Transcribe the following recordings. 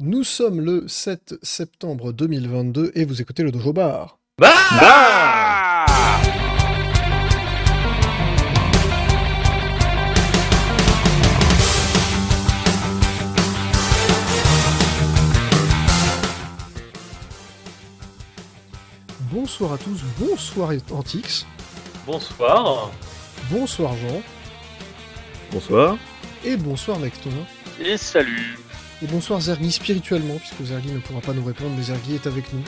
Nous sommes le 7 septembre 2022 et vous écoutez le Dojo Bar. Bah Bonsoir à tous, bonsoir Antix, Bonsoir. bonsoir Jean, Bonsoir. et bonsoir Necton. Et salut. Et bonsoir Zergi spirituellement, puisque Zergi ne pourra pas nous répondre, mais Zergi est avec nous.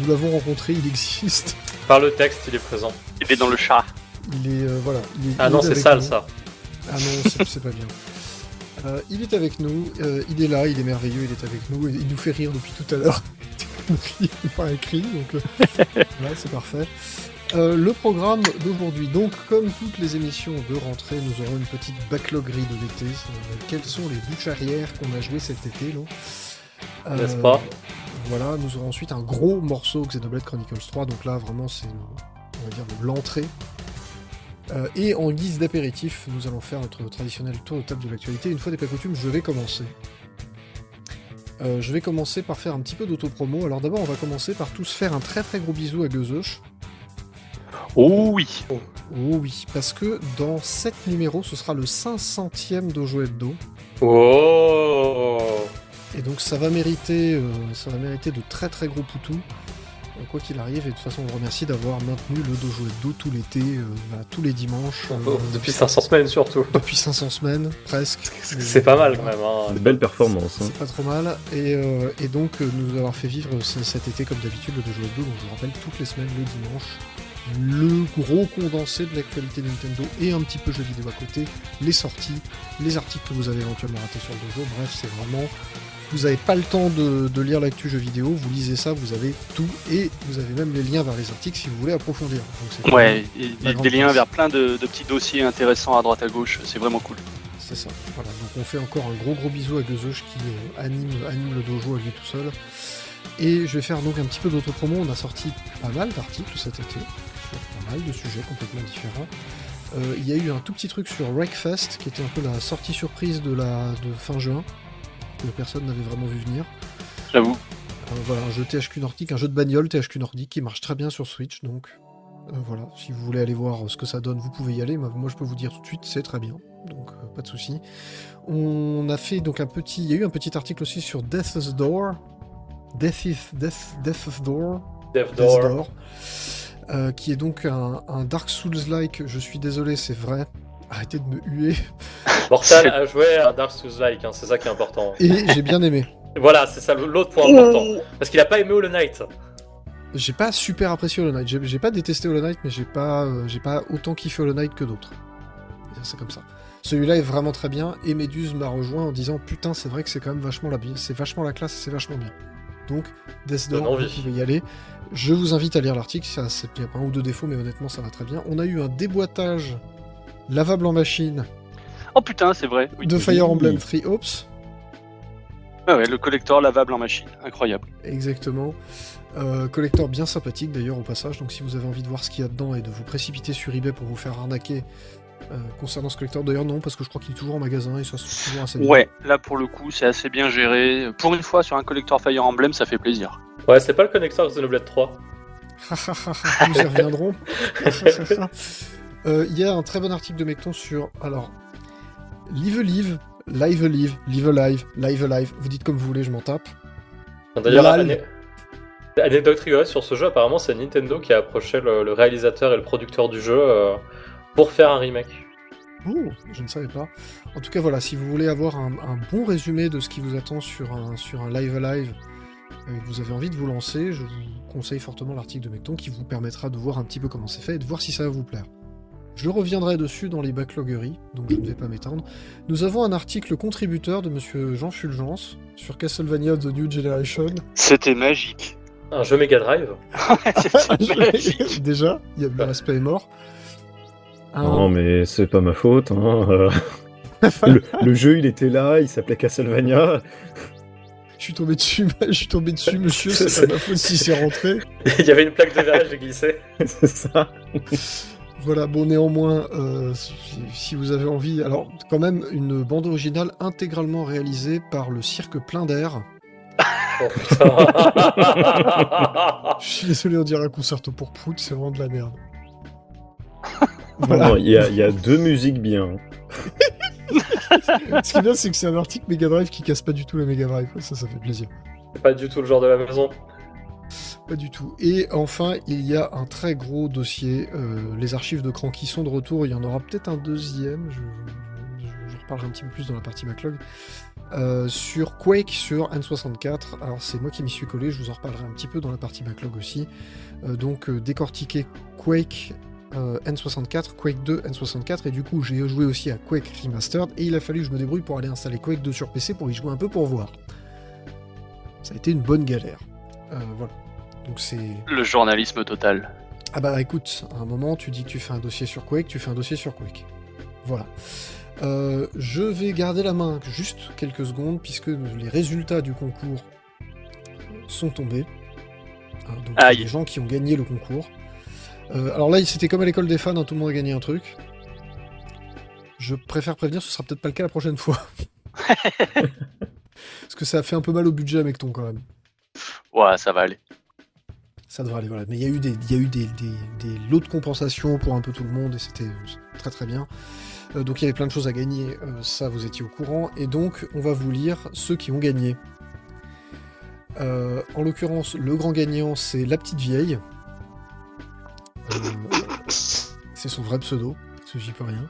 Nous l'avons rencontré, il existe. Par le texte, il est présent. Il est dans le chat. Il est, euh, voilà. il est- Ah il non, est c'est sale nous. ça. Ah non, c'est pas bien. Euh, il est avec nous, euh, il est là, il est merveilleux, il est avec nous, il nous fait rire depuis tout à l'heure. Il n'est pas écrit, donc euh, voilà, c'est parfait. Euh, le programme d'aujourd'hui, donc comme toutes les émissions de rentrée, nous aurons une petite backlogerie de l'été. Euh, quelles sont les bouches arrière qu'on a joué cet été là Euh, N'est-ce pas Voilà, nous aurons ensuite un gros morceau Xenoblade Chronicles 3, donc là vraiment c'est on va dire l'entrée. Et en guise d'apéritif, nous allons faire notre traditionnel tour de table de l'actualité. Une fois n'est pas coutume, je vais commencer. Je vais commencer par faire un petit peu d'autopromo. Alors d'abord, on va commencer par tous faire un très très gros bisou à Gezoche. Oh oui. Oh oui, parce que dans 7 numéros, ce sera le 500e Dojo Hebdo. Oh Et donc ça va mériter, euh, ça va mériter de très très gros poutous. Euh, Quoi qu'il arrive, et de toute façon on vous remercie d'avoir maintenu le Dojo Hebdo tout l'été, euh, voilà, tous les dimanches. euh, Oh, Depuis 500 semaines surtout. depuis 500 semaines, presque. C'est pas mal quand même. Hein. Une belle performance. hein. C'est pas trop mal. Et, euh, et donc euh, nous avoir fait vivre cet été comme d'habitude le Dojo Hebdo, donc je vous rappelle toutes les semaines le dimanche. Le gros condensé de l'actualité Nintendo et un petit peu jeux vidéo à côté, les sorties, les articles que vous avez éventuellement ratés sur le dojo, bref c'est vraiment vous n'avez pas le temps de, de lire l'actu jeux vidéo, vous lisez ça, vous avez tout, et vous avez même les liens vers les articles si vous voulez approfondir. Donc Ouais, et des, liens vers plein de, de petits dossiers intéressants à droite à gauche. C'est vraiment cool. C'est ça. Voilà. Donc on fait encore un gros gros bisou à Gezoche qui euh, anime, anime le dojo à lui tout seul. Et je vais faire donc un petit peu d'autopromo. On a sorti pas mal d'articles cet été mal de sujets complètement différents. Euh, Il y a eu un tout petit truc sur Wreckfest qui était un peu la sortie surprise de la de fin juin que personne n'avait vraiment vu venir. J'avoue. Euh, voilà, un jeu THQ Nordic, un jeu de bagnole THQ Nordic qui marche très bien sur Switch. Donc euh, voilà, si vous voulez aller voir ce que ça donne, vous pouvez y aller. Moi, moi, je peux vous dire tout de suite, c'est très bien. Donc euh, pas de souci. On a fait donc un petit, il y a eu un petit article aussi sur Death's Door. Death is Death, Death's Door. Death's Door. Door, euh, qui est donc un, un Dark Souls-like. Je suis désolé, c'est vrai. Arrêtez de me huer. Mortal a joué à Dark Souls-like, hein, c'est ça qui est important. Et j'ai bien aimé. Voilà, c'est ça l'autre point important. Parce qu'il a pas aimé Hollow Knight. J'ai pas super apprécié Hollow Knight. J'ai j'ai pas détesté Hollow Knight, mais j'ai pas, euh, j'ai pas autant kiffé Hollow Knight que d'autres. C'est comme ça. Celui-là est vraiment très bien et Meduse m'a rejoint en disant putain c'est vrai que c'est quand même vachement la c'est vachement la classe et c'est vachement bien. Donc Death Door, envie. vous pouvez y aller. Je vous invite à lire l'article, ça c'est il y a un ou deux défauts mais honnêtement ça va très bien. On a eu un déboîtage lavable en machine Oh putain, c'est vrai. Oui. de Fire Emblem Free Ops. Ah ouais, le collector lavable en machine. Incroyable. Exactement. Euh, collector bien sympathique d'ailleurs au passage, donc si vous avez envie de voir ce qu'il y a dedans et de vous précipiter sur eBay pour vous faire arnaquer euh, concernant ce collector, d'ailleurs non, parce que je crois qu'il est toujours en magasin et ça se trouve toujours assez bien. Ouais, là pour le coup, c'est assez bien géré. Pour une fois, sur un collector Fire Emblem, ça fait plaisir. Ouais, c'est pas le connecteur Xenoblade 3. Nous y reviendrons. Euh, Il y a un très bon article de Mecton sur. Alors. Live Live, Live Live, Live Live, Live Live. Vous dites comme vous voulez, je m'en tape. D'ailleurs, ané- anecdote rigolote sur ce jeu, apparemment c'est Nintendo qui a approché le, le réalisateur et le producteur du jeu euh, pour faire un remake. Oh, je ne savais pas. En tout cas, voilà, si vous voulez avoir un, un bon résumé de ce qui vous attend sur un, sur un Live Live et que vous avez envie de vous lancer, je vous conseille fortement l'article de Mecton qui vous permettra de voir un petit peu comment c'est fait et de voir si ça va vous plaire. Je reviendrai dessus dans les backlogeries, donc je ne vais pas m'étendre. Nous avons un article contributeur de monsieur Jean Fulgence sur Castlevania The New Generation. C'était magique. Un jeu Mega Drive. C'était magique. Déjà, il y a le respect est mort. Un- Non, mais c'est pas ma faute. hein, euh. le, le jeu, il était là, il s'appelait Castlevania. Je suis tombé dessus, je suis tombé dessus, monsieur, c'est pas ma faute si c'est rentré. Il y avait une plaque de verre, j'ai glissé. c'est ça. Voilà, bon, néanmoins, euh, si, si vous avez envie, alors quand même une bande originale intégralement réalisée par le cirque plein d'air. Oh. Je suis désolé, on dirait un concerto pour Prout, c'est vraiment de la merde. Voilà. Il y, a, il y a deux musiques bien. Ce qui est bien, c'est que c'est un article Mega Drive qui casse pas du tout la Mega Drive. Ça, ça fait plaisir. C'est pas du tout le genre de la maison. Pas du tout. Et enfin, il y a un très gros dossier. euh, les archives de Cranky sont de retour. Il y en aura peut-être un deuxième. Je, je, je reparlerai un petit peu plus dans la partie backlog. Euh, sur Quake sur N64. Alors, c'est moi qui m'y suis collé. Je vous en reparlerai un petit peu dans la partie backlog aussi. Euh, donc, décortiquer Quake. Euh, N64, Quake 2, N64, et du coup j'ai joué aussi à Quake Remastered, et il a fallu que je me débrouille pour aller installer Quake 2 sur PC pour y jouer un peu pour voir. Ça a été une bonne galère. Euh, voilà. Donc c'est. Le journalisme total. Ah bah écoute, à un moment tu dis que tu fais un dossier sur Quake, tu fais un dossier sur Quake. Voilà. Euh, je vais garder la main juste quelques secondes puisque les résultats du concours sont tombés. Hein, donc Aïe. des gens qui ont gagné le concours. Euh, alors là, c'était comme à l'école des fans, hein, tout le monde a gagné un truc. Je préfère prévenir, ce sera peut-être pas le cas la prochaine fois. Parce que ça a fait un peu mal au budget, Mecton, quand même. Ouais, ça va aller. Ça devrait aller, voilà. Mais il y a eu des, il y a eu des, des- des lots de compensation pour un peu tout le monde et c'était euh, très très bien. Euh, donc il y avait plein de choses à gagner, euh, ça vous étiez au courant. Et donc on va vous lire ceux qui ont gagné. Euh, en l'occurrence, le grand gagnant c'est La Petite Vieille. Euh, c'est son vrai pseudo, parce que j'y peux rien.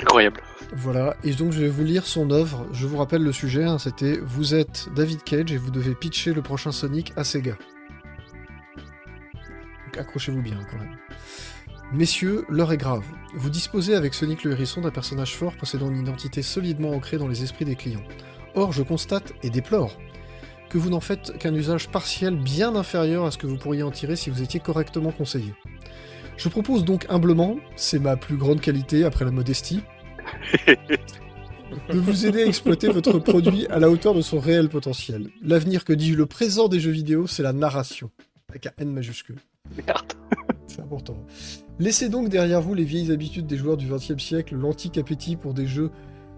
Incroyable. Voilà, et donc je vais vous lire son œuvre. Je vous rappelle le sujet, hein, c'était Vous êtes David Cage et vous devez pitcher le prochain Sonic à Sega. Donc accrochez-vous bien quand même. Messieurs, l'heure est grave. Vous disposez avec Sonic le Hérisson d'un personnage fort possédant une identité solidement ancrée dans les esprits des clients. Or, je constate et déplore que vous n'en faites qu'un usage partiel bien inférieur à ce que vous pourriez en tirer si vous étiez correctement conseillé. Je propose donc humblement, c'est ma plus grande qualité après la modestie, de vous aider à exploiter votre produit à la hauteur de son réel potentiel. L'avenir que dis-je, le présent des jeux vidéo, c'est la narration, avec un N majuscule. Merde. C'est important. Laissez donc derrière vous les vieilles habitudes des joueurs du XXe siècle, l'antique appétit pour des jeux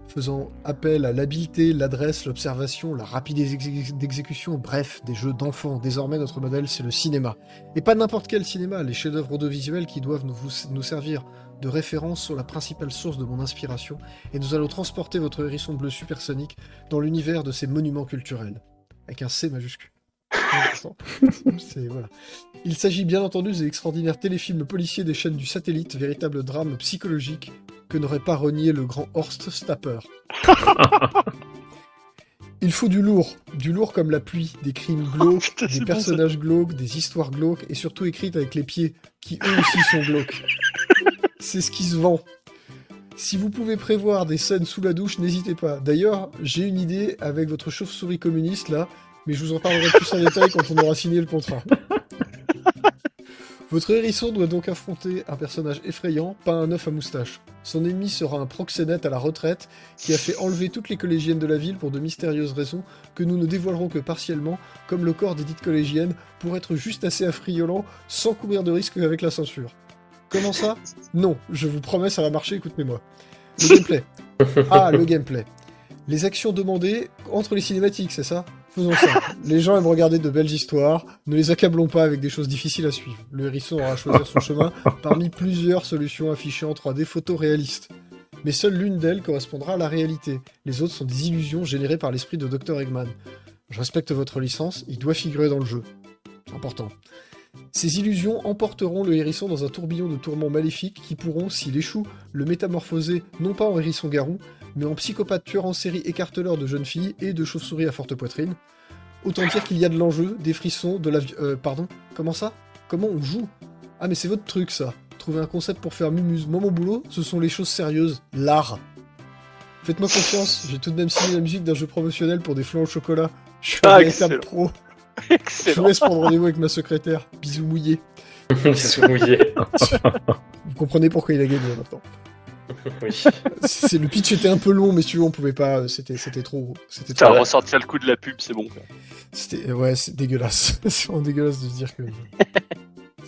faisant appel à l'habileté, l'adresse, l'observation, la rapidité d'exé- d'exécution, bref, des jeux d'enfants. Désormais, notre modèle, c'est le cinéma. Et pas n'importe quel cinéma, les chefs-d'œuvre audiovisuels qui doivent nous, servir de référence sont la principale source de mon inspiration, et nous allons transporter votre hérisson bleu supersonique dans l'univers de ces monuments culturels. Avec un C majuscule. Voilà. Il s'agit bien entendu des extraordinaires téléfilms policiers des chaînes du satellite, véritable drame psychologique que n'aurait pas renié le grand Horst Stapper. Il faut du lourd, du lourd comme la pluie, des crimes glauques, Putain, des bon, personnages glauques, des histoires glauques, et surtout écrites avec les pieds, qui eux aussi sont glauques. C'est ce qui se vend. Si vous pouvez prévoir des scènes sous la douche, n'hésitez pas. D'ailleurs, j'ai une idée avec votre chauve-souris communiste là, mais je vous en parlerai plus en détail quand on aura signé le contrat. Votre hérisson doit donc affronter un personnage effrayant, pas un œuf à moustache. Son ennemi sera un proxénète à la retraite qui a fait enlever toutes les collégiennes de la ville pour de mystérieuses raisons que nous ne dévoilerons que partiellement, comme le corps des dites collégiennes, pour être juste assez affriolant sans courir de risque avec la censure. Comment ça? Non, je vous promets, ça va marcher, écoutez-moi. Le gameplay. Ah, le gameplay. Les actions demandées entre les cinématiques, c'est ça? Faisons ça. Les gens aiment regarder de belles histoires, ne les accablons pas avec des choses difficiles à suivre. Le hérisson aura à choisir son chemin parmi plusieurs solutions affichées en 3D photoréalistes. Mais seule l'une d'elles correspondra à la réalité. Les autres sont des illusions générées par l'esprit de Dr. Eggman. Je respecte votre licence, il doit figurer dans le jeu. Important. Ces illusions emporteront le hérisson dans un tourbillon de tourments maléfiques qui pourront, s'il échoue, le métamorphoser non pas en hérisson garou, mais en psychopathe tueur en série écarteleur de jeunes filles et de chauves-souris à forte poitrine. Autant dire qu'il y a de l'enjeu, des frissons, de la... Euh, pardon Comment ça? Comment on joue? Ah mais c'est votre truc ça Trouver un concept pour faire mumuse. Moi mon boulot, ce sont les choses sérieuses. L'art. Faites-moi confiance, j'ai tout de même signé la musique d'un jeu promotionnel pour des flancs au chocolat. Je suis un véritable excellent. pro. Je vous laisse prendre rendez-vous avec ma secrétaire. Bisous mouillés. Bisous mouillés. Vous comprenez pourquoi il a gagné maintenant. Oui. C'est le pitch était un peu long, mais si tu veux, on pouvait pas. C'était c'était trop. C'était Ça trop. ressortir le coup de la pub, c'est bon. C'était ouais, c'est dégueulasse. c'est vraiment dégueulasse de se dire que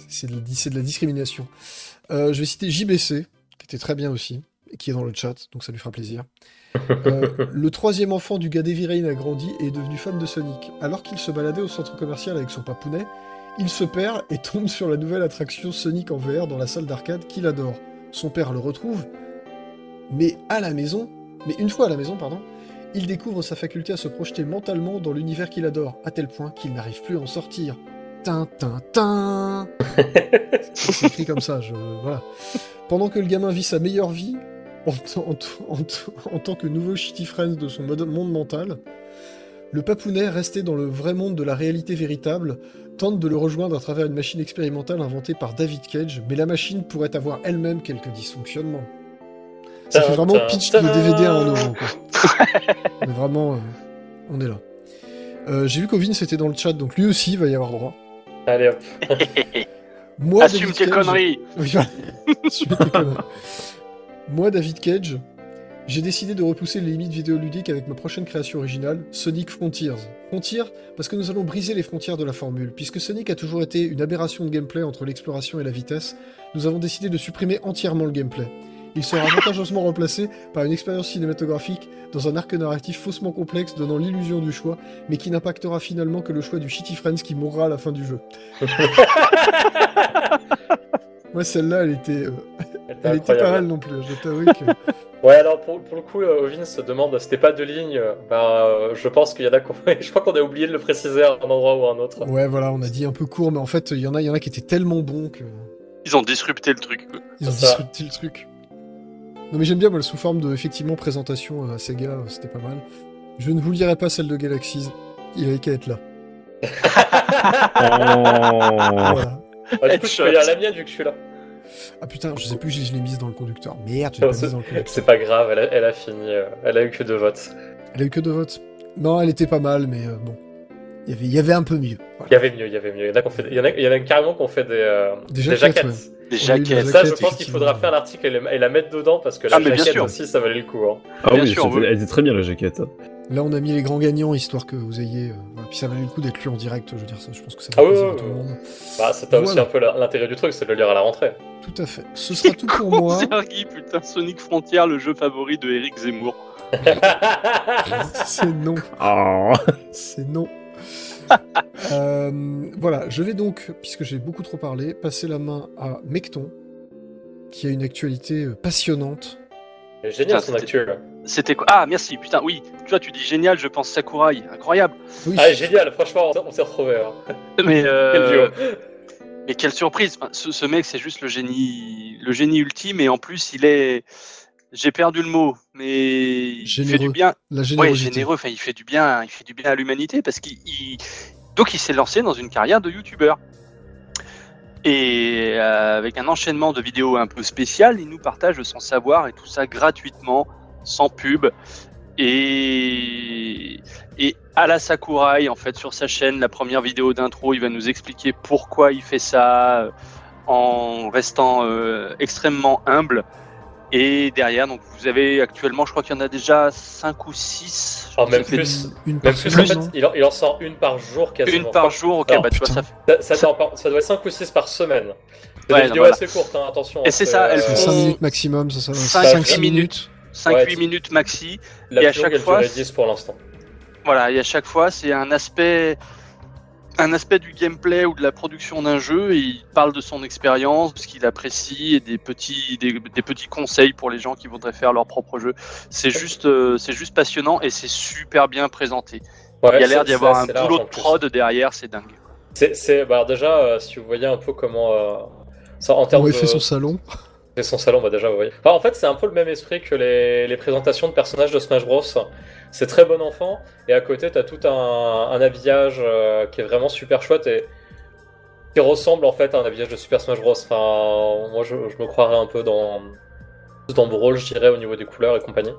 c'est de, la- c'est de la discrimination. Euh, je vais citer JBC, qui était très bien aussi. qui est dans le chat, donc ça lui fera plaisir. Euh, le troisième enfant du gars d'Evirane a grandi et est devenu fan de Sonic. Alors qu'il se baladait au centre commercial avec son papounet, il se perd et tombe sur la nouvelle attraction Sonic en VR dans la salle d'arcade qu'il adore. Son père le retrouve, mais à la maison, mais une fois à la maison, pardon, il découvre sa faculté à se projeter mentalement dans l'univers qu'il adore, à tel point qu'il n'arrive plus à en sortir. Tin, tin, tin C'est écrit comme ça, je... voilà. Pendant que le gamin vit sa meilleure vie, en, en- en- en tant que nouveau shitty friends de son mode- monde mental, le papounet, resté dans le vrai monde de la réalité véritable, tente de le rejoindre à travers une machine expérimentale inventée par David Cage, mais la machine pourrait avoir elle-même quelques dysfonctionnements. Ça fait vraiment pitch de DVD à 1 euro. quoi. Mais vraiment, euh, on est là. Euh, J'ai vu qu'Ovin c'était dans le chat, donc lui aussi il va y avoir droit. Allez hop. Moi, Assume David tes Cage- conneries Oui, voilà. Assume tes conneries. Moi, David Cage, j'ai décidé de repousser les limites vidéoludiques avec ma prochaine création originale, Sonic Frontiers. Frontiers, parce que nous allons briser les frontières de la formule. Puisque Sonic a toujours été une aberration de gameplay entre l'exploration et la vitesse, nous avons décidé de supprimer entièrement le gameplay. Il sera avantageusement remplacé par une expérience cinématographique dans un arc narratif faussement complexe donnant l'illusion du choix, mais qui n'impactera finalement que le choix du Shitty Friends qui mourra à la fin du jeu. Moi, celle-là, elle était, euh, elle était pas mal non plus. Je t'avoue que. Ouais, alors pour, pour le coup, euh, Ovin se demande, c'était pas deux lignes, euh, bah, euh, je pense qu'il y en a, qu'on- je crois qu'on a oublié de le préciser à un endroit ou à un autre. Ouais, voilà, on a dit un peu court, mais en fait, il y en a, il y en a qui étaient tellement bons que Ils ont disrupté le truc. quoi. ils ont disrupté le truc. Non, mais j'aime bien moi, sous forme de effectivement présentation à Sega, euh, c'était pas mal. Je ne vous lirai pas celle de Galaxies. Il avait qu'à être là. Oh. Voilà. Ah, du coup, je peux lire la mienne vu que je suis là. Ah putain, je sais plus je l'ai mise dans le conducteur. Merde, je l'ai mise dans le conducteur. C'est pas grave, elle a, elle a fini, euh, elle a eu que deux votes. Elle a eu que deux votes. Non, elle était pas mal, mais euh, bon. Il y avait, il y avait un peu mieux. Voilà. Il y avait mieux, il y avait mieux. Il y en a, qu'on fait, il y en a, il y en a carrément qu'on fait des, euh, Des jaquettes, ouais. Des jaquettes. Ça, je pense qu'il faudra faire l'article et, le- et la mettre dedans parce que Ah, la mais bien jaquette sûr. aussi, ça valait le coup. Hein. Ah Bien oui, sûr, c'était- oui. elle était très bien la jaquette. Là, on a mis les grands gagnants histoire que vous ayez. euh, voilà. Puis ça valait le coup d'être lu en direct. Je veux dire ça. Je pense que ça fait Ah oui, plaisir oui, à tout le monde. Bah, c'était aussi Voilà. un peu l'intérêt du truc, c'est de le lire à la rentrée. Tout à fait. Ce sera tout pour moi. Sergi, putain, Sonic Frontier, le jeu favori de Eric Zemmour. C'est non. Oh. C'est non. Euh, voilà, je vais donc, puisque j'ai beaucoup trop parlé, passer la main à Mecton, qui a une actualité euh, passionnante. Génial Putain, son c'était- actuel. C'était quoi? Ah, merci, putain, oui. Tu vois, tu dis génial, je pense Sakurai. Incroyable. Oui, Ah, génial, franchement, on s'est retrouvés. Hein. Mais, Quel euh, duo. mais quelle surprise. Enfin, ce, ce mec, c'est juste le génie, le génie ultime. Et en plus, il est. J'ai perdu le mot, mais il fait Généreux. du bien. la Ouais, généreux. Enfin, il fait du bien. Il fait du bien à l'humanité parce qu'il. il- Donc, il s'est lancé dans une carrière de youtubeur. Et euh, avec un enchaînement de vidéos un peu spéciales, il nous partage son savoir et tout ça gratuitement, sans pub. Et, et à la Sakurai, en fait, sur sa chaîne, la première vidéo d'intro, il va nous expliquer pourquoi il fait ça euh, en restant euh, extrêmement humble. Et derrière, donc vous avez actuellement, je crois qu'il y en a déjà 5 ou 6. Oh, même plus. Une Même plus, en fait, il en, il en sort une par jour quasiment. Une par jour, ok, Alors, bah tu vois, putain. ça, Ça, ça, doit, ça doit être 5 ou 6 par semaine. C'est Ouais, vidéos voilà. assez courtes, hein, attention. Et c'est ça, elles C'est font- 5 minutes maximum, ça, ça Cinq, 5-6 dix minutes. 5-8 Ouais, minutes maxi. La et à chaque elle fois, durait 10 pour l'instant. Voilà, et à chaque fois, c'est un aspect, un aspect du gameplay ou de la production d'un jeu. Et il parle de son expérience, de ce qu'il apprécie et des petits, des, des petits conseils pour les gens qui voudraient faire leur propre jeu. C'est juste, euh, c'est juste passionnant et c'est super bien présenté. Ouais, il y a l'air d'y avoir un boulot de prod derrière, c'est dingue. C'est, c'est- bah, déjà, euh, si vous voyez un peu comment. euh, ça, en termes On de. fait son salon. C'est son salon, bah déjà, vous voyez. Enfin, en fait, c'est un peu le même esprit que les, les présentations de personnages de Smash Bros. C'est très bon enfant, et à côté, t'as tout un, un habillage euh, qui est vraiment super chouette et qui ressemble en fait à un habillage de Super Smash Bros. Enfin, moi, je, je me croirais un peu dans dans Brawl, je dirais, au niveau des couleurs et compagnie.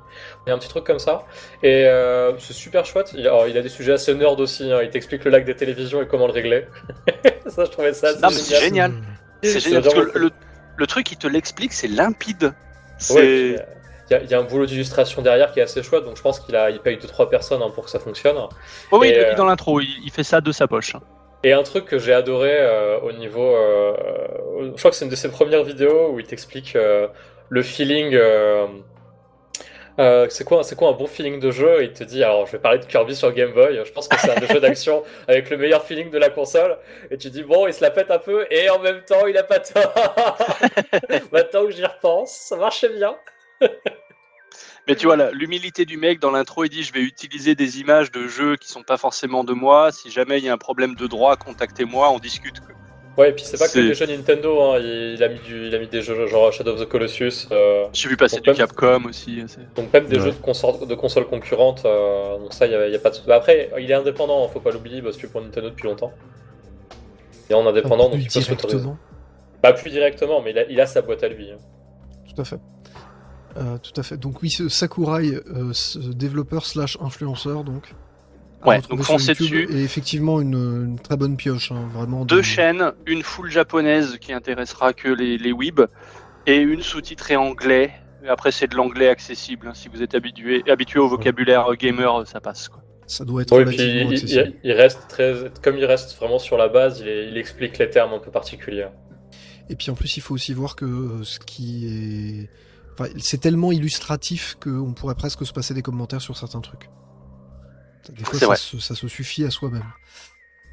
Il y a un petit truc comme ça, et euh, c'est super chouette. Il, alors, il a des sujets assez nerd aussi. hein. Il t'explique le lac des télévisions et comment le régler. ça, je trouvais ça assez Non, mais c'est génial. C'est génial parce que le, le truc, il te l'explique, c'est limpide. C'est Ouais, euh, il y, a- il y a un boulot d'illustration derrière qui est assez chouette, donc je pense qu'il a, il paye 2-3 personnes hein, pour que ça fonctionne. Oh oui, et, il le euh, dit dans l'intro, il, il fait ça de sa poche. Et un truc que j'ai adoré euh, au niveau. euh, je crois que c'est une de ses premières vidéos où il t'explique euh, le feeling. euh, c'est quoi, c'est quoi un bon feeling de jeu? Il te dit, alors je vais parler de Kirby sur Game Boy. Je pense que c'est un des jeux d'action avec le meilleur feeling de la console. Et tu dis bon, il se la pète un peu et en même temps, il a pas tort. Maintenant que j'y repense, ça marchait bien. Mais tu vois, là, l'humilité du mec dans l'intro, il dit je vais utiliser des images de jeux qui sont pas forcément de moi. Si jamais il y a un problème de droit, contactez-moi, on discute. Ouais, et puis c'est pas que des jeux Nintendo. Hein. Il, il a mis du, il a mis des jeux genre Shadow of the Colossus. euh, J'ai vu passer Donc, du même- Capcom aussi. c'est- Donc même des Ouais. jeux de consoles, de consoles concurrentes, euh, donc ça, il n'y a, pas de... Bah, après, il est indépendant, faut pas l'oublier, il bosse plus pour Nintendo depuis longtemps. Il est en indépendant, donc Plus il peut s'autoriser. directement. Bah plus directement, mais il a, il a sa boîte à lui. hein. Tout à fait. Euh, tout à fait. Donc oui, ce Sakurai, euh, ce développeur slash influenceur, donc. Ouais, donc foncez dessus. Et effectivement une, une très bonne pioche, hein, vraiment. Deux de- chaînes, une full japonaise qui intéressera que les, les weebs et une sous-titrée anglais. Après, c'est de l'anglais accessible. hein. Si vous êtes habitué, habitué au vocabulaire euh, gamer, ça passe. Quoi. Ça doit être Ouais, puis relativement il, accessible. il- il reste très, comme il reste vraiment sur la base, il, il explique les termes un peu particuliers. Et puis en plus, il faut aussi voir que euh, ce qui est. Enfin, c'est tellement illustratif qu'on pourrait presque se passer des commentaires sur certains trucs. Des fois, ça se, ça se suffit à soi-même.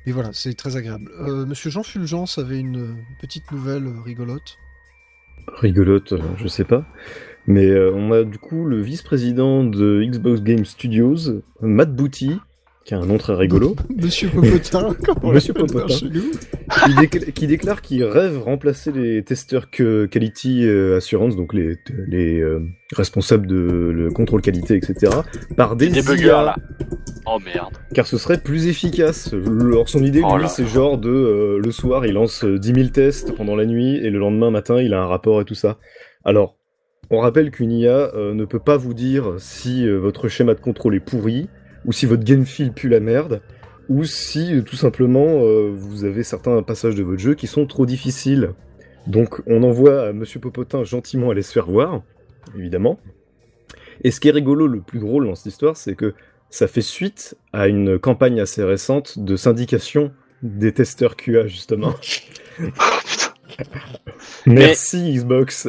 Et voilà, c'est très agréable. Euh, Monsieur Jean Fulgence avait une petite nouvelle rigolote. Rigolote, euh, je sais pas. Mais euh, on a du coup le vice-président de Xbox Game Studios, Matt Booty, qui a un nom très rigolo, Monsieur Popotin, Monsieur Popotin. chez nous qui, décl- qui déclare qu'il rêve remplacer les testeurs que Quality euh, Assurance, donc les, les euh, responsables de le contrôle qualité, etc., par des, Des buggers là. Oh merde. car ce serait plus efficace. Alors son idée, Oh c'est genre de euh, le soir, il lance euh, 10 000 tests pendant la nuit et le lendemain matin, il a un rapport et tout ça. Alors, on rappelle qu'une IA euh, ne peut pas vous dire si euh, votre schéma de contrôle est pourri ou si votre game feel pue la merde ou si euh, tout simplement euh, vous avez certains passages de votre jeu qui sont trop difficiles. Donc, on envoie à Monsieur Popotin gentiment aller se faire voir, évidemment. Et ce qui est rigolo, le plus drôle dans cette histoire, c'est que ça fait suite à une campagne assez récente de syndication des testeurs QA, justement. Merci Xbox.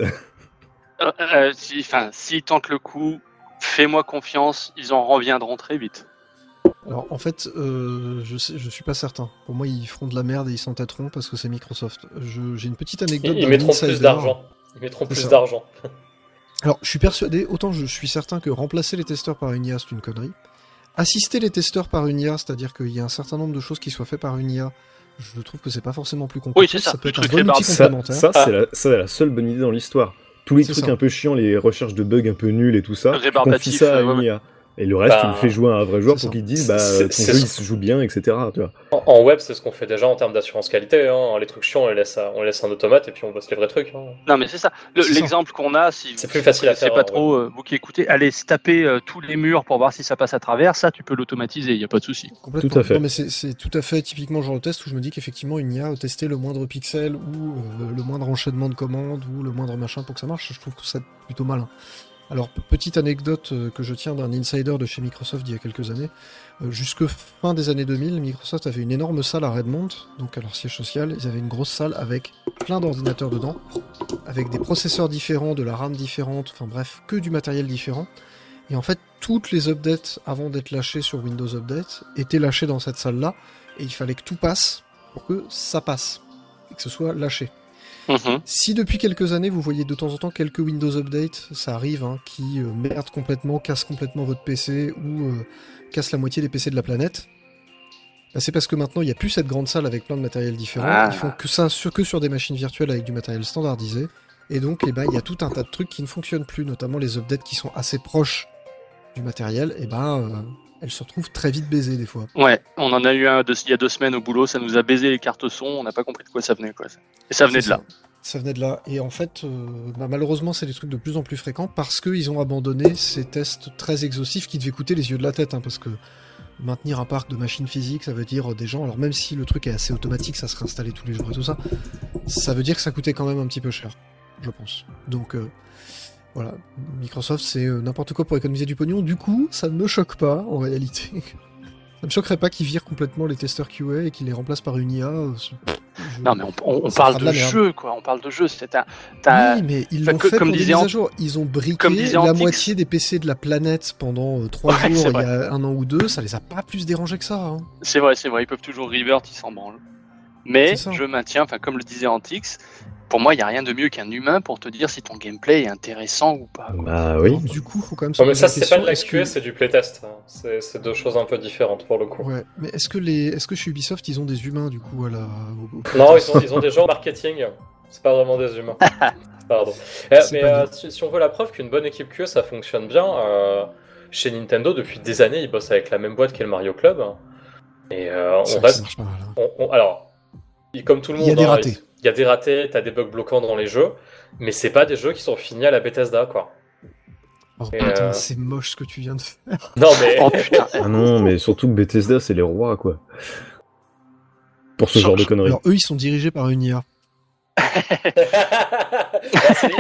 Euh, euh, si, enfin, s'ils tentent le coup, fais-moi confiance, ils en reviendront très vite. Alors en fait, euh, je, sais, je suis pas certain. Pour moi, ils feront de la merde et ils s'entêteront parce que c'est Microsoft. J'ai une petite anecdote. Ils, mettront plus d'argent. Ils mettront plus ça. d'argent. Alors, je suis persuadé, autant je suis certain que remplacer les testeurs par une IA, c'est une connerie. Assister les testeurs par une IA, c'est-à-dire qu'il y a un certain nombre de choses qui soient faites par une IA, je trouve que c'est pas forcément plus compliqué. Oui, c'est ça, peut le être un bon outil Ça, complémentaire. ça, c'est la, ça, la seule bonne idée dans l'histoire. Tous les trucs ça. un peu chiants, les recherches de bugs un peu nuls et tout ça, confies ça à une. IA. Et le reste, Bah, tu le fais jouer à un vrai joueur pour qu'il dise, bah, C'est- ton jeu ça. il se joue bien, etc. Tu vois. En, en web, c'est ce qu'on fait déjà en termes d'assurance qualité. Hein. Les trucs chiants, on les laisse, à- on les laisse un automate et puis on bosse les vrais trucs. hein. Non, mais c'est ça. Le-. L'exemple qu'on a, si C'est vous plus facile à faire, pas hein, trop, euh, vous qui écoutez, allez se taper euh, tous les murs pour voir si ça passe à travers. Ça, tu peux l'automatiser, il n'y a pas de souci. Complètement. Tout à fait. Non, mais c'est tout à fait typiquement le genre de test où je me dis qu'effectivement une IA a testé le moindre pixel ou euh, le moindre enchaînement de commandes ou le moindre machin pour que ça marche. Je trouve que c'est plutôt malin. Alors, petite anecdote euh, que je tiens d'un insider de chez Microsoft d'il y a quelques années. Euh, jusque fin des années 2000, Microsoft avait une énorme salle à Redmond, donc à leur siège social. Ils avaient une grosse salle avec plein d'ordinateurs dedans, avec des processeurs différents, de la RAM différente, enfin bref, que du matériel différent. Et en fait, toutes les updates avant d'être lâchées sur Windows Update étaient lâchées dans cette salle-là, et il fallait que tout passe pour que ça passe, et que ce soit lâché. Mhm. Si depuis quelques années vous voyez de temps en temps quelques Windows Update, ça arrive, hein, qui euh, merde complètement, casse complètement votre PC ou euh, casse la moitié des PC de la planète, bah, c'est parce que maintenant il n'y a plus cette grande salle avec plein de matériel différent. Ah. Ils font que ça sur, que sur des machines virtuelles avec du matériel standardisé. Et donc, eh ben, il y a tout un tas de trucs qui ne fonctionnent plus, notamment les updates qui sont assez proches du matériel. Et ben, euh, elles se retrouvent très vite baisées des fois. Ouais, on en a eu un de- il y a deux semaines au boulot, ça nous a baisé les cartes son, on n'a pas compris de quoi ça venait. Quoi. Et ça venait de là. Ça venait de là. Et en fait, euh, bah, malheureusement, c'est des trucs de plus en plus fréquents parce qu'ils ont abandonné ces tests très exhaustifs qui devaient coûter les yeux de la tête. hein, parce que maintenir un parc de machines physiques, ça veut dire euh, des gens. Alors, même si le truc est assez automatique, ça se réinstallait tous les jours et tout ça, ça veut dire que ça coûtait quand même un petit peu cher, je pense. Donc. euh, voilà, Microsoft c'est euh, n'importe quoi pour économiser du pognon. Du coup, ça ne me choque pas en réalité. Ça me choquerait pas qu'ils virent complètement les testeurs QA et qu'ils les remplacent par une IA. euh, je- Non, mais on, on- on Ça parle de jeu, quoi. On parle de jeu. C'est un. t'as- Oui, mais ils l'ont fait comme pour des disait mises à jour. Ils ont briqué la Antix. moitié des PC de la planète pendant euh, trois Ouais, jours il y a un an ou deux. Ça les a pas plus dérangés que ça. hein. C'est vrai, c'est vrai. Ils peuvent toujours revert, ils s'en branlent. Mais je maintiens, enfin, comme le disait Antix, pour moi, il n'y a rien de mieux qu'un humain pour te dire si ton gameplay est intéressant ou pas. quoi. Bah oui. Alors, du coup, faut quand même se Non, mais ça, c'est pas de la QA, que- c'est du playtest. hein. C'est deux choses un peu différentes pour le coup. Ouais, mais est-ce que les, est-ce que chez Ubisoft ils ont des humains du coup à la au- au- Non, ils ont, ils ont des gens en marketing. C'est pas vraiment des humains. Pardon. Eh, mais euh, si, si on veut la preuve qu'une bonne équipe QA ça fonctionne bien, euh, chez Nintendo depuis des années ils bossent avec la même boîte qu'est le Mario Club. Et euh, on reste. mal. hein. on- on- alors, il- comme tout le Il monde, y a des hein, ratés. il il y a des ratés, t'as des bugs bloquants dans les jeux, mais c'est pas des jeux qui sont finis à la Bethesda quoi. Oh Et, putain, euh, c'est moche ce que tu viens de faire. Non mais. Oh putain. Ah non, mais surtout que Bethesda, c'est les rois, quoi. Pour ce genre de conneries. Alors eux ils sont dirigés par une IA.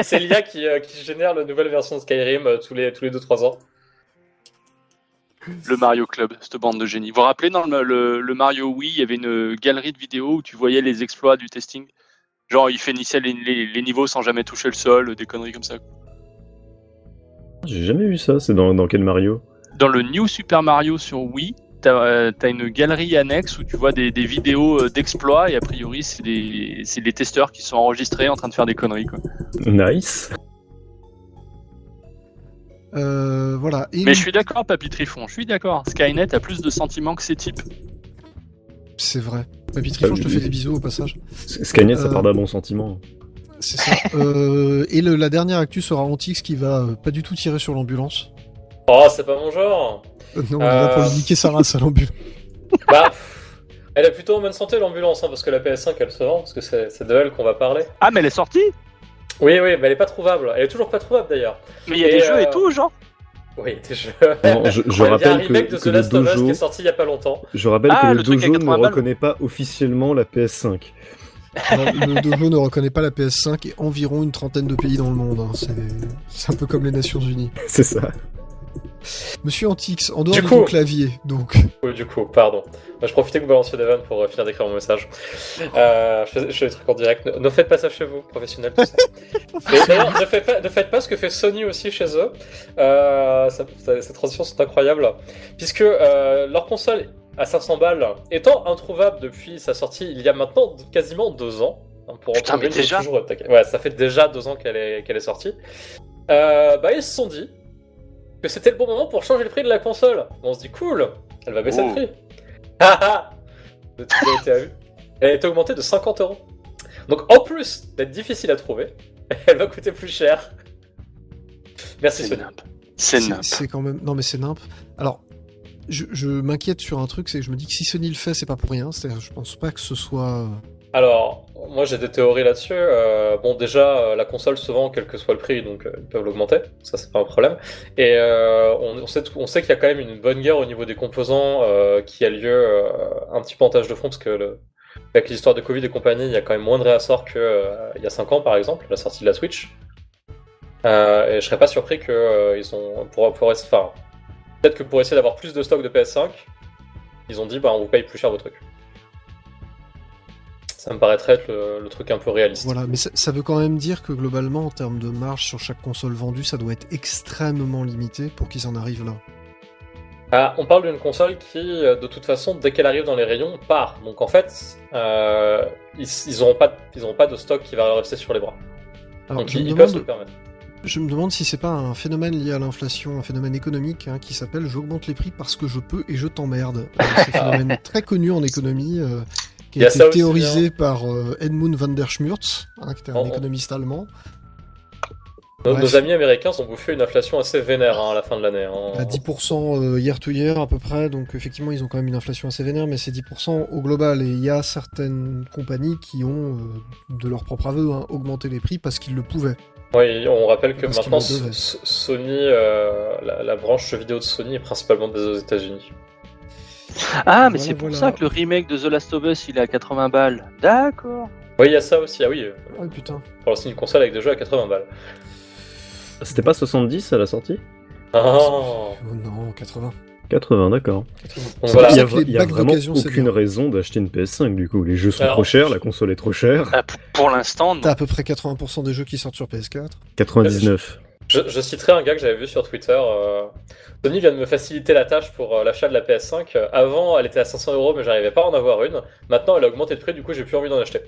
c'est l'IA qui, euh, qui génère la nouvelle version de Skyrim euh, tous les tous les 2-3 ans. Le Mario Club, cette bande de génie. Vous vous rappelez, dans le, le- le Mario Wii, il y avait une galerie de vidéos où tu voyais les exploits du testing? Genre, il finissait les, les- les niveaux sans jamais toucher le sol, des conneries comme ça. J'ai jamais vu ça, c'est dans, dans quel Mario? Dans le New Super Mario sur Wii, t'as euh, t'as une galerie annexe où tu vois des, des vidéos euh, d'exploits et a priori, c'est des, c'est des testeurs qui sont enregistrés en train de faire des conneries. Quoi. Nice. Euh, voilà. Et Mais je suis d'accord, Papy Trifon, je suis d'accord. Skynet a plus de sentiments que ces types. C'est vrai. Papy Trifon, je te fais des bisous au passage. Skynet, ça Euh, part d'un bon sentiment. C'est ça. Euh, et le- la dernière actu sera Antix qui va euh, pas du tout tirer sur l'ambulance. Oh, c'est pas mon genre. Euh, non, on est là pour lui niquer sa race à l'ambulance. Bah, elle est plutôt en bonne santé l'ambulance, hein, parce que la PS5 elle se vend, parce que c'est c'est de elle qu'on va parler. Ah, mais elle est sortie? Oui, oui, mais elle est pas trouvable. Elle est toujours pas trouvable d'ailleurs. Mais il y a Et, des jeux et tout, genre Oui. Non, je, je Il y a un rappelle remake que, de que The le Last of Us qui dojo, est sorti il y a pas longtemps. je rappelle Ah, que le, dojo ne 80 balles. reconnaît pas officiellement la PS5. Non, le dojo ne reconnaît pas la PS5 et environ une trentaine de pays dans le monde. hein. C'est un peu comme les Nations Unies. C'est ça. Monsieur Antix, en dehors Du de coup- ton clavier, donc. Oui, du coup, pardon. Moi, je profitais que vous balanciez des vannes pour euh, finir d'écrire mon message. Euh, je, fais, je fais des trucs en direct. Ne, ne faites pas ça chez vous, professionnels, tout ça. Mais d'ailleurs, ne faites, pas, ne faites pas ce que fait Sony aussi chez eux. Euh, ça- ça- ces transitions sont incroyables. Puisque euh, leur console à 500 balles, étant introuvable depuis sa sortie il y a maintenant quasiment deux ans, hein, pour en Putain, mais déjà toujours. Ouais, ça fait déjà deux ans qu'elle est, qu'elle est sortie. Euh, bah, ils se sont dit que c'était le bon moment pour changer le prix de la console. On se dit, cool, elle va baisser Oh. le prix. Ah ah Le truc a été à vue. Elle a été augmentée de 50 euros. Donc en plus d'être difficile à trouver, elle va coûter plus cher. Merci Sony. C'est C'est nimp. c'est quand même. Non, mais c'est nimp. Alors, je, je m'inquiète sur un truc, c'est que je me dis que si Sony le fait, c'est pas pour rien. C'est-à-dire, je pense pas que ce soit. Alors, moi j'ai des théories là-dessus. Euh, bon, déjà, euh, la console se vend quel que soit le prix, donc euh, ils peuvent l'augmenter, ça c'est pas un problème. Et on, sait, qu'il y a quand même une bonne guerre au niveau des composants qui a lieu un petit peu en tâche de fond, parce que avec l'histoire de Covid et compagnie, il y a quand même moins de réassorts qu'il y a 5 ans par exemple, la sortie de la Switch. Et je serais pas surpris que ils ont pour, pour peut-être que pour essayer d'avoir plus de stock de PS5, ils ont dit bah on vous paye plus cher vos trucs. Ça me paraîtrait être le, le truc un peu réaliste. Voilà, mais ça, ça veut quand même dire que globalement, en termes de marge sur chaque console vendue, ça doit être extrêmement limité pour qu'ils en arrivent là. Ah, on parle d'une console qui, euh, de toute façon, dès qu'elle arrive dans les rayons, part. Donc en fait, euh, ils, ils auront pas, ils auront pas de stock qui va rester sur les bras. Alors, Donc ils, peuvent se demande, le permettre. je me demande si c'est pas un phénomène lié à l'inflation, un phénomène économique hein, qui s'appelle j'augmente les prix parce que je peux et je t'emmerde. Euh, C'est un phénomène très connu en économie. euh, qui a été aussi, théorisé par euh, Edmund van der Schmurz, hein, qui était un Oh, oh. économiste allemand. Nos, amis américains ont bouffé une inflation assez vénère hein, à la fin de l'année. hein. à 10% euh, year to year à peu près, donc effectivement ils ont quand même une inflation assez vénère, mais c'est 10% au global. Et il y a certaines compagnies qui ont, euh, de leur propre aveu, hein, augmenté les prix parce qu'ils le pouvaient. Oui, on rappelle que Parce maintenant, Sony, euh, la, la branche vidéo de Sony est principalement basée aux États-Unis. Ah, mais Voilà, c'est pour voilà. ça que le remake de The Last of Us, il est à 80 balles. D'accord. Oui, il y a ça aussi. Ah oui, euh, Oh putain. pour lancer une console avec des jeux à 80 balles. C'était pas 70 à la sortie? Ah, Oh non, 80. 80, d'accord. C'est voilà. Il y ça a, y a vraiment c'est aucune raison d'acheter une PS5 du coup. Les jeux sont Alors- trop chers, la console est trop chère. Ah, pour- l'instant, non. T'as à peu près 80% des jeux qui sortent sur PS4. 99. Je, je citerai un gars que j'avais vu sur Twitter. euh, Sony vient de me faciliter la tâche pour euh, l'achat de la PS5. Euh, Avant, elle était à 500 euros, mais j'arrivais pas à en avoir une. Maintenant, elle a augmenté de prix, du coup, j'ai plus envie d'en acheter.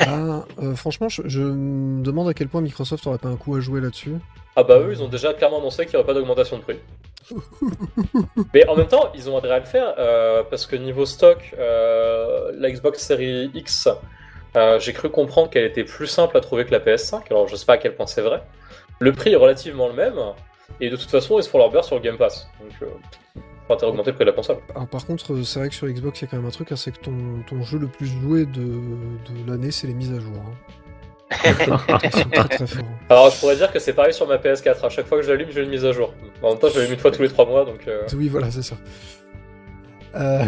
Ah, euh, franchement, je, je me demande à quel point Microsoft aurait pas un coup à jouer là-dessus. Ah bah eux, ils ont déjà clairement annoncé qu'il n'y aurait pas d'augmentation de prix. Mais en même temps, ils ont intérêt à le faire euh, parce que niveau stock, la Xbox Series X, j'ai cru comprendre qu'elle était plus simple à trouver que la PS5. Alors je sais pas à quel point c'est vrai. Le prix est relativement le même et de toute façon, ils se font leur beurre sur le Game Pass. Donc, euh, pas intérêt à augmenter le prix de la console. Alors, par contre, euh, c'est vrai que sur Xbox, il y a quand même un truc, hein, c'est que ton, ton jeu le plus joué de, de l'année, c'est les mises à jour. hein. Ils sont très très forts. Alors je pourrais dire que c'est pareil sur ma PS4. À chaque fois que je l'allume, j'ai une mise à jour. En même temps, je l'allume une fois tous les 3 mois, donc. euh, Oui, voilà, c'est ça. Euh,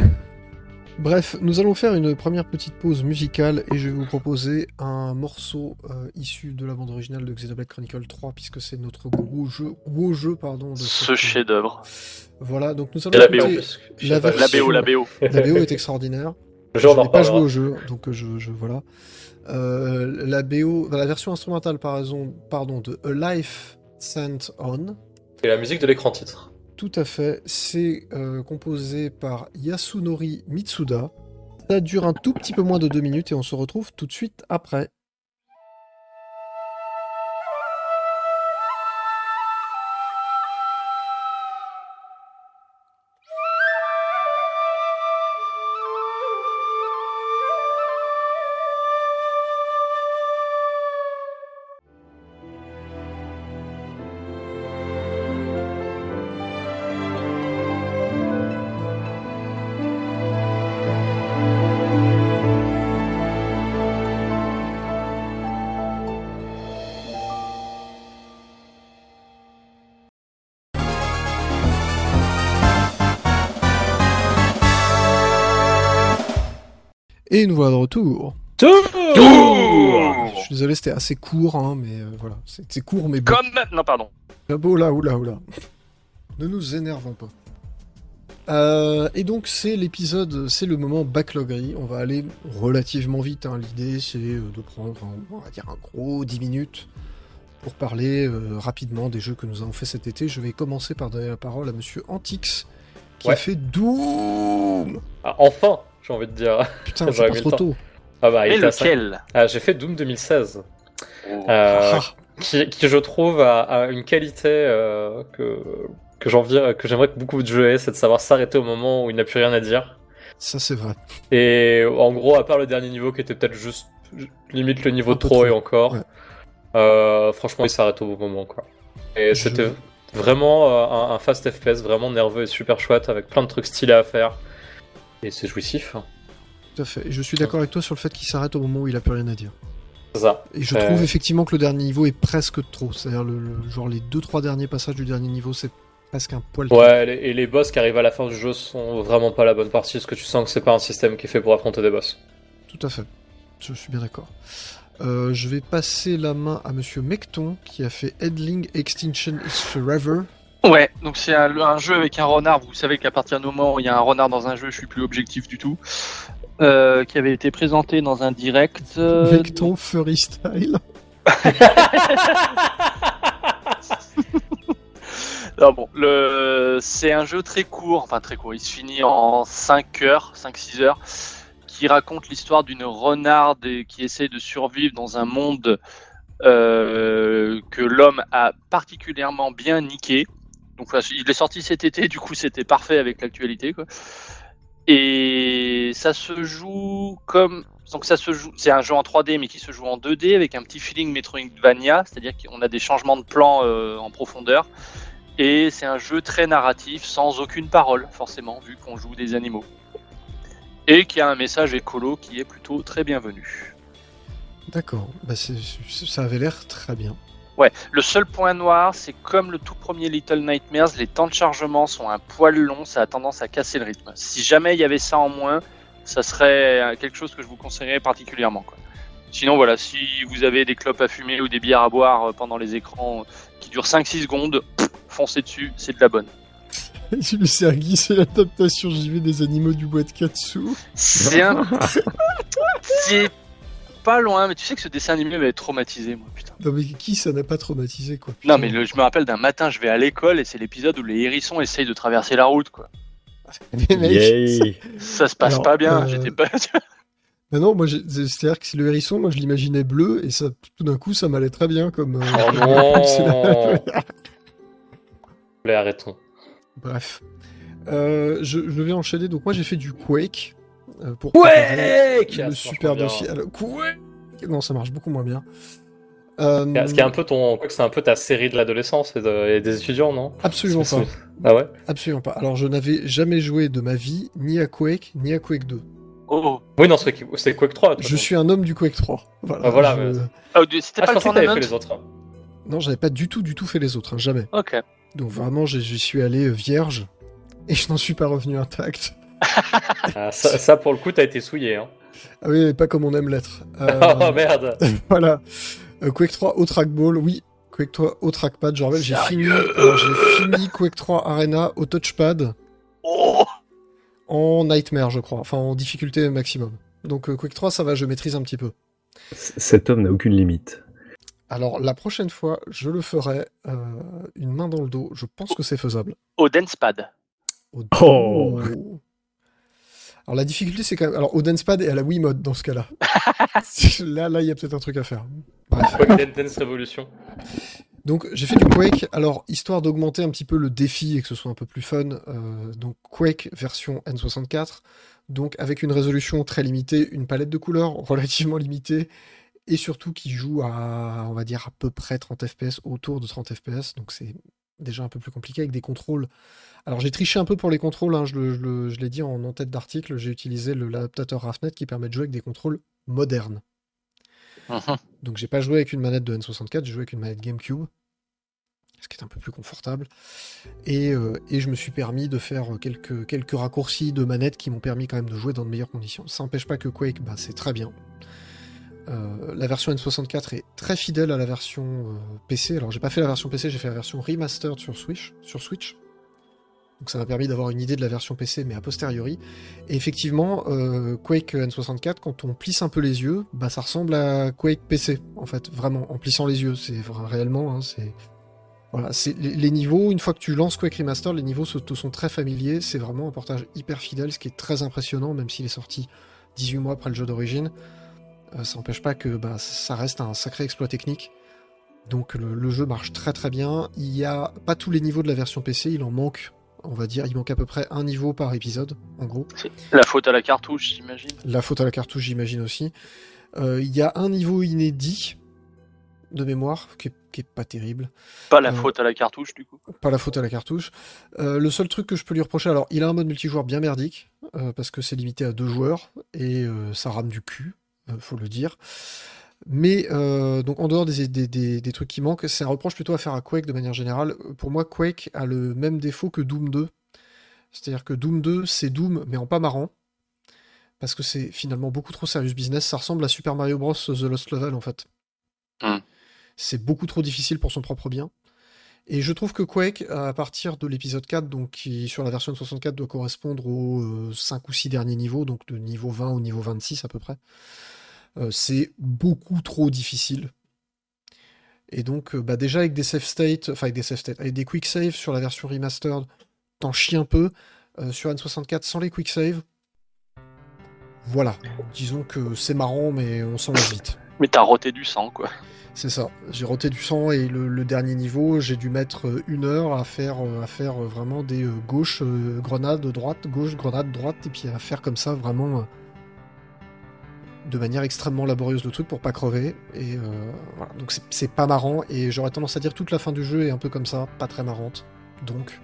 Bref, nous allons faire une première petite pause musicale et je vais vous proposer un morceau euh, issu de la bande originale de Xenoblade Chronicle 3 puisque c'est notre gros jeu, gros jeu pardon. De Ce chef-d'œuvre. Voilà, donc nous allons la BO. la La version- BO, la BO. La BO est extraordinaire. Le jeu, je n'ai pas joué au jeu, donc je, je voilà. Euh, la BO, la version instrumentale par raison, pardon, de A Life Sent On. Et la musique de l'écran titre. Tout à fait. C'est euh, composé par Yasunori Mitsuda. Ça dure un tout petit peu moins de deux minutes et on se retrouve tout de suite après. Et nous voilà de retour. Je suis désolé, c'était assez court, hein, mais euh, voilà. C'est c'est court, mais beau. Comme. Non, pardon. Ah beau là, oula, oula. Ne nous énervons pas. Euh, et donc c'est l'épisode, c'est le moment backlogerie. On va aller relativement vite. hein. L'idée c'est euh, de prendre, un- on va dire un gros 10 minutes pour parler euh, rapidement des jeux que nous avons fait cet été. Je vais commencer par donner la parole à Monsieur Antix qui a fait Doom. Ah, enfin, j'ai envie de dire. Putain, c'est pas trop tôt. Ah bah, il Mais lequel Ah, j'ai fait Doom 2016. Oh. Euh, Ah, qui, qui, je trouve a, a une qualité euh, que que j'envie, que j'aimerais que beaucoup de jeux aient, c'est de savoir s'arrêter au moment où il n'a plus rien à dire. ça c'est vrai. Et en gros, à part le dernier niveau qui était peut-être juste limite le niveau trop et encore, ouais. euh, franchement, il s'arrête au bon moment quoi. Et Je- c'était vraiment euh, un, un fast FPS vraiment nerveux et super chouette avec plein de trucs stylés à faire. Et c'est jouissif. Tout à fait. Et je suis d'accord avec toi sur le fait qu'il s'arrête au moment où il a plus rien à dire. C'est ça. Et je Euh. trouve effectivement que le dernier niveau est presque trop. C'est-à-dire le, le- genre les deux trois derniers passages du dernier niveau, c'est presque un poil. trop. Ouais, les- et les boss qui arrivent à la fin du jeu sont vraiment pas la bonne partie, parce que tu sens que c'est pas un système qui est fait pour affronter des boss. Tout à fait. Je suis bien d'accord. Euh, je vais passer la main à Monsieur Mecton qui a fait Headling Extinction is Forever. Ouais, donc c'est un, un jeu avec un renard. Vous savez qu'à partir du moment où il y a un renard dans un jeu, je suis plus objectif du tout. Euh, qui avait été présenté dans un direct. euh, Mecton Furry Style. Non, bon, le... c'est un jeu très court, enfin très court, il se finit en 5 heures, 5-6 heures, qui raconte l'histoire d'une renarde qui essaie de survivre dans un monde euh, que l'homme a particulièrement bien niqué. Donc il est sorti cet été, du coup c'était parfait avec l'actualité. Et ça se joue comme... Donc ça se joue, c'est un jeu en 3D mais qui se joue en 2D avec un petit feeling Metroidvania, c'est-à-dire qu'on a des changements de plan euh, en profondeur. Et c'est un jeu très narratif, sans aucune parole, forcément, vu qu'on joue des animaux. Et qui a un message écolo qui est plutôt très bienvenu. D'accord. Bah ça avait l'air très bien. Ouais, le seul point noir, c'est comme le tout premier Little Nightmares, les temps de chargement sont un poil longs, ça a tendance à casser le rythme. Si jamais il y avait ça en moins, ça serait quelque chose que je vous conseillerais particulièrement. Quoi. Sinon, voilà, si vous avez des clopes à fumer ou des bières à boire euh, pendant les écrans euh, qui durent 5-6 secondes, pff, foncez dessus, c'est de la bonne. Le Sergi, c'est l'adaptation JV des animaux du bois de Katsu. C'est un. C'est pas loin, mais tu sais que ce dessin animé m'avait traumatisé, moi, putain. Non mais qui ça n'a pas traumatisé quoi Non, mais le- je me rappelle d'un matin, je vais à l'école et c'est l'épisode où les hérissons essayent de traverser la route, quoi. Mais mec, Yay. Ça se passe Alors, pas bien, euh, j'étais pas. Non, moi, c'est-à-dire que si le hérisson, moi, je l'imaginais bleu, et ça, tout d'un coup, ça m'allait très bien comme. euh, Oh c'est non la- Allez, arrêtons. Bref. Euh, je, je vais enchaîner. Donc, moi, j'ai fait du Quake. Euh, pour Ça Le super dossier. Alors, Quake Non, ça marche beaucoup moins bien. Euh, Ce qui est un peu ton. Quoi que c'est un peu ta série de l'adolescence et, de- et des étudiants, non? Absolument pas. Ah ouais? Absolument pas. Alors, je n'avais jamais joué de ma vie ni à Quake, ni à Quake 2. Oh, Oui, non, c'est Quake 3. toi, Je suis un homme du Quake 3. Voilà. Ah, voilà, je- mais- Oh, du- c'était Ah, pas je le que fait les autres. Non, j'avais pas du tout, du tout fait les autres. hein, jamais. Ok. Donc, vraiment, j'y j'y suis allé euh, vierge. Et je n'en suis pas revenu intact. Ah, ça, ça, pour le coup, t'as été souillé. Hein. Ah oui, mais pas comme on aime l'être. Euh, oh merde voilà. Euh, Quake 3 au trackball, oui. Quake 3 au trackpad, je rappelle, j'ai fini, fini Quake 3 Arena au touchpad Oh en nightmare, je crois. Enfin, en difficulté maximum. Donc euh, Quake 3, ça va, je maîtrise un petit peu. C- Cet homme n'a aucune limite. Alors, la prochaine fois, je le ferai euh, une main dans le dos. Je pense que c'est faisable. Au Dancepad. Au- Oh. Alors, la difficulté, c'est quand même. Alors, au Dancepad et à la Wiimote, dans ce cas-là. là, là, il y a peut-être un truc à faire. Bref. Quake Dance Revolution. Donc j'ai fait du Quake, alors histoire d'augmenter un petit peu le défi et que ce soit un peu plus fun, euh, donc Quake version N64, donc avec une résolution très limitée, une palette de couleurs relativement limitée, et surtout qui joue à, on va dire, à peu près 30 FPS, autour de 30 FPS, donc c'est déjà un peu plus compliqué avec des contrôles. Alors j'ai triché un peu pour les contrôles, hein, je, l'ai dit en en-tête d'article, j'ai utilisé l'adaptateur RAFNet qui permet de jouer avec des contrôles modernes. Mhm. Donc j'ai pas joué avec une manette de N64, j'ai joué avec une manette GameCube, ce qui est un peu plus confortable. Et, euh, et je me suis permis de faire quelques, quelques raccourcis de manette qui m'ont permis quand même de jouer dans de meilleures conditions. Ça n'empêche pas que Quake, bah, c'est très bien. Euh, la version N64 est très fidèle à la version euh, PC. Alors j'ai pas fait la version PC, j'ai fait la version remastered sur Switch. Sur Switch. Donc ça m'a permis d'avoir une idée de la version PC, mais a posteriori. Et effectivement, euh, Quake N64, quand on plisse un peu les yeux, bah ça ressemble à Quake PC, en fait, vraiment, en plissant les yeux. C'est réellement, hein, c'est. Voilà, les, niveaux, une fois que tu lances Quake Remaster, les niveaux te sont très familiers. C'est vraiment un portage hyper fidèle, ce qui est très impressionnant, même s'il est sorti 18 mois après le jeu d'origine. Euh, ça n'empêche pas que bah, ça reste un sacré exploit technique. Donc le, le jeu marche très très bien. Il n'y a pas tous les niveaux de la version PC, il en manque, on va dire, il manque à peu près un niveau par épisode, en gros. La faute à la cartouche, j'imagine. La faute à la cartouche, j'imagine aussi. Euh, Il y a un niveau inédit de mémoire qui est, qui est pas terrible. Pas la Euh. faute à la cartouche, du coup. Pas la faute à la cartouche. Euh, le seul truc que je peux lui reprocher, alors il a un mode multijoueur bien merdique, parce que c'est limité à deux joueurs, et ça rame du cul, faut le dire. Mais euh, donc en dehors des, des- des- des trucs qui manquent, c'est un reproche plutôt à faire à Quake de manière générale. Pour moi, Quake a le même défaut que Doom 2. C'est-à-dire que Doom 2, c'est Doom, mais en pas marrant. Parce que c'est finalement beaucoup trop serious business. Ça ressemble à Super Mario Bros. The Lost Level, en fait. Hmm. C'est beaucoup trop difficile pour son propre bien. Et je trouve que Quake, à partir de l'épisode 4, donc qui sur la version de 64 doit correspondre aux 5 ou 6 derniers niveaux, donc de niveau 20 au niveau 26 à peu près, euh, c'est beaucoup trop difficile. Et donc, euh, bah, déjà avec des save states, enfin avec des save states, avec des quick saves sur la version remastered, t'en chies un peu. Euh, sur N64 sans les quick saves, voilà. Disons que c'est marrant, mais on s'en lasse vite. Mais t'as roté du sang, quoi. C'est ça. J'ai roté du sang et le, le dernier niveau, j'ai dû mettre euh, une heure à faire, euh, à faire euh, vraiment des gauches, grenades, droite, gauche, grenade, droite, et puis à faire comme ça vraiment de manière extrêmement laborieuse le truc pour pas crever. Et euh, voilà. Donc c'est- pas marrant et j'aurais tendance à dire toute la fin du jeu est un peu comme ça, pas très marrante. Donc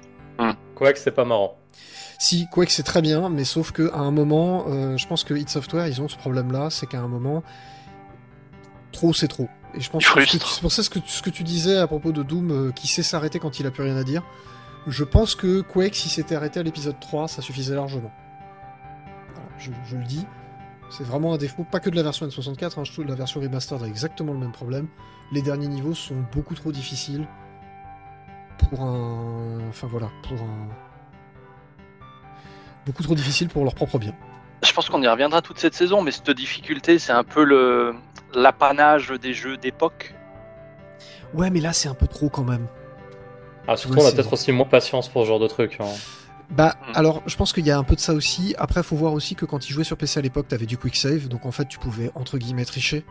Quake, c'est pas marrant. si, Quake c'est très bien, mais sauf que à un moment, euh, je pense que id Software, ils ont ce problème-là, c'est qu'à un moment, trop c'est trop. Et je pense que c'est pour ça ce que, tu- ce que tu disais à propos de Doom, euh, qui sait s'arrêter quand il a plus rien à dire. Je pense que Quake, si c'était arrêté à l'épisode 3, ça suffisait largement. Voilà, je, je le dis. C'est vraiment un défaut, pas que de la version N64, hein, je trouve que la version remastered a exactement le même problème. Les derniers niveaux sont beaucoup trop difficiles pour un. Enfin voilà, pour un beaucoup trop difficile pour leur propre bien. Je pense qu'on y reviendra toute cette saison, mais cette difficulté, c'est un peu le l'apanage des jeux d'époque. Ouais, mais là, c'est un peu trop quand même. Ah, surtout, Ouais, on a peut-être aussi moins patience pour ce genre de truc. hein. Bah, Hmm. alors, je pense qu'il y a un peu de ça aussi. Après, faut voir aussi que quand ils jouaient sur PC à l'époque, t'avais du quick save, donc en fait, tu pouvais entre guillemets tricher.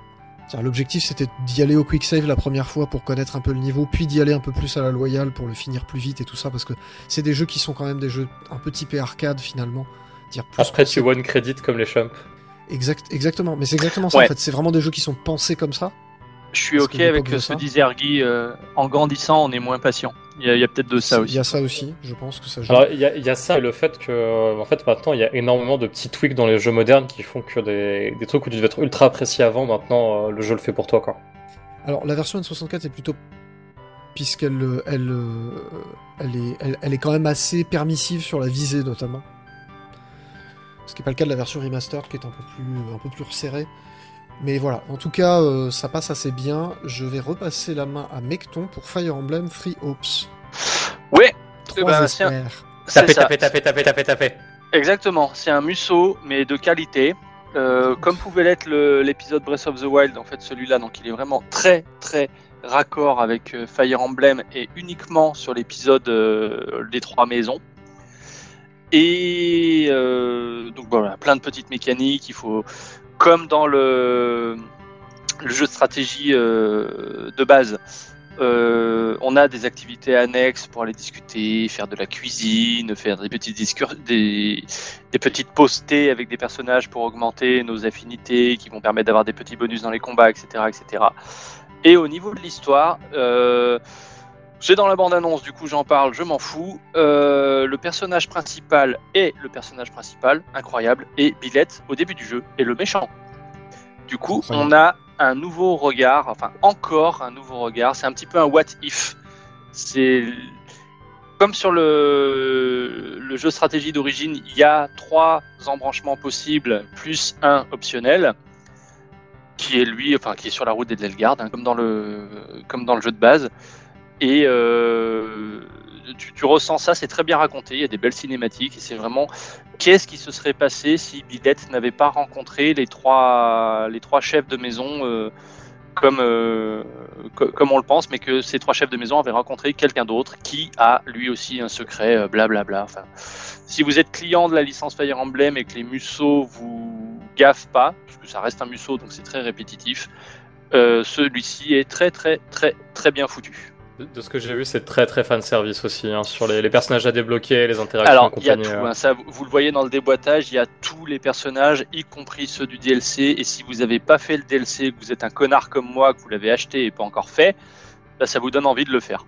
L'objectif, c'était d'y aller au quick save la première fois pour connaître un peu le niveau, puis d'y aller un peu plus à la loyale pour le finir plus vite et tout ça, parce que c'est des jeux qui sont quand même des jeux un peu typés arcade finalement. Dire plus Après, tu one credit comme les champs. Exact, exactement, mais c'est exactement ça Ouais. en fait. C'est vraiment des jeux qui sont pensés comme ça. Je suis Parce ok avec ce ça. que disait Ergy. euh, en grandissant, on est moins patient. Il y a, il peut-être de ça Il aussi. y a ça aussi, je pense que ça joue. Alors, il y, a- il y a ça et le fait que, en fait, maintenant, il y a énormément de petits tweaks dans les jeux modernes qui font que des, des trucs où tu devais être ultra apprécié avant, maintenant, euh, le jeu le fait pour toi, quoi. Alors la version N64 est plutôt puisqu'elle euh, elle, euh, elle, est, elle, elle est quand même assez permissive sur la visée notamment. Ce qui n'est pas le cas de la version remastered qui est un peu plus, un peu plus resserrée. Mais voilà, en tout cas, euh, ça passe assez bien. Je vais repasser la main à Mecton pour Fire Emblem Free Hopes. Ouais, Trois ben, un- Tapez, ça. tapez, tapez, tapez, tapez, tapez. Exactement, c'est un musso, mais de qualité. Euh, comme pouvait l'être l'épisode Breath of the Wild, en fait, celui-là, donc il est vraiment très, très raccord avec euh, Fire Emblem et uniquement sur l'épisode euh, des trois maisons. Et euh, donc voilà, plein de petites mécaniques. Il faut, comme dans le, jeu de stratégie euh, de base, euh, on a des activités annexes pour aller discuter, faire de la cuisine, faire des petites des, des petites postées avec des personnages pour augmenter nos affinités, qui vont permettre d'avoir des petits bonus dans les combats, etc., etc. Et au niveau de l'histoire, c'est dans la bande-annonce, du coup j'en parle, je m'en fous. Euh, le personnage principal est le personnage principal, incroyable, et Billette au début du jeu est le méchant. Du coup, on a un nouveau regard, enfin encore un nouveau regard. C'est un petit peu un what if. C'est comme sur le, le jeu stratégie d'origine, il y a trois embranchements possibles plus un optionnel qui est lui, enfin qui est sur la route des Delgarde, hein, comme dans le comme dans le jeu de base. Et euh, tu, ressens ça, c'est très bien raconté. Il y a des belles cinématiques et c'est vraiment qu'est-ce qui se serait passé si Billette n'avait pas rencontré les trois les trois chefs de maison euh, comme euh, co- comme on le pense, mais que ces trois chefs de maison avaient rencontré quelqu'un d'autre qui a lui aussi un secret, blablabla. Enfin, si vous êtes client de la licence Fire Emblem et que les musso vous gaffent pas, parce que ça reste un musso donc c'est très répétitif, celui-ci est très très très très bien foutu. De, ce que j'ai vu, c'est très très fan service aussi, hein, sur les, les personnages à débloquer, les interactions Alors, il y a tout, hein, ça, vous vous le voyez dans le déboîtage, il y a tous les personnages, y compris ceux du DLC. Et si vous n'avez pas fait le DLC, que vous êtes un connard comme moi, que vous l'avez acheté et pas encore fait, bah, ça vous donne envie de le faire.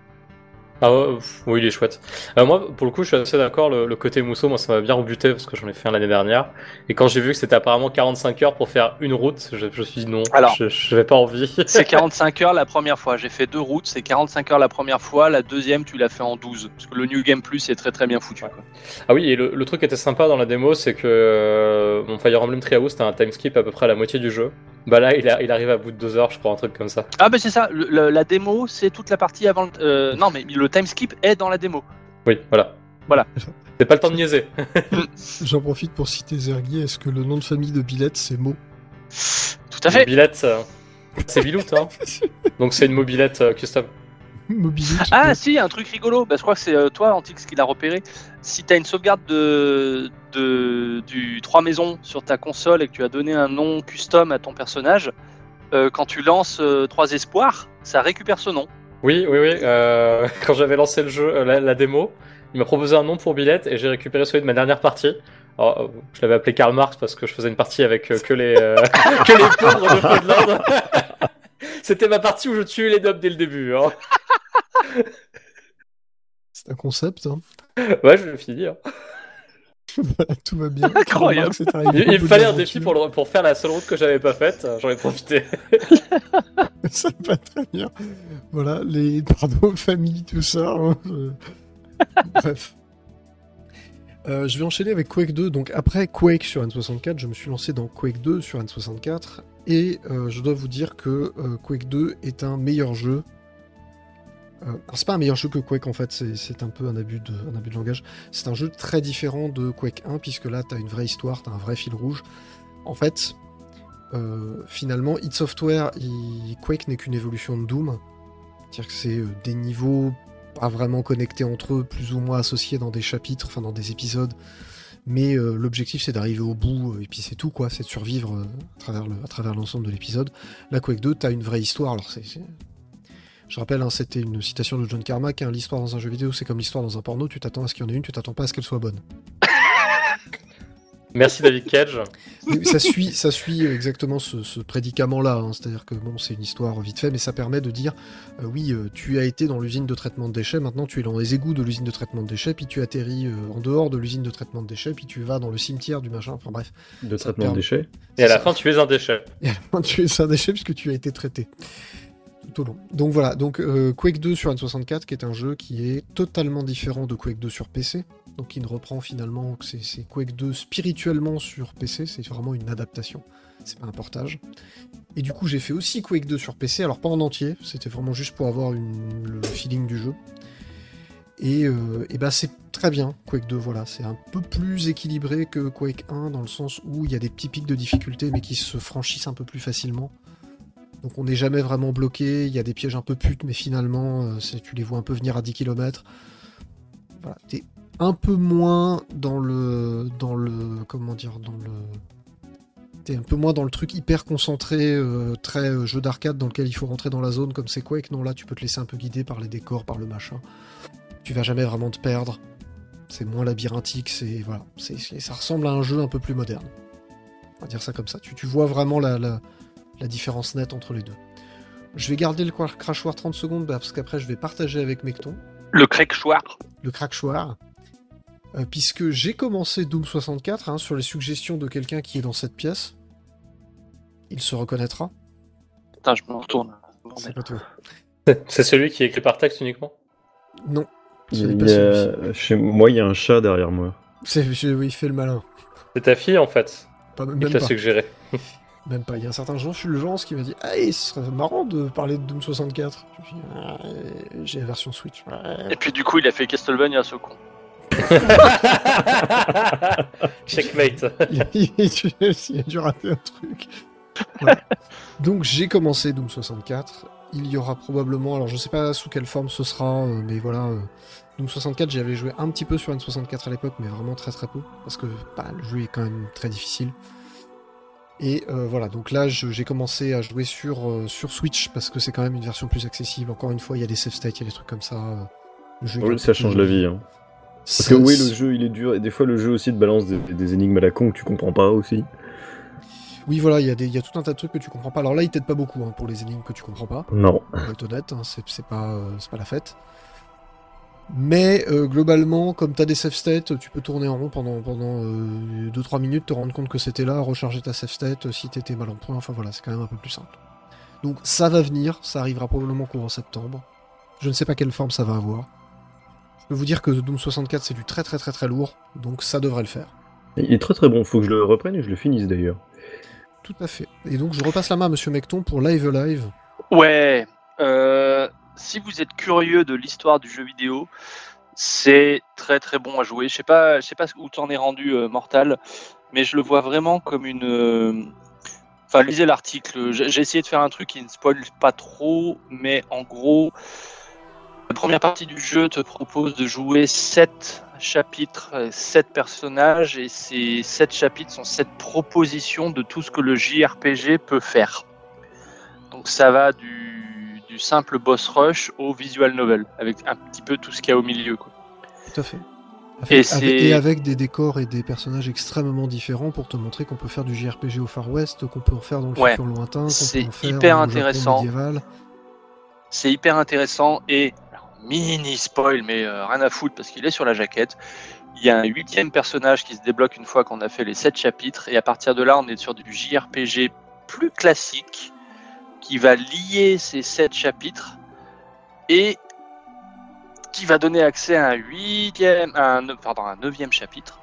Ah ouais, oui, il est chouette. Euh, moi, pour le coup, je suis assez d'accord. Le, le côté mousseau, moi, ça m'a bien rebuté parce que j'en ai fait un l'année dernière. Et quand j'ai vu que c'était apparemment 45 heures pour faire une route, je, me suis dit non, Alors. je, je vais pas envie. C'est 45 heures la première fois. J'ai fait deux routes, c'est 45 heures la première fois. La deuxième, tu l'as fait en 12. Parce que le New Game Plus est très très bien foutu. quoi. Ah oui, et le, le truc qui était sympa dans la démo, c'est que euh, mon Fire Emblem Treehouse, c'était un time skip à peu près à la moitié du jeu. Bah là, il, a- il arrive à bout de deux heures, je crois, un truc comme ça. Ah, bah c'est ça, le- le- la démo, c'est toute la partie avant le. euh, non, mais le time skip est dans la démo. Oui, voilà. Voilà. C'est pas le temps de niaiser. J'en profite pour citer Zergi. Est-ce que le nom de famille de Billette c'est Mo? Tout à fait. Mobilette, euh, c'est Bilout, hein. Donc c'est une mobilette euh, custom. Ah si, un truc rigolo. Bah, je crois que c'est euh, toi, Antix, qui l'a repéré. Si tu as une sauvegarde de, de, du 3 maisons sur ta console et que tu as donné un nom custom à ton personnage, euh, quand tu lances 3 espoirs, ça récupère ce nom. Oui, oui, oui. euh, quand j'avais lancé le jeu, euh, la, la démo, il m'a proposé un nom pour Billette et j'ai récupéré celui de ma dernière partie. Alors, euh, je l'avais appelé Karl Marx parce que je faisais une partie avec euh, que les euh, que les pauvres de Podland. C'était ma partie où je tuais les nobles dès le début. Hein. C'est un concept. Hein. Ouais, je vais le finir. Voilà, tout va bien. Incroyable. Il, me fallait un défi pour, le- pour faire la seule route que j'avais pas faite. J'en ai profité. Ça va très bien. Voilà, les pardon, famille, tout ça. hein, je- Bref. Euh, je vais enchaîner avec Quake 2. Donc après Quake sur N64, je me suis lancé dans Quake 2 sur N64 et euh, je dois vous dire que euh, Quake 2 est un meilleur jeu Euh, c'est pas un meilleur jeu que Quake en fait, c'est- un peu un abus, de, langage. C'est un jeu très différent de Quake 1 puisque là t'as une vraie histoire, t'as un vrai fil rouge. En fait, finalement, id Software, il- Quake n'est qu'une évolution de Doom. C'est-à-dire que c'est des niveaux pas vraiment connectés entre eux, plus ou moins associés dans des chapitres, enfin dans des épisodes. Mais euh, l'objectif c'est d'arriver au bout euh, et puis c'est tout quoi, c'est de survivre euh, à travers l'ensemble de l'épisode. La Quake 2, t'as une vraie histoire. Alors je rappelle, hein, c'était une citation de John Carmack. hein, l'histoire dans un jeu vidéo, c'est comme l'histoire dans un porno. Tu t'attends à ce qu'il y en ait une, tu t'attends pas à ce qu'elle soit bonne. Merci David Cage. Mais ça suit, ça suit exactement ce, ce prédicament-là. hein, C'est-à-dire que bon, c'est une histoire vite fait, mais ça permet de dire, euh, oui, euh, tu as été dans l'usine de traitement de déchets, maintenant tu es dans les égouts de l'usine de traitement de déchets, puis tu atterris euh, en dehors de l'usine de traitement de déchets, puis tu vas dans le cimetière du machin. Enfin bref, De traitement de déchets. Et à la ça. fin, tu es un déchet. Et à la fin, tu es un déchet puisque tu as été traité. Tout au long. Donc voilà, donc euh, Quake 2 sur N64, qui est un jeu qui est totalement différent de Quake 2 sur PC. Donc qui ne reprend finalement que c'est Quake 2 spirituellement sur PC, c'est vraiment une adaptation. C'est pas un portage. Et du coup, j'ai fait aussi Quake 2 sur PC, alors pas en entier, c'était vraiment juste pour avoir le feeling du jeu. Et, euh, ben c'est très bien, Quake 2, voilà. C'est un peu plus équilibré que Quake 1, dans le sens où il y a des petits pics de difficulté, mais qui se franchissent un peu plus facilement. Donc on n'est jamais vraiment bloqué, il y a des pièges un peu putes, mais finalement, euh, tu les vois un peu venir à 10 km. Voilà, un peu moins dans le... dans le... comment dire, dans le... T'es un peu moins dans le truc hyper concentré, euh, très euh, jeu d'arcade dans lequel il faut rentrer dans la zone comme c'est Quake. Non, là, tu peux te laisser un peu guider par les décors, par le machin. Tu vas jamais vraiment te perdre. C'est moins labyrinthique, c'est voilà, c'est ça ressemble à un jeu un peu plus moderne. On va dire ça comme ça. Tu, tu vois vraiment la, la, la différence nette entre les deux. Je vais garder le cra- crachoir 30 secondes bah, parce qu'après je vais partager avec Mecton Le crack-choir. le crachoir. Euh, puisque j'ai commencé Doom 64 hein, sur les suggestions de quelqu'un qui est dans cette pièce. Il se reconnaîtra. Putain, je me retourne. C'est pas toi. C'est celui qui est écrit par texte uniquement? Non. Il a-. Chez moi, il y a un chat derrière moi. C'est, oui, il fait le malin. C'est ta fille en fait Pas, même t'a pas. suggéré. Même pas. Il y a un certain jour, je suis le genre qui m'a dit Ah, ce serait marrant de parler de Doom 64. Je me suis dit, Ah, J'ai la version Switch. Ouais. Et puis du coup, il a fait Castlevania, ce con. Checkmate. il, a, il a dû rater un truc. Donc j'ai commencé Doom 64. Il y aura probablement, alors je sais pas sous quelle forme ce sera, euh, mais voilà. euh, Doom 64, j'y avais joué un petit peu sur N64 à l'époque, mais vraiment très très peu, parce que bah, le jeu est quand même très difficile. Et euh, voilà, donc là j'ai commencé à jouer sur, euh, sur Switch, parce que c'est quand même une version plus accessible. Encore une fois, il y a des save states, il y a des trucs comme ça. euh, le jeu Oui, ça change la vie. hein. Parce que oui, le jeu il est dur et des fois le jeu aussi te balance des, des énigmes à la con que tu comprends pas aussi. Oui, voilà, il y, a des- il y a tout un tas de trucs que tu comprends pas. Alors là, il t'aide pas beaucoup hein, pour les énigmes que tu comprends pas. Non. pour être honnête, hein, c'est c'est pas, euh, c'est pas la fête. Mais euh, globalement, comme tu as des save states, tu peux tourner en rond pendant, pendant 2-3 minutes, te rendre compte que c'était là, recharger ta save state euh, si t'étais mal en point, enfin voilà, c'est quand même un peu plus simple. Donc ça va venir, ça arrivera probablement courant septembre. Je ne sais pas quelle forme ça va avoir. Je peux vous dire que Doom 64 c'est du très très très très lourd, donc ça devrait le faire. Il est très très bon, faut que je le reprenne et je le finisse d'ailleurs. Tout à fait. Et donc je repasse la main à Monsieur Mecton pour Live Live. Ouais. euh, si vous êtes curieux de l'histoire du jeu vidéo, c'est très très bon à jouer. Je sais pas, je sais pas où t'en es rendu, euh, Mortal, mais je le vois vraiment comme une. euh, Enfin, lisez l'article. J'ai j'ai essayé de faire un truc qui ne spoil pas trop, mais en gros, la première partie du jeu te propose de jouer 7 chapitres, 7 personnages, et ces 7 chapitres sont 7 propositions de tout ce que le JRPG peut faire. Donc ça va du, du simple boss rush au visual novel, avec un petit peu tout ce qu'il y a au milieu. Quoi. Tout à fait. Et Avec, c'est- avec- et avec des décors et des personnages extrêmement différents pour te montrer qu'on peut faire du JRPG au Far West, qu'on peut en faire dans le Ouais. futur lointain, qu'on peut en faire hyper intéressant. C'est hyper intéressant et mini spoil, mais euh, rien à foutre parce qu'il est sur la jaquette. Il y a un huitième personnage qui se débloque une fois qu'on a fait les sept chapitres et à partir de là, on est sur du JRPG plus classique qui va lier ces sept chapitres et qui va donner accès à un huitième, un, pardon, un neuvième chapitre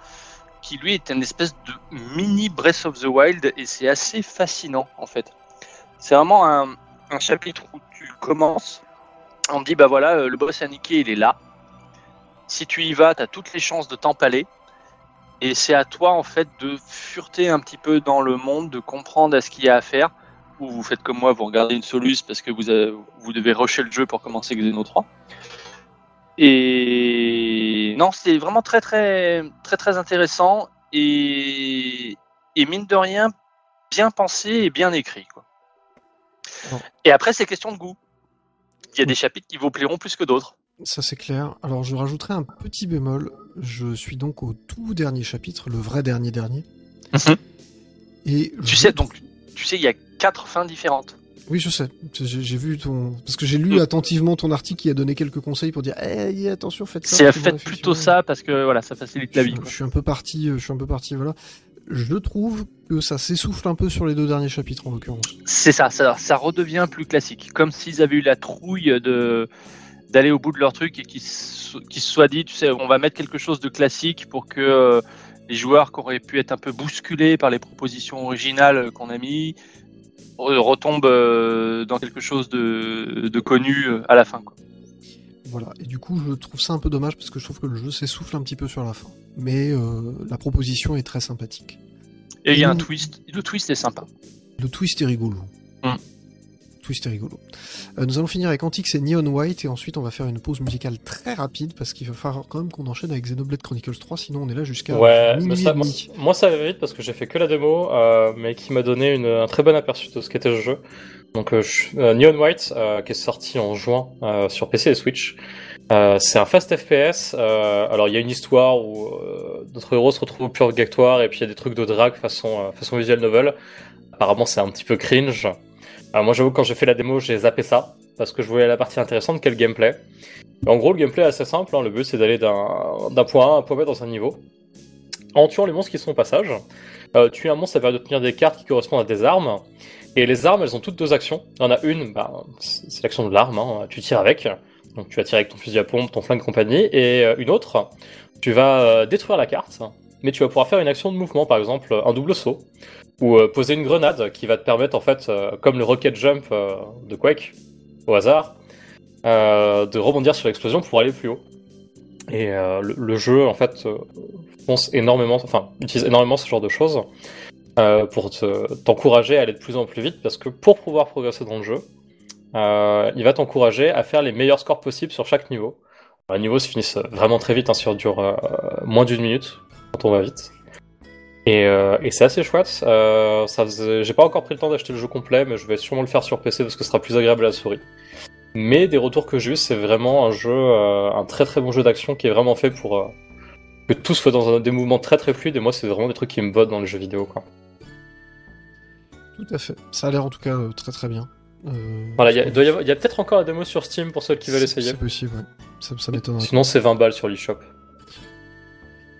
qui lui est une espèce de mini Breath of the Wild et c'est assez fascinant en fait. C'est vraiment un, un chapitre où tu commences On te dit, bah voilà, euh, le boss Aniki, il est là. Si tu y vas, tu as toutes les chances de t'empaler. Et c'est à toi, en fait, de fureter un petit peu dans le monde, de comprendre à ce qu'il y a à faire. Ou vous faites comme moi, vous regardez une soluce parce que vous, avez- vous devez rusher le jeu pour commencer Xeno 3. Et non, c'est vraiment très très très très intéressant et, et mine de rien bien pensé et bien écrit. Quoi. Bon. Et après, c'est question de goût. Il y a des chapitres qui vous plairont plus que d'autres. Ça c'est clair. Alors je rajouterai un petit bémol. Je suis donc au tout dernier chapitre, le vrai dernier dernier. Et Tu je sais, donc, tu sais, il y a quatre fins différentes. Oui, je sais. J'ai j'ai vu ton. Parce que j'ai lu Mm. attentivement ton article qui a donné quelques conseils pour dire Eh, attention, faites ça. C'est parce que bon, fait plutôt ça parce que voilà, ça facilite la je, vie. quoi. je suis un peu parti. euh, Je suis un peu parti. Voilà. Je trouve que ça s'essouffle un peu sur les deux derniers chapitres en l'occurrence. C'est ça, ça, ça redevient plus classique. Comme s'ils avaient eu la trouille de d'aller au bout de leur truc et qu'ils se soient dit, tu sais, on va mettre quelque chose de classique pour que euh, les joueurs qui auraient pu être un peu bousculés par les propositions originales qu'on a mis re- retombent euh, dans quelque chose de, de connu euh, à la fin. Quoi. Voilà. Et du coup, je trouve ça un peu dommage parce que je trouve que le jeu s'essouffle un petit peu sur la fin. Mais euh, la proposition est très sympathique. Et il y a un twist. Le twist est sympa. Le twist est rigolo. Mm. Twist est rigolo. Euh, nous allons finir avec Antix et Neon White et ensuite on va faire une pause musicale très rapide parce qu'il va falloir quand même qu'on enchaîne avec Xenoblade Chronicles 3 sinon on est là jusqu'à Ouais, mais ça, moi, moi, ça va vite parce que j'ai fait que la démo, euh, mais qui m'a donné une- un très bon aperçu de ce qu'était le jeu. Donc euh, euh, Neon White, euh, qui est sorti en juin sur PC et Switch. C'est un fast FPS. alors il y a une histoire où notre héros se retrouve au purgatoire et puis il y a des trucs de drague façon façon visual novel. Apparemment c'est un petit peu cringe. Moi j'avoue quand j'ai fait la démo j'ai zappé ça parce que je voulais la partie intéressante qu'est le gameplay. En gros le gameplay est assez simple. hein, le but c'est d'aller d'un point A à un point B dans un niveau en tuant les monstres qui sont au passage. Tuer un monstre, ça permet d'obtenir des cartes qui correspondent à des armes. Et les armes, elles ont toutes deux actions. Il y en a une, bah, c'est l'action de l'arme, hein, tu tires avec. Donc tu vas tirer avec ton fusil à pompe, ton flingue compagnie. Et euh, une autre, tu vas euh, détruire la carte, mais tu vas pouvoir faire une action de mouvement, par exemple un double saut. Ou euh, poser une grenade qui va te permettre, en fait, comme le rocket jump de Quake, au hasard, de rebondir sur l'explosion pour aller plus haut. Et le, jeu, en fait, pense énormément, enfin, utilise énormément ce genre de choses euh, pour te- t'encourager à aller de plus en plus vite, parce que pour pouvoir progresser dans le jeu, euh, il va t'encourager à faire les meilleurs scores possibles sur chaque niveau. Les niveaux se finissent vraiment très vite, hein, ça dure euh, moins d'une minute quand on va vite. Et, c'est assez chouette. J'ai pas encore pris le temps d'acheter le jeu complet, mais je vais sûrement le faire sur PC parce que ce sera plus agréable à la souris. Mais des retours que j'ai eu, c'est vraiment un jeu, un très très bon jeu d'action qui est vraiment fait pour que tout soit dans un- des mouvements très très fluides. Et moi, c'est vraiment des trucs qui me bottent dans les jeux vidéo. Tout à fait. Ça a l'air en tout cas euh, très très bien. Euh, Voilà, il y a, peut-être encore la démo sur Steam pour ceux qui veulent essayer. C'est possible, ouais. Ça, ça m'étonnerait. Sinon, c'est 20 balles sur l'eShop.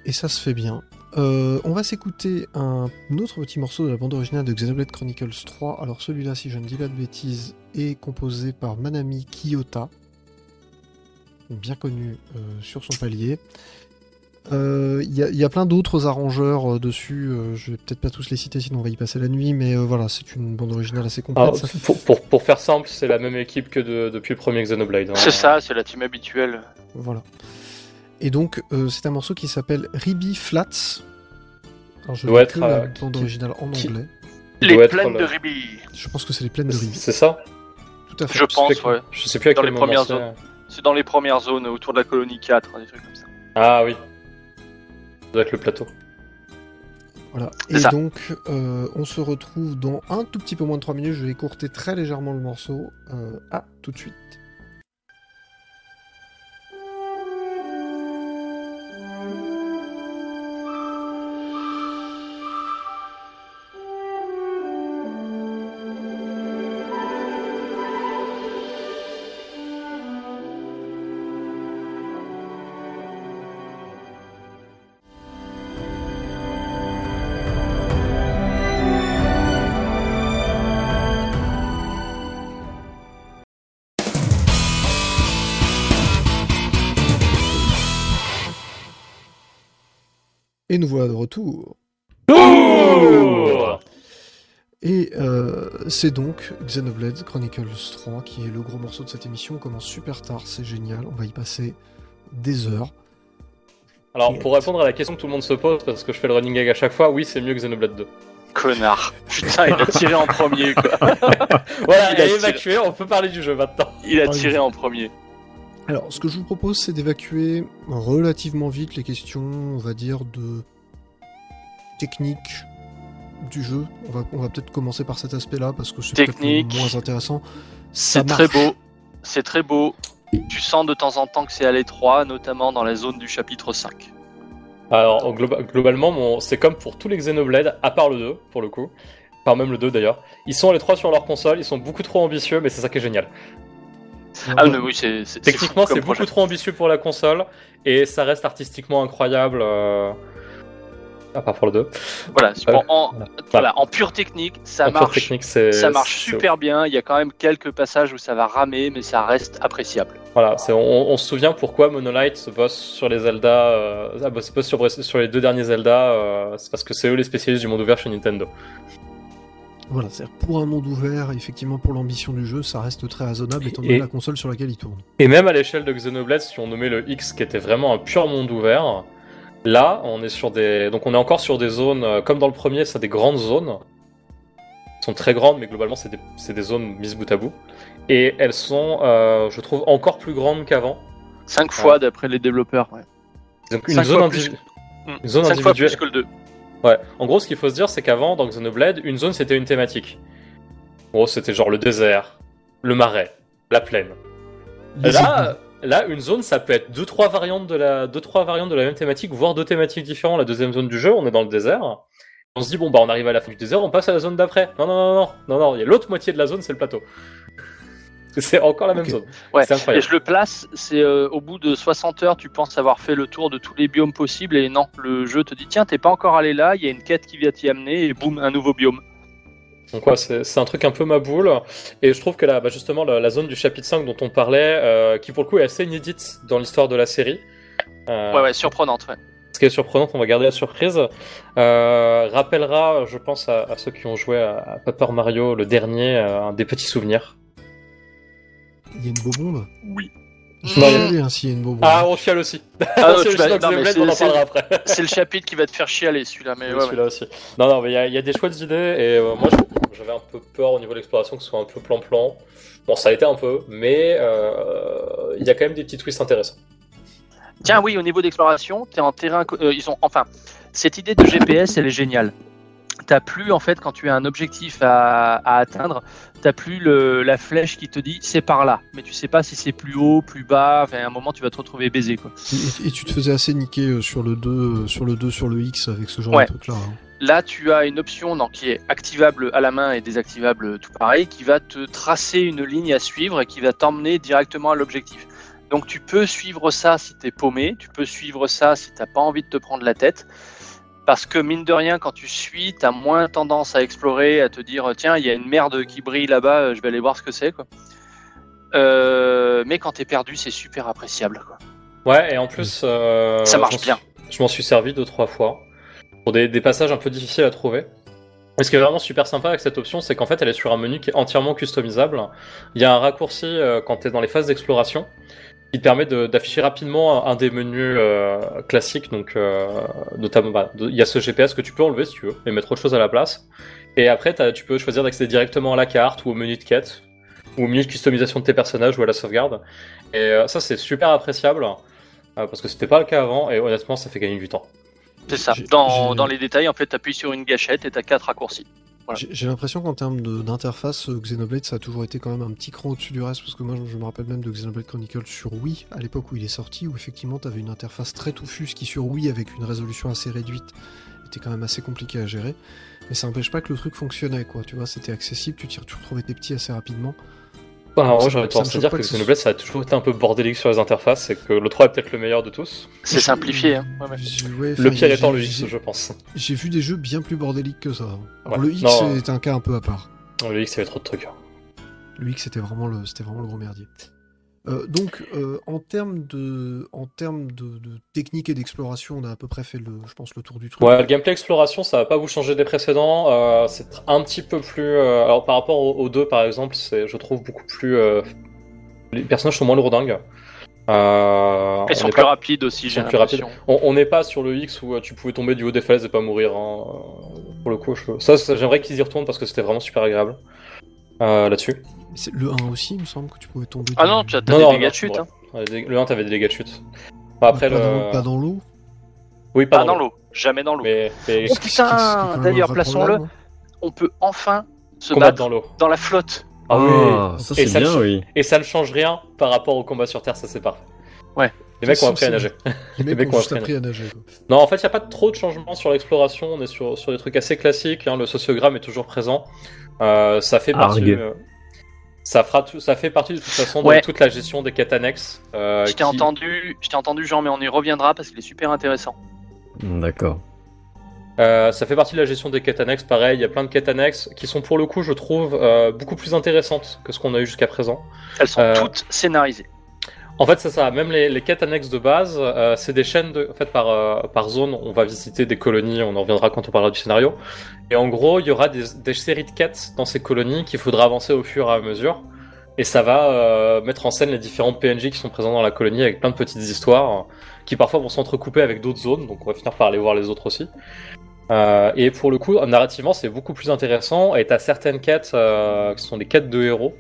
Et ça se fait bien. Euh, on va s'écouter un autre petit morceau de la bande originale de Xenoblade Chronicles 3. Alors celui-là, si je ne dis pas de bêtises, est composé par Manami Kiyota, bien connu euh, sur son palier. Euh, Il y, a- il y a plein d'autres arrangeurs euh, dessus, euh, je vais peut-être pas tous les citer sinon on va y passer la nuit, mais euh, voilà, c'est une bande originale assez complète. Alors, ça. pour, pour, pour faire simple, c'est la même équipe que de- depuis le premier Xenoblade. hein. C'est ça, c'est la team habituelle. Voilà. Et donc, euh, c'est un morceau qui s'appelle Ribi Flats. Alors, je Doit lis être, la euh, bande qui- originale en qui- anglais. Les doit plaines de Ribi. Je pense que c'est les plaines de Ribi. c'est ça Tout à fait. Je pense, ouais. Je sais plus à Dans quel les moment premières c'est. zones. C'est dans les premières zones autour de la colonie 4, des trucs comme ça. Ah oui. Ça doit être le plateau. Voilà. Et ça. donc, euh, on se retrouve dans un tout petit peu moins de 3 minutes. Je vais écourter très légèrement le morceau. Euh, à tout de suite. Et nous voilà de retour. Et euh, c'est donc Xenoblade Chronicles 3 qui est le gros morceau de cette émission. On commence super tard, c'est génial. On va y passer des heures. Alors, pour répondre à la question que tout le monde se pose, parce que je fais le running gag à chaque fois, oui, c'est mieux que Xenoblade 2. Connard. Putain, il a tiré en premier, quoi. voilà, Il il a tiré. évacué, on peut parler du jeu maintenant. Il a tiré en premier. Alors, ce que je vous propose, c'est d'évacuer relativement vite les questions, on va dire, de technique du jeu. On va, on va peut-être commencer par cet aspect-là parce que c'est peut-être moins intéressant. C'est très beau. C'est très beau. Tu sens de temps en temps que c'est à l'étroit, notamment dans la zone du chapitre 5. Alors, globa- globalement, mon- c'est comme pour tous les Xenoblade, à part le 2, pour le coup. Enfin, même le 2 d'ailleurs. Ils sont les trois sur leur console, ils sont beaucoup trop ambitieux, mais c'est ça qui est génial. Ah oui, c'est Techniquement, c'est beaucoup trop ambitieux pour la console, et ça reste artistiquement incroyable. euh, À part pour le 2. Voilà, c'est pour- en, Voilà. voilà, en pure technique, ça En marche. technique, Ça marche super bien. Il y a quand même quelques passages où ça va ramer, mais ça reste appréciable. Voilà, on se souvient pourquoi Monolith se bosse sur les Zelda, euh, ah, bah, se bosse sur, sur les deux derniers Zelda, euh, c'est parce que c'est eux les spécialistes du monde ouvert chez Nintendo. Voilà, c'est-à-dire pour un monde ouvert, effectivement pour l'ambition du jeu, ça reste très raisonnable étant donné Et- la console sur laquelle il tourne. Et même à l'échelle de Xenoblade, si on nommait le X qui était vraiment un pur monde ouvert, là, on est sur des, donc on est encore sur des zones, euh, comme dans le premier, c'est des grandes zones. Elles sont très grandes, mais globalement, c'est des, c'est des zones mises bout à bout. Et elles sont, euh, je trouve, encore plus grandes qu'avant. Cinq fois d'après les développeurs. Ouais. Donc une Cinq zone, fois plus une zone Cinq fois individuelle. plus que le 2. Ouais. En gros, ce qu'il faut se dire, c'est qu'avant, dans Xenoblade, une zone c'était une thématique. En gros, c'était genre le désert, le marais, la plaine. Les Là, là, une zone, ça peut être deux trois variantes de la, deux trois variantes de la même thématique, voire deux thématiques différentes. La deuxième zone du jeu, on est dans le désert. On se dit bon bah on arrive à la fin du désert, on passe à la zone d'après. Non non non non non non, il y a l'autre moitié de la zone, c'est le plateau. C'est encore la même zone. Ouais. C'est Et je le place, c'est euh, au bout de 60 heures, tu penses avoir fait le tour de tous les biomes possibles et non, le jeu te dit tiens, t'es pas encore allé là, il y a une quête qui vient t'y amener et boum, un nouveau biome. Donc ouais, c'est c'est un truc un peu ma boule. Et je trouve que là, bah, justement, la, la zone du chapitre 5 dont on parlait, euh, qui pour le coup est assez inédite dans l'histoire de la série. euh, Ouais, ouais, surprenante, ouais. Ce qui est surprenant, on va garder la surprise. Euh, rappellera, je pense, à, à ceux qui ont joué à, à Paper Mario, le dernier, euh, des petits souvenirs. Il y a une bobombe Oui. Je Non, suis il y a- allé ainsi, il y a une bobombe. Ah, on chiale aussi. Ah, non, C'est tu le vas- Xenoblade, non, mais on en c'est- parlera après. C'est le chapitre qui va te faire chialer celui-là, mais Oui, ouais, ouais. celui-là aussi. Non, non, mais il y, a- il y a des chouettes idées, et euh, moi j'avais un peu peur au niveau de l'exploration que ce soit un peu plan-plan. Bon, ça a été un peu, mais euh, il y a quand même des petits twists intéressants. Tiens, oui, au niveau d'exploration, t'es en terrain. euh, ils ont, enfin, cette idée de GPS, elle est géniale. T'as plus, en fait, quand tu as un objectif à, à atteindre, t'as plus le, la flèche qui te dit c'est par là. Mais tu sais pas si c'est plus haut, plus bas. Enfin, à un moment, tu vas te retrouver baisé, quoi. Et, et tu te faisais assez niquer euh, sur le 2, euh, sur le 2, sur le X avec ce genre Ouais. de truc là. hein. Là, tu as une option non, qui est activable à la main et désactivable tout pareil, qui va te tracer une ligne à suivre et qui va t'emmener directement à l'objectif. Donc tu peux suivre ça si t'es paumé, tu peux suivre ça si t'as pas envie de te prendre la tête. Parce que mine de rien, quand tu suis, t'as moins tendance à explorer, à te dire tiens, il y a une merde qui brille là-bas, euh, je vais aller voir ce que c'est. quoi. Euh, mais quand t'es perdu, c'est super appréciable. Quoi. Ouais, et en plus. euh, Ça marche je m'en suis- bien. Je m'en suis servi deux, trois fois. Pour des, des passages un peu difficiles à trouver. Et ce qui est vraiment super sympa avec cette option, c'est qu'en fait, elle est sur un menu qui est entièrement customisable. Il y a un raccourci euh, quand tu es dans les phases d'exploration te permet d'afficher rapidement un, un des menus euh, classiques. Donc, euh, notamment, bah, de- il y a ce GPS que tu peux enlever si tu veux et mettre autre chose à la place. Et après, tu peux choisir d'accéder directement à la carte ou au menu de quête ou au menu de customisation de tes personnages ou à la sauvegarde. Et euh, ça, c'est super appréciable euh, parce que c'était pas le cas avant et honnêtement, ça fait gagner du temps. C'est ça. Dans, dans les détails, en fait, t'appuies sur une gâchette et t'as quatre raccourcis. J'ai l'impression qu'en termes d'interface, euh, Xenoblade ça a toujours été quand même un petit cran au-dessus du reste parce que moi je, me rappelle même de Xenoblade Chronicles sur Wii à l'époque où il est sorti où effectivement t'avais une interface très touffue ce qui sur Wii avec une résolution assez réduite était quand même assez compliqué à gérer. Mais ça n'empêche pas que le truc fonctionnait quoi. Tu vois c'était accessible tu, tu retrouvais tes petits assez rapidement Bah, Ça- moi, ça j'aurais tendance à dire pas que Xenoblade, ça a toujours été un peu bordélique sur les interfaces et que le 3 est peut-être le meilleur de tous. C'est simplifié. Hein. Ouais, ouais. Ouais, Le pire étant le X, je pense. j'ai vu des jeux bien plus bordéliques que ça Alors, Ouais. le X Non. est un cas un peu à part Le X, il y avait trop de trucs. le X c'était vraiment le c'était vraiment le gros merdier Euh, donc, euh, en termes de, en termes de, de technique et d'exploration, on a à peu près fait le, je pense, le tour du truc. Ouais, le gameplay exploration, ça va pas vous changer des précédents. euh, c'est un petit peu plus. euh, alors par rapport aux, aux deux, par exemple, c'est, je trouve beaucoup plus. euh, les personnages sont moins lourdingues. Euh, Ils on sont plus pas- rapides aussi, j'ai l'impression. On n'est pas sur le X où euh, tu pouvais tomber du haut des falaises et pas mourir. hein, Pour le coup, je- ça, ça, j'aimerais qu'ils y retournent parce que c'était vraiment super agréable euh, là-dessus. C'est le 1 aussi, il me semble que tu pouvais tomber. Ah non, tu as des dégâts de chute. hein. Le 1, t'avais des dégâts de chute. Enfin, après, pas, le... dans, pas dans l'eau. Oui, pas, Pas dans l'eau, jamais dans l'eau. Mais, mais Oh putain, d'ailleurs, plaçons-le. hein. On peut enfin se battre dans l'eau. dans la flotte. Ah oui. Ça Et c'est ça bien, oui. Et ça ne change rien par rapport au combat sur Terre, ça c'est parfait. Ouais. Les mecs ont appris à nager. Les Les mecs ont juste appris à appris à nager. quoi. Non, en fait, il n'y a pas trop de changements sur l'exploration. On est sur, sur des trucs assez classiques. hein. Le sociogramme est toujours présent. Euh, ça fait partie. Euh, ça, fera tout- ça fait partie de toute façon Ouais. de toute la gestion des quêtes annexes. euh, je t'ai qui- entendu, je t'ai entendu Jean, mais on y reviendra parce qu'il est super intéressant. D'accord. Euh, ça fait partie de la gestion des quêtes annexes. Pareil, il y a plein de quêtes annexes qui sont pour le coup, je trouve, euh, beaucoup plus intéressantes que ce qu'on a eu jusqu'à présent. Elles sont Euh, toutes scénarisées. En fait, c'est ça. Même les, quêtes annexes de base, euh, c'est des chaînes de, en fait, par, euh, par zone. On va visiter des colonies. On en reviendra quand on parlera du scénario. Et en gros, il y aura des, séries de quêtes dans ces colonies qu'il faudra avancer au fur et à mesure. Et ça va euh, mettre en scène les différents PNJ qui sont présents dans la colonie avec plein de petites histoires qui parfois vont s'entrecouper avec d'autres zones. Donc, on va finir par aller voir les autres aussi. Et pour le coup, narrativement, c'est beaucoup plus intéressant. Et t'as certaines quêtes qui sont des quêtes de héros,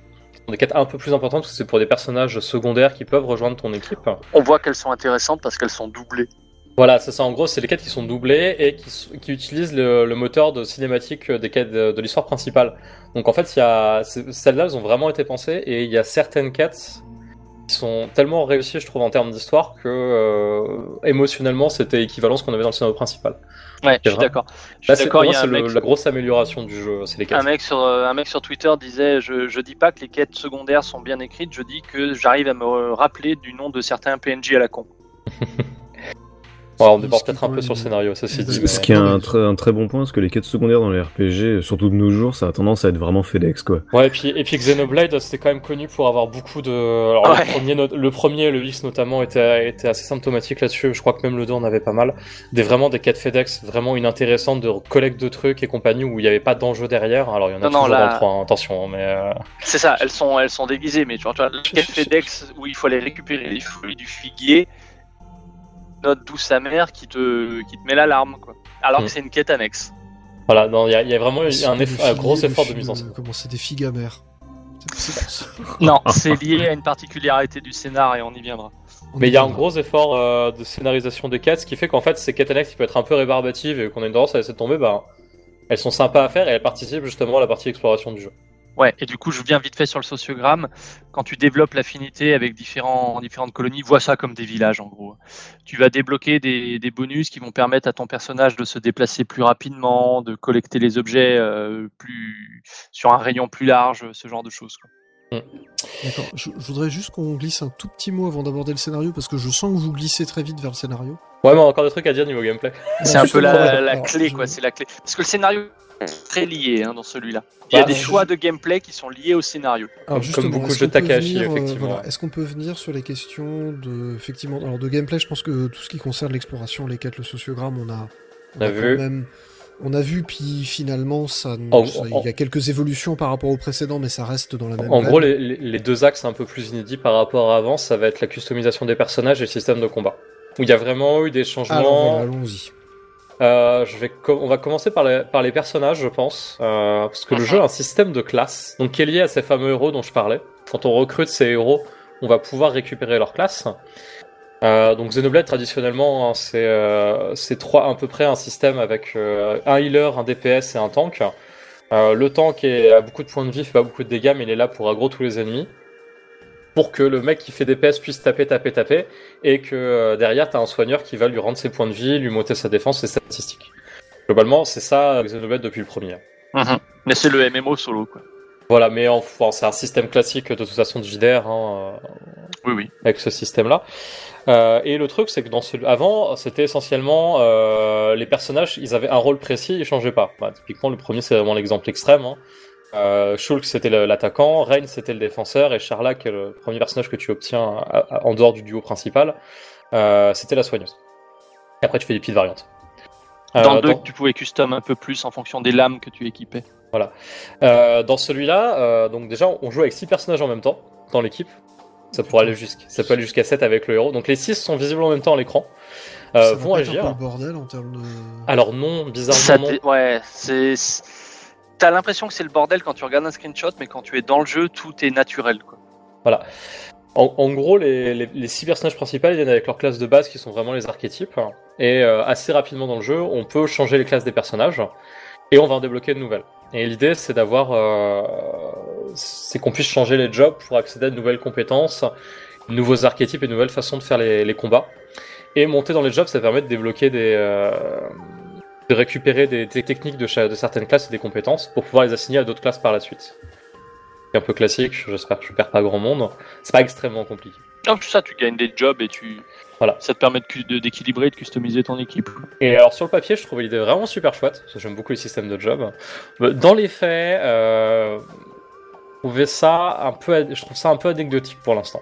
des quêtes un peu plus importantes parce que c'est pour des personnages secondaires qui peuvent rejoindre ton équipe. On voit qu'elles sont intéressantes parce qu'elles sont doublées. Voilà, c'est ça. En gros, c'est les quêtes qui sont doublées et qui, utilisent le, le moteur de cinématique des quêtes de, de l'histoire principale. Donc en fait, il y a celles-là, elles ont vraiment été pensées et il y a certaines quêtes qui sont tellement réussies, je trouve, en termes d'histoire que euh, émotionnellement, c'était équivalent à ce qu'on avait dans le scénario principal. Ouais, je suis d'accord. Là, c'est le- la grosse amélioration du jeu, c'est les quêtes. un mec sur euh, un mec sur Twitter disait je, je dis pas que les quêtes secondaires sont bien écrites, je dis que j'arrive à me rappeler du nom de certains PNJ à la con. Ouais, on déborde peut-être un peu sur le scénario, ceci est dit. Ce mais- qui est un, très- un très bon point, parce que les quêtes secondaires dans les RPG, surtout de nos jours, ça a tendance à être vraiment FedEx, quoi. Ouais, et puis, et puis Xenoblade, c'était quand même connu pour avoir beaucoup de. Alors, Ouais. le, premier, no- le premier, le X notamment, était, était assez symptomatique là-dessus. Je crois que même le 2 en avait pas mal. Des vraiment des quêtes FedEx vraiment inintéressantes de collecte de trucs et compagnie où il n'y avait pas d'enjeu derrière. Alors, il y en a Non, non, toujours là- dans le 3, hein, attention, hein, mais. euh, C'est ça, elles sont elles sont déguisées, mais tu vois, tu vois la quête FedEx où il faut aller récupérer les fruits du figuier, douce amère qui te qui te met l'alarme quoi. Alors Mm. que c'est une quête annexe. Voilà, non, il y, a- il y a vraiment un, eff- gros effort de mise en scène. Comment c'est des figues amères. Non, c'est lié à une particularité du scénar et on y viendra. Mais il y a un gros effort euh, de scénarisation des quêtes, ce qui fait qu'en fait, ces quêtes annexes qui peuvent être un peu rébarbatives et qu'on a une tendance à laisser tomber, bah, elles sont sympas à faire et elles participent justement à la partie exploration du jeu. Ouais, et du coup, je viens vite fait sur le sociogramme. Quand tu développes l'affinité avec différents, différentes colonies, vois ça comme des villages en gros. Tu vas débloquer des, des bonus qui vont permettre à ton personnage de se déplacer plus rapidement, de collecter les objets euh, plus sur un rayon plus large, ce genre de choses. quoi. D'accord. Je, je voudrais juste qu'on glisse un tout petit mot avant d'aborder le scénario parce que je sens que vous glissez très vite vers le scénario. Ouais, mais encore des trucs à dire niveau gameplay. C'est un peu la, clé, quoi. C'est la clé. Parce que le scénario est très lié hein, dans celui-là. Il y a Bah, des je- choix de gameplay qui sont liés au scénario. Alors Comme beaucoup de est-ce jeux de qu'on peut Takahashi, venir, euh, effectivement. voilà, Est-ce qu'on peut venir sur les questions de, effectivement, alors de gameplay Je pense que tout ce qui concerne l'exploration, les quêtes, le sociogramme, on a, On a quand vu. même, on a vu, puis finalement, ça, En- ça- en- il y a quelques évolutions par rapport au précédent, mais ça reste dans la même. En veine. gros, les, deux axes un peu plus inédits par rapport à avant, ça va être la customisation des personnages et le système de combat. Où il y a vraiment eu des changements. Alors voilà, allons-y. Euh, je vais co- on va commencer par les, par les personnages, je pense, euh, parce que le jeu a un système de classe, donc qui est lié à ces fameux héros dont je parlais. Quand on recrute ces héros, on va pouvoir récupérer leur classe. Euh, donc Xenoblade traditionnellement, hein, c'est euh, c'est trois à peu près un système avec euh, un healer, un DPS et un tank. Euh, le tank est, a beaucoup de points de vie, fait pas beaucoup de dégâts, mais il est là pour aggro tous les ennemis. Pour que le mec qui fait DPS puisse taper, taper, taper, et que euh, derrière t'as un soigneur qui va lui rendre ses points de vie, lui monter sa défense et ses statistiques. Globalement, c'est ça Xenoblade depuis le premier. Mais c'est le MMO solo, quoi. Voilà, mais enfin, c'est un système classique de toute façon de JDR hein, Oui, oui. avec ce système-là. Euh, et le truc, c'est que dans ce... avant, c'était essentiellement euh, les personnages, ils avaient un rôle précis, ils changeaient pas. Bah, typiquement, le premier, c'est vraiment l'exemple extrême. hein. Euh, Shulk c'était l'attaquant, Rain c'était le défenseur et Charla, qui est le premier personnage que tu obtiens à- à- en dehors du duo principal, c'était la soigneuse. Et après tu fais des petites variantes. Dans le 2, dans- tu pouvais custom un peu plus en fonction des lames que tu équipais. Euh, dans celui-là, donc déjà, on joue avec 6 personnages en même temps dans l'équipe. Ça pourrait aller jusqu'à ça peut aller jusqu'à 7 avec le héros. Donc les 6 sont visibles en même temps à l'écran. Euh, vont un peu agir. le bordel en termes de. Alors non, bizarrement Ouais, c'est. T'as l'impression que c'est le bordel quand tu regardes un screenshot, mais quand tu es dans le jeu, tout est naturel. Quoi. En, en gros, les, les, les six personnages principaux viennent avec leurs classes de base qui sont vraiment les archétypes. Et euh, assez rapidement dans le jeu, on peut changer les classes des personnages et on va en débloquer de nouvelles. Et l'idée, c'est d'avoir, euh, c'est qu'on puisse changer les jobs pour accéder à de nouvelles compétences, nouveaux archétypes et nouvelles façons de faire les, les combats. Et monter dans les jobs, ça permet de débloquer des, euh, de récupérer des, des techniques de, de certaines classes et des compétences pour pouvoir les assigner à d'autres classes par la suite. C'est un peu classique, j'espère que je perds pas grand monde. C'est pas extrêmement compliqué. Donc ça, tu gagnes des jobs et tu. Voilà. Ça te permet de de- d'équilibrer et de customiser ton équipe. Et alors sur le papier, je trouvais l'idée vraiment super chouette, parce que j'aime beaucoup les systèmes de job. Dans les faits, euh, je trouvais ça un peu, je trouve ça un peu anecdotique pour l'instant.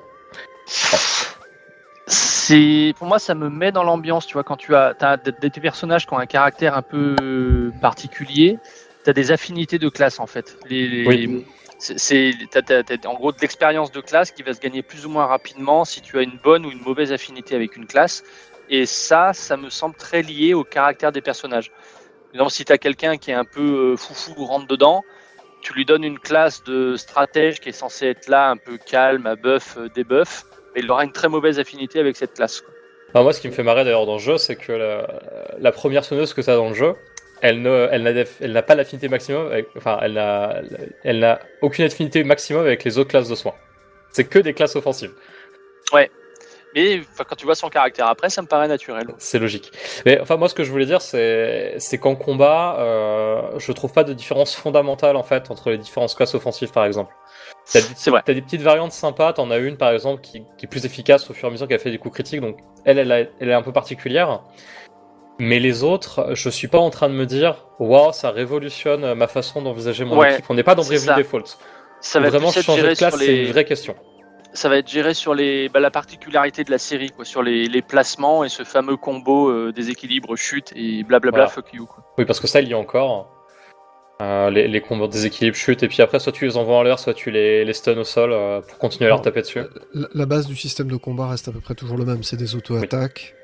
C'est pour moi ça me met dans l'ambiance, tu vois, quand tu as, as des, des personnages qui ont un caractère un peu particulier, tu as des affinités de classe en fait. Les, les- Oui. C'est- en gros de l'expérience de classe qui va se gagner plus ou moins rapidement si tu as une bonne ou une mauvaise affinité avec une classe. Et ça, ça me semble très lié au caractère des personnages. Exemple, si tu as quelqu'un qui est un peu euh, foufou rentre dedans, tu lui donnes une classe de stratège qui est censée être là, un peu calme, à buff, euh, debuff, mais il aura une très mauvaise affinité avec cette classe. moi, ce qui me fait marrer d'ailleurs dans le jeu, c'est que la, la première sonneuse que tu as dans le jeu, elle n'a, pas l'affinité maximum, avec- enfin, elle n'a, elle n'a aucune affinité maximum avec les autres classes de soins. C'est que des classes offensives. Mais enfin, quand tu vois son caractère après, ça me paraît naturel. C'est logique. Mais enfin, moi, ce que je voulais dire, c'est, c'est qu'en combat, euh, je trouve pas de différence fondamentale en fait entre les différentes classes offensives, par exemple. T'as des, C'est vrai. t'as des petites variantes sympas. T'en as une, par exemple, qui, qui est plus efficace au fur et à mesure qu'elle fait des coups critiques. Donc, elle, elle, a- elle est un peu particulière. Mais les autres, je suis pas en train de me dire, waouh, ça révolutionne ma façon d'envisager mon Ouais, équipe. On n'est pas dans Bravely ça. Default. Ça va Vraiment changer géré de classe, sur c'est une vraie question. ça va être géré sur les, bah, la particularité de la série, quoi, sur les, les placements et ce fameux combo euh, déséquilibre chute et blablabla Voilà. fuck you. Quoi. Oui, parce que ça, il y a encore. Euh, les, les combos déséquilibre chutent, et puis après, soit tu les envoies en l'air, soit tu les, les stuns au sol euh, pour continuer à leur taper dessus. La, la base du système de combat reste à peu près toujours le même, c'est des auto-attaques.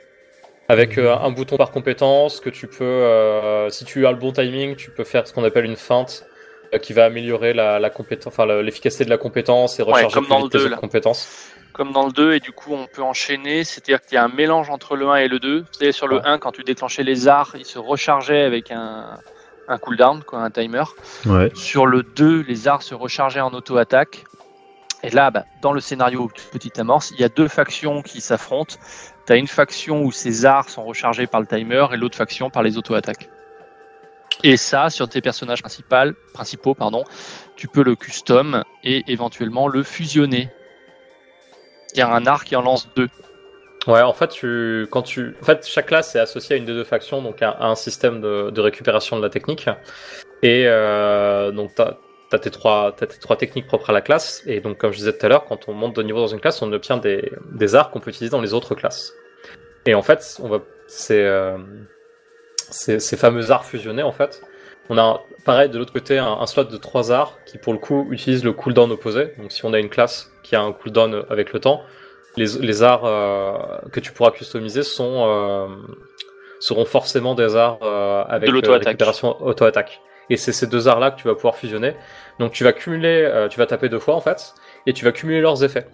Avec euh, un bouton par compétence, que tu peux, euh, si tu as le bon timing, tu peux faire ce qu'on appelle une feinte, euh, qui va améliorer la, la compétence, enfin la- l'efficacité de la compétence et recharger comme plus dans vite le tes deux, autres là. compétences. Comme dans le 2, et du coup on peut enchaîner, c'est-à-dire qu'il y a un mélange entre le 1 et le 2. C'est-à-dire sur le Ouais. 1, quand tu déclenchais les arts, il se rechargeait avec un, un cooldown, quoi, un timer. Ouais. Sur le 2, les arts se rechargeaient en auto-attaque. Et là, bah, dans le scénario Petite Amorce, il y a deux factions qui s'affrontent. Tu une faction où ces arts sont rechargés par le timer et l'autre faction par les auto-attaques. Et ça, sur tes personnages principaux, principaux pardon, tu peux le custom et éventuellement le fusionner. Il y a un art qui en lance deux. Ouais, en fait, tu, quand tu, en fait, chaque classe est associée à une des deux factions, donc à, un système de, récupération de la technique. Et euh, donc, tes trois, t'as tes trois techniques propres à la classe. Et donc, comme je disais tout à l'heure, quand on monte de niveau dans une classe, on obtient des, des arts qu'on peut utiliser dans les autres classes. Et en fait, on va, c'est, euh, ces, ces fameux arts fusionnés, en fait. On a, pareil, de l'autre côté, un, un slot de trois arts qui, pour le coup, utilise le cooldown opposé. Donc, si on a une classe qui a un cooldown avec le temps, les, les arts euh, que tu pourras customiser sont euh, seront forcément des arts euh, avec De l'auto-attaque. récupération auto-attaque. Et c'est ces deux arts-là que tu vas pouvoir fusionner. Donc tu vas cumuler, euh, tu vas taper deux fois en fait, et tu vas cumuler leurs effets.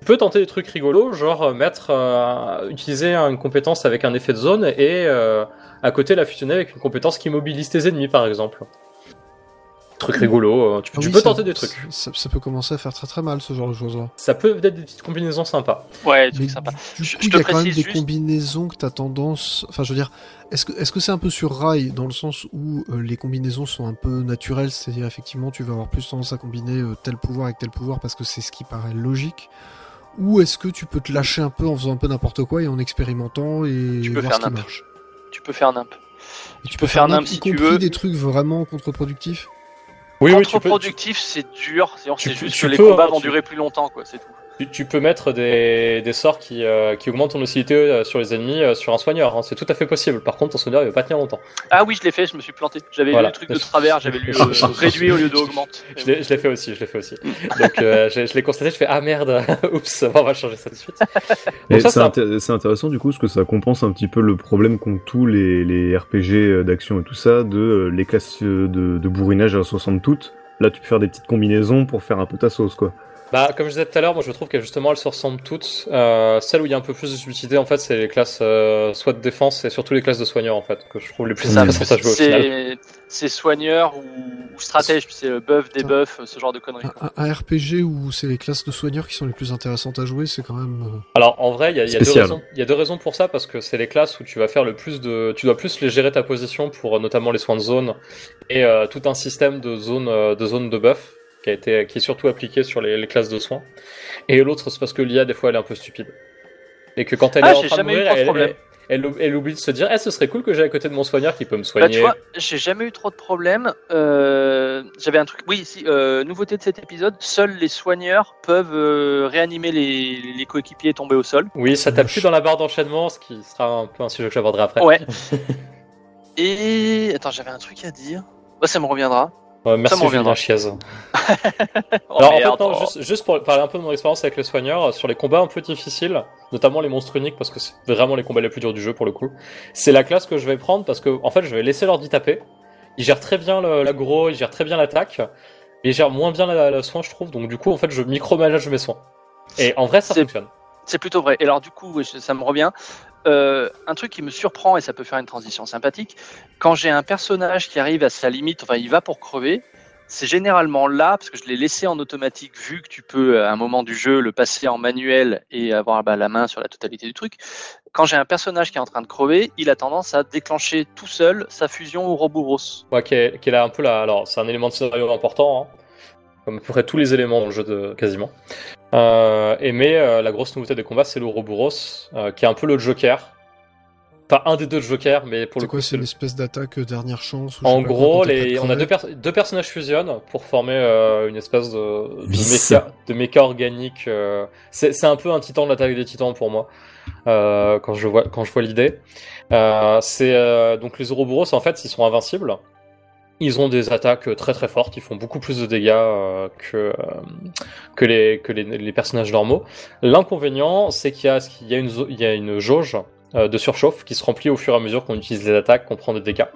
Tu peux tenter des trucs rigolos, genre euh, mettre, euh, utiliser une compétence avec un effet de zone et à côté la fusionner avec une compétence qui mobilise tes ennemis par exemple. Truc rigolo, euh, tu, Ah tu oui, peux ça- tenter des trucs. Ça, ça peut commencer à faire très très mal ce genre de choses-là. Ça peut être des petites combinaisons sympas. Ouais, Mais truc sympa. du Je- coup, je te y a quand même des juste- combinaisons que tu as tendance. Enfin, je veux dire, est-ce que est-ce que c'est un peu sur rail dans le sens où euh, les combinaisons sont un peu naturelles, c'est-à-dire effectivement tu vas avoir plus tendance à combiner euh, tel pouvoir avec tel pouvoir parce que c'est ce qui paraît logique? Ou est-ce que tu peux te lâcher un peu en faisant un peu n'importe quoi et en expérimentant et Tu peux voir faire ce qui marche? Tu peux faire nimp. Et tu peux faire nimp, si y tu compris veux. des trucs vraiment contre-productifs? Oui, oui, Contre-productif, c'est dur. C'est juste tu que les peux, combats hein, vont tu- durer plus longtemps, quoi. C'est tout. Tu, tu peux mettre des, des sorts qui, euh, qui augmentent ton docilité euh, sur les ennemis euh, sur un soigneur. hein. C'est tout à fait possible. Par contre, ton soigneur, il va pas tenir longtemps. Ah oui, je l'ai fait. Je me suis planté. J'avais Voilà. lu le truc de travers. J'avais lu euh, réduit au lieu de augmente. Je l'ai fait aussi, je l'ai fait aussi. Donc, euh, je, je l'ai constaté, je fais Ah merde, oups, on va changer ça tout de suite. C'est un- intéressant du coup, parce que ça compense un petit peu le problème qu'ont tous les, les RPG d'action et tout ça, de euh, les classes de, de bourrinage à 60 toutes. Là, tu peux faire des petites combinaisons pour faire un peu ta sauce, quoi. Bah, comme je disais tout à l'heure, moi je trouve qu'elles justement elles se ressemblent toutes. Euh, celle où il y a un peu plus de subtilité en fait, c'est les classes euh, soit de défense et surtout les classes de soigneurs en fait, que je trouve les plus intéressantes à jouer au final. C'est c'est soigneur ou, ou stratège, puis c'est euh, buff, debuff, euh, ce genre de conneries. quoi. Un, un RPG où c'est les classes de soigneurs qui sont les plus intéressantes à jouer, c'est quand même. euh, Alors en vrai, il y a, il y a deux raisons. Il y a deux raisons pour ça parce que c'est les classes où tu vas faire le plus de, tu dois plus les gérer ta position pour euh, notamment les soins de zone et euh, tout un système de zone euh, de zone de buff qui a été qui est surtout appliqué sur les, les classes de soins. Et l'autre c'est parce que l'IA des fois elle est un peu stupide et que quand elle Ah, est en train de jamais eu mourir, trop de elle, problème. elle, elle- elle oublie de se dire, eh, ce serait cool que j'ai à côté de mon soigneur qui peut me Bah, soigner. tu vois, j'ai jamais eu trop de problèmes. Euh, J'avais un truc. Oui, si, euh, nouveauté de cet épisode seuls les soigneurs peuvent euh, réanimer les, les coéquipiers tombés au sol. oui, ça tape plus dans la barre d'enchaînement, ce qui sera un peu un sujet que j'aborderai après. Ouais. Et. Attends, j'avais un truc à dire. Bah, ça me reviendra. Euh, merci. Julien Chiez. Oh, Alors en fait, non, oh. juste, juste pour parler un peu de mon expérience avec les soigneurs, euh, sur les combats un peu difficiles, notamment les monstres uniques, parce que c'est vraiment les combats les plus durs du jeu pour le coup, c'est la classe que je vais prendre parce que en fait je vais laisser l'ordi taper. Il gère très bien l'aggro, il gère très bien l'attaque, mais il gère moins bien la, la soin je trouve, donc du coup en fait je micromanage mes soins. Et en vrai ça fonctionne. C'est plutôt vrai. Et alors, du coup, ça me revient. Euh, un truc qui me surprend, et ça peut faire une transition sympathique, quand j'ai un personnage qui arrive à sa limite, enfin, il va pour crever, c'est généralement là, parce que je l'ai laissé en automatique, vu que tu peux, à un moment du jeu, le passer en manuel et avoir bah, la main sur la totalité du truc. Quand j'ai un personnage qui est en train de crever, il a tendance à déclencher tout seul sa fusion au Roboros. Ouais, qui est, là un peu là. Alors, c'est un élément de scénario important, hein, comme à peu près tous les éléments dans le jeu de quasiment. Euh, et mais euh, la grosse nouveauté des combats, c'est l'Ouroboros, euh, qui est un peu le Joker. Enfin, un des deux Jokers, mais pour le coup, quoi c'est C'est une le- espèce d'attaque euh, dernière chance En pas gros, les... pas on a deux, pers- deux personnages fusionnent pour former euh, une espèce de, de, méca... de méca organique. euh, C'est c'est un peu un titan de l'attaque des titans pour moi, euh, quand je vois, quand je vois l'idée. Euh, c'est euh, donc les Ouroboros, en fait, ils sont invincibles. Ils ont des attaques très très fortes, ils font beaucoup plus de dégâts euh, que, euh, que, les, que les, personnages normaux. L'inconvénient, c'est qu'il y, y, y a une jauge euh, de surchauffe qui se remplit au fur et à mesure qu'on utilise les attaques, qu'on prend des dégâts.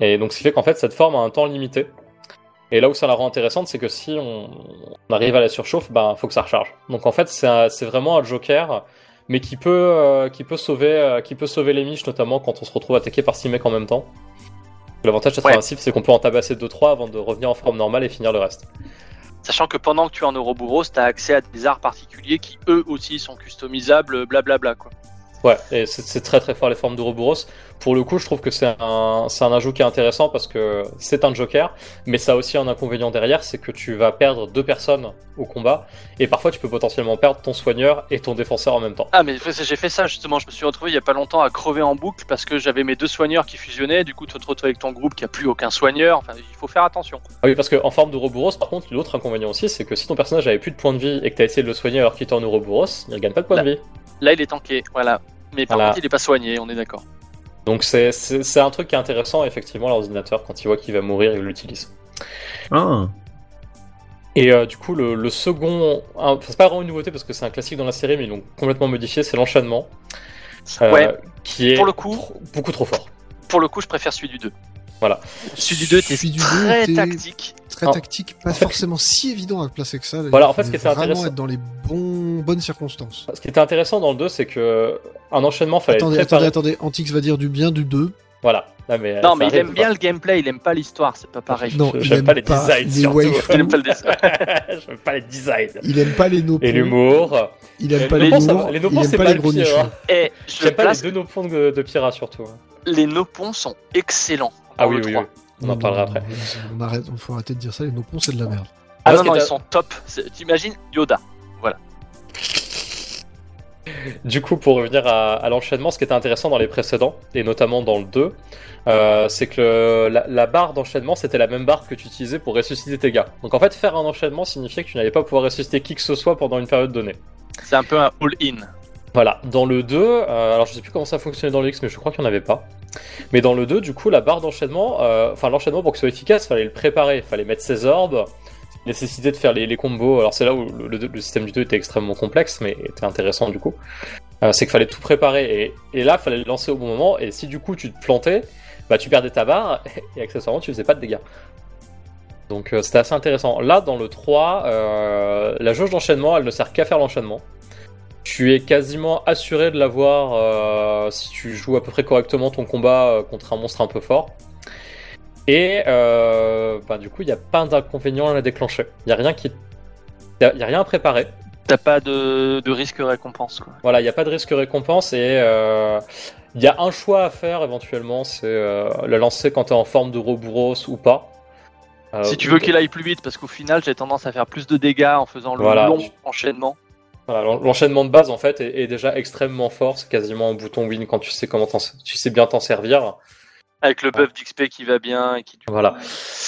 Et donc, ce qui fait qu'en fait, cette forme a un temps limité. Et là où ça la rend intéressante, c'est que si on, arrive à la surchauffe, ben, faut que ça recharge. Donc, en fait, c'est vraiment un joker, mais qui peut, euh, qui peut sauver, euh, qui peut sauver les miches, notamment quand on se retrouve attaqué par 6 mecs en même temps. L'avantage d'être Ouais. invincible, c'est qu'on peut en tabasser 2-3 avant de revenir en forme normale et finir le reste. Sachant que pendant que tu es en Ouroboros, tu as accès à des arts particuliers qui eux aussi sont customisables, blablabla. Quoi. Ouais, et c'est très très fort les formes d'Ouroboros. Pour le coup, je trouve que c'est un, c'est un ajout qui est intéressant parce que c'est un joker, mais ça a aussi un inconvénient derrière, c'est que tu vas perdre deux personnes au combat, et parfois tu peux potentiellement perdre ton soigneur et ton défenseur en même temps. Ah mais j'ai fait ça justement, je me suis retrouvé il y a pas longtemps à crever en boucle parce que j'avais mes deux soigneurs qui fusionnaient, du coup tu te retrouves avec ton groupe qui a plus aucun soigneur, enfin il faut faire attention. Ah oui, parce qu'en forme d'Ouroboros, par contre, l'autre inconvénient aussi, c'est que si ton personnage avait plus de points de vie et que tu as essayé de le soigner alors qu'il était en Ouroboros, il gagne pas de points de vie. Là il est tanké, voilà. Mais par Voilà. contre il est pas soigné, on est d'accord. Donc c'est- c'est c'est un truc qui est intéressant, effectivement, l'ordinateur, quand il voit qu'il va mourir, il l'utilise. Ah, Et euh, du coup, le, le second, enfin, c'est pas vraiment une nouveauté parce que c'est un classique dans la série, mais ils l'ont complètement modifié, c'est l'enchaînement. euh, Ouais, Qui est pour le coup- trop- beaucoup trop fort. pour le coup je préfère celui du 2. Voilà. Celui du 2 t'es Celui du très deux, tactique. Très En- tactique, pas en fait- forcément si évident à placer que ça. Voilà, Il en fait, faut ce qui était vraiment intéressant- être dans les bons, bonnes circonstances. Ce qui était intéressant dans le 2, c'est que un enchaînement fallait Attendez, attendez, attendez, Antix va dire du bien du 2. Voilà. Non, mais, Non ça mais il aime bien le gameplay, il aime pas l'histoire, c'est pas pareil. Non, Je- il j'aime aime pas les designs, les surtout. Il aime pas le pas les designs. il aime pas les nopons, Et l'humour. il aime Les pas. Les il nopons, aime c'est pas pas les le gros nichons. hein. J'aime pas les deux nopons de, de surtout. les nopons sont excellents. Ah oui, oui, 3. oui. On en parlera non, après. non, On arrête, on faut arrêter de dire ça, les nopons c'est de la merde. Ah non, ils sont top. T'imagines Yoda. du coup, pour revenir à, à l'enchaînement, ce qui était intéressant dans les précédents, et notamment dans le 2, euh, c'est que le- la, la barre d'enchaînement, c'était la même barre que tu utilisais pour ressusciter tes gars. Donc en fait, faire un enchaînement signifiait que tu n'allais pas pouvoir ressusciter qui que ce soit pendant une période donnée. C'est un peu un all-in. Voilà, dans le 2, euh, alors je sais plus comment ça fonctionnait dans le X, mais je crois qu'il n'y en avait pas. Mais dans le 2, du coup, la barre d'enchaînement, euh, enfin l'enchaînement pour que ce soit efficace, fallait le préparer, fallait mettre ses orbes, nécessité de faire les, combos. Alors c'est là où le, système du 2 était extrêmement complexe, mais était intéressant du coup. Euh, c'est qu'il fallait tout préparer et, là, fallait le lancer au bon moment. Et si du coup tu te plantais, bah tu perdais ta barre et accessoirement tu faisais pas de dégâts. Donc euh, c'était assez intéressant. Là, dans le 3, euh, la jauge d'enchaînement, elle ne sert qu'à faire l'enchaînement. Tu es quasiment assuré de l'avoir euh, si tu joues à peu près correctement ton combat euh, contre un monstre un peu fort. Et euh, bah, du coup, il n'y a pas d'inconvénient à la déclencher. Il n'y a rien qui. Il y a, y a rien à préparer. T'as pas de, de risque récompense quoi. Voilà, il n'y a pas de risque récompense et il y a un choix à faire éventuellement, c'est la lancer quand tu es en forme de Roboros ou pas. Si tu veux qu'il aille plus vite, parce qu'au final j'ai tendance à faire plus de dégâts en faisant le Voilà. long enchaînement. L'enchaînement de base en fait est, est déjà extrêmement fort, c'est quasiment un bouton win quand tu sais comment tu sais bien t'en servir. Avec le buff d'XP qui va bien et qui du coup, Voilà.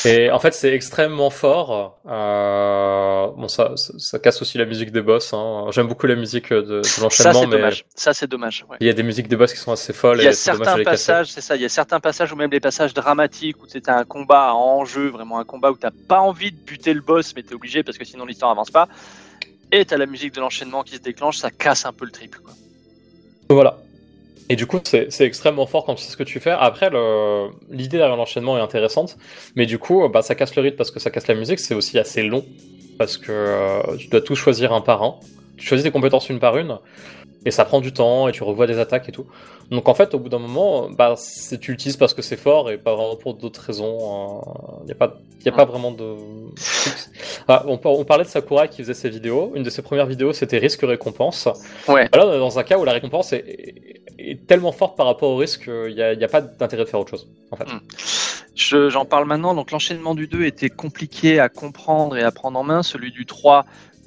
Et en fait c'est extrêmement fort. Euh, bon ça, ça, ça casse aussi la musique des boss. Hein. J'aime beaucoup la musique de, l'enchaînement, mais dommage. Ça c'est dommage. ouais. il y a des musiques des boss qui sont assez folles. Il y a et certains passages, c'est ça, il y a certains passages ou même les passages dramatiques où c'était un combat en jeu, vraiment un combat où t'as pas envie de buter le boss, mais t'es obligé parce que sinon l'histoire avance pas. Et t'as la musique de l'enchaînement qui se déclenche, ça casse un peu le trip. Quoi. Voilà. Et du coup, c'est c'est extrêmement fort quand tu sais ce que tu fais. Après, le- l'idée derrière l'enchaînement est intéressante, mais du coup, bah, ça casse le rythme parce que ça casse la musique. C'est aussi assez long parce que euh, tu dois tout choisir un par un. Tu choisis tes compétences une par une, et ça prend du temps et tu revois des attaques et tout. Donc en fait, au bout d'un moment, bah, c'est- tu l'utilises parce que c'est fort et pas vraiment pour d'autres raisons. Il n'y a pas, y a pas vraiment de. Ah, on, par- on parlait de Sakurai qui faisait ses vidéos. Une de ses premières vidéos, c'était risque récompense. Ouais. Est dans un cas où la récompense est, est- est tellement forte par rapport au risque qu'il n'y a, il pas d'intérêt de faire autre chose. En fait. Mm. Je- J'en parle maintenant, donc l'enchaînement du 2 était compliqué à comprendre et à prendre en main. Celui du 3,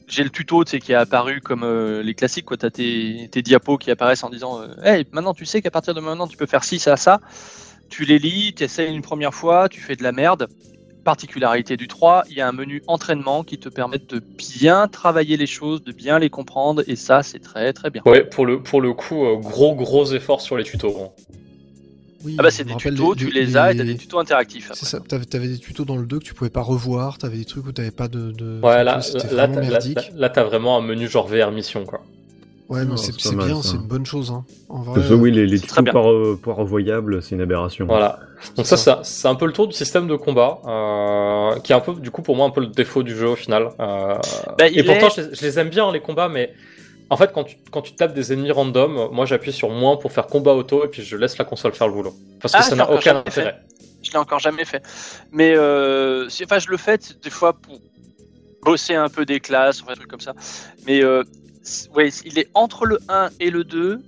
j'ai le tuto tu sais, qui est apparu comme euh, les classiques, tu as tes, tes diapos qui apparaissent en disant euh, Hey, maintenant tu sais qu'à partir de maintenant tu peux faire ci, ça, ça. Tu les lis, tu essaies une première fois, tu fais de la merde. Particularité du 3, il y a un menu entraînement qui te permet de bien travailler les choses, de bien les comprendre, et ça c'est très très bien. Ouais, pour le, pour le coup, euh, gros gros effort sur les tutos. hein. Oui, Ah bah c'est des tutos, les- tu les les- as et t'as des tutos interactifs. C'est après. ça, t'avais, t'avais des tutos dans le 2 que tu pouvais pas revoir, t'avais des trucs où t'avais pas de. de... Ouais, là, là, là, t'as vraiment un menu genre VR mission, quoi. Ouais, mais Non, c'est, bien, c'est une bonne chose. Hein. En vrai, oui, les, les très par, euh, par c'est une aberration. Voilà. Donc ça, c'est un peu le tour du système de combat, euh, qui est un peu, du coup, pour moi, un peu le défaut du jeu au final. Euh, Bah, et pourtant, est- je, les- je les aime bien les combats, mais en fait, quand tu, quand tu tapes des ennemis random, moi, j'appuie sur moins pour faire combat auto et puis je laisse la console faire le boulot, parce que Ah, ça n'a aucun jamais fait. intérêt. Je l'ai encore jamais fait. Mais euh, si- enfin, je le fais des fois pour bosser un peu des classes, enfin, des trucs comme ça. Mais euh, ouais, il est entre le 1 et le 2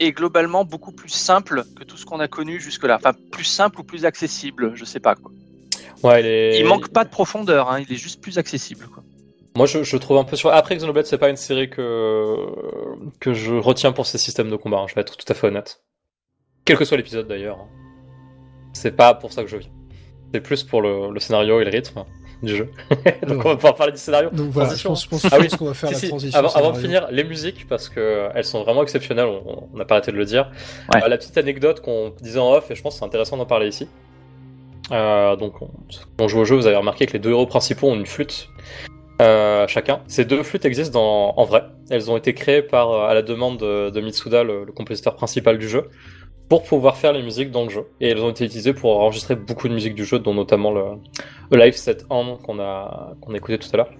et globalement beaucoup plus simple que tout ce qu'on a connu jusque-là. Enfin, plus simple ou plus accessible, je sais pas quoi. Ouais, il, est- Il manque pas de profondeur, hein, il est juste plus accessible. Quoi. Moi, je, je trouve un peu sur. Après, Xenoblade, c'est pas une série que que je retiens pour ses systèmes de combat. hein, je vais être tout à fait honnête. Quel que soit l'épisode d'ailleurs. hein. C'est pas pour ça que je viens. C'est plus pour le, le scénario et le rythme du jeu. Donc, on va pouvoir parler du scénario. Donc voilà, je Transition. pense, je pense, Ah oui. pense qu'on va faire Si, la si, transition. Avant, avant de finir, les musiques, parce que euh, elles sont vraiment exceptionnelles, on n'a pas arrêté de le dire. Ouais. Euh, la petite anecdote qu'on disait en off, et je pense que c'est intéressant d'en parler ici. Euh, donc, on, on joue au jeu, vous avez remarqué que les deux héros principaux ont une flûte euh, chacun. Ces deux flûtes existent dans- en vrai. Elles ont été créées par, à la demande de, de Mitsuda, le, le compositeur principal du jeu, pour pouvoir faire les musiques dans le jeu. Et elles ont été utilisées pour enregistrer beaucoup de musique du jeu, dont notamment le, le Live Set On qu'on a, qu'on a écouté tout à l'heure.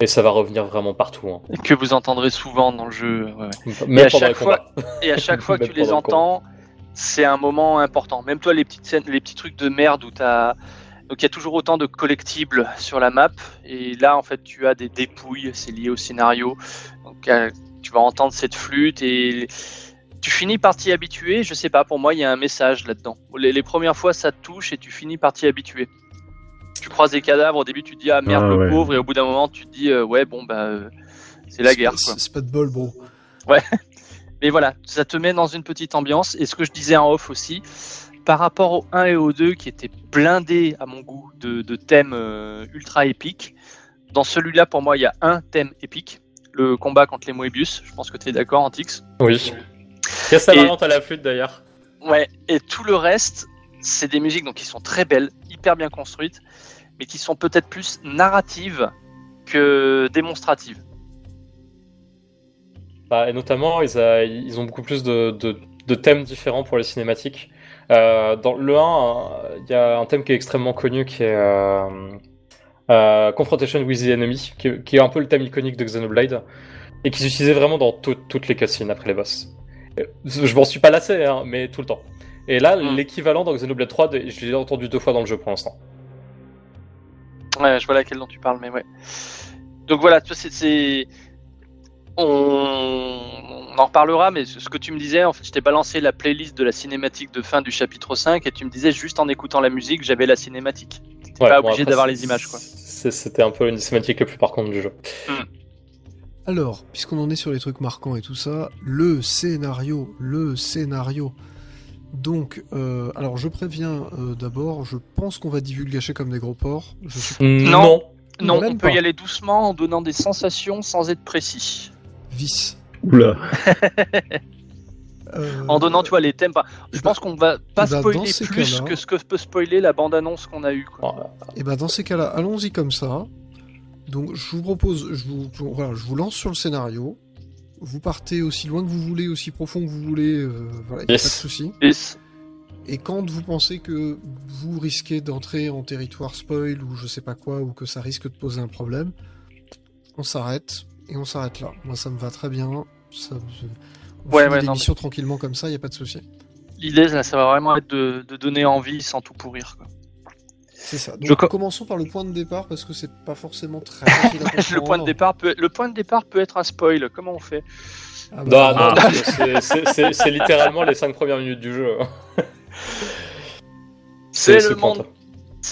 Et ça va revenir vraiment partout. hein. Que vous entendrez souvent dans le jeu. ouais. Même à chaque fois-. Et à chaque fois que tu les entends, c'est un moment important. Même toi, les petites scènes, les petits trucs de merde où t'as. Donc il y a toujours autant de collectibles sur la map. Et là, en fait, tu as des dépouilles. C'est lié au scénario. Donc euh, tu vas entendre cette flûte et tu finis par t'y habituer. Je sais pas, pour moi, il y a un message là-dedans. Les, les premières fois, ça te touche et tu finis par t'y habituer. Tu croises des cadavres, au début, tu te dis ah merde, Ah, le ouais. pauvre. Et au bout d'un moment, tu te dis euh, ouais, bon, bah, euh, c'est la guerre. C'est pas de bol, bro. Mais Mais voilà, ça te met dans une petite ambiance. Et ce que je disais en off aussi, par rapport au 1 et au 2 qui étaient blindés à mon goût de, de thèmes euh, ultra épiques, dans celui-là pour moi il y a un thème épique, le combat contre les Moebius. Je pense que tu es d'accord, Antix? Oui. Et- à la flûte d'ailleurs. Ouais, et tout le reste, c'est des musiques donc, qui sont très belles, hyper bien construites, mais qui sont peut-être plus narratives que démonstratives. Bah, et notamment, ils, a- ils ont beaucoup plus de, de- de thèmes différents pour les cinématiques. Euh, dans le 1, euh, il y a un thème qui est extrêmement connu qui est euh, euh, Confrontation with the Enemy, qui, est- qui est un peu le thème iconique de Xenoblade, et qui s'utilisait vraiment dans tout- toutes les cutscenes après les boss. Je m'en suis pas lassé, hein, mais tout le temps. Et là, Mm. l'équivalent dans Xenoblade 3, de- je l'ai entendu deux fois dans le jeu pour l'instant. Ouais, je vois laquelle dont tu parles, mais ouais. Donc voilà, tu vois, c'est-. On... on en reparlera, mais ce que tu me disais, en fait, je t'ai balancé la playlist de la cinématique de fin du chapitre 5 et tu me disais juste en écoutant la musique, j'avais la cinématique. Ouais, pas bon, obligé d'avoir les images, quoi. C'était un peu une cinématique la plupart contre du jeu. Alors, puisqu'on en est sur les trucs marquants et tout ça, le scénario, le scénario. Donc, euh, alors je préviens euh, d'abord, je pense qu'on va divulgacher comme des gros porcs. Je suis Non. Non, on peut pas. y aller doucement en donnant des sensations sans être précis. vice. Oula. Euh, En donnant, tu vois, les thèmes. Je eh ben- pense qu'on va pas eh ben, spoiler plus que ce que peut spoiler la bande-annonce qu'on a eue. Quoi. Et ben dans ces cas-là, allons-y comme ça. Donc je vous propose, je vous, voilà, je vous lance sur le scénario. Vous partez aussi loin que vous voulez, aussi profond que vous voulez, euh, voilà, Yes. pas de souci. Yes. Et quand vous pensez que vous risquez d'entrer en territoire spoil ou je sais pas quoi, ou que ça risque de poser un problème, on s'arrête et on s'arrête là. Moi ça me va très bien. Ça, on Ouais, finit ouais, l'émission tranquillement comme ça, y a pas de souci. L'idée, ça, ça va vraiment être de, de donner envie sans tout pourrir. Quoi. C'est ça. Donc Je commençons par le point de départ parce que c'est pas forcément très facile à le, point de départ peut, le point de départ peut être un spoil. Comment on fait? Ah Non, bah, non, c'est- c'est- c'est littéralement les 5 premières minutes du jeu. C'est le, monde,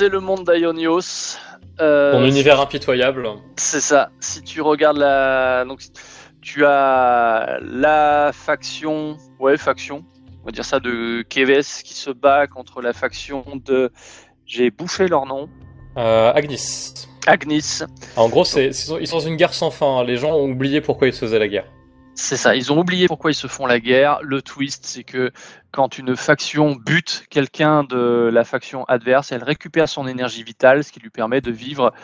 le monde d'Ionios. Euh, Ton univers impitoyable. C'est ça. Si tu regardes la. Donc, tu as la faction. Ouais, faction. On va dire ça de Keves qui se bat contre la faction de. J'ai bouffé leur nom. Euh, Agnis. Agnis. En gros, c'est, ils sont dans une guerre sans fin. hein. Les gens ont oublié pourquoi ils se faisaient la guerre. C'est ça. Ils ont oublié pourquoi ils se font la guerre. Le twist, c'est que quand une faction bute quelqu'un de la faction adverse, elle récupère son énergie vitale, ce qui lui permet de vivre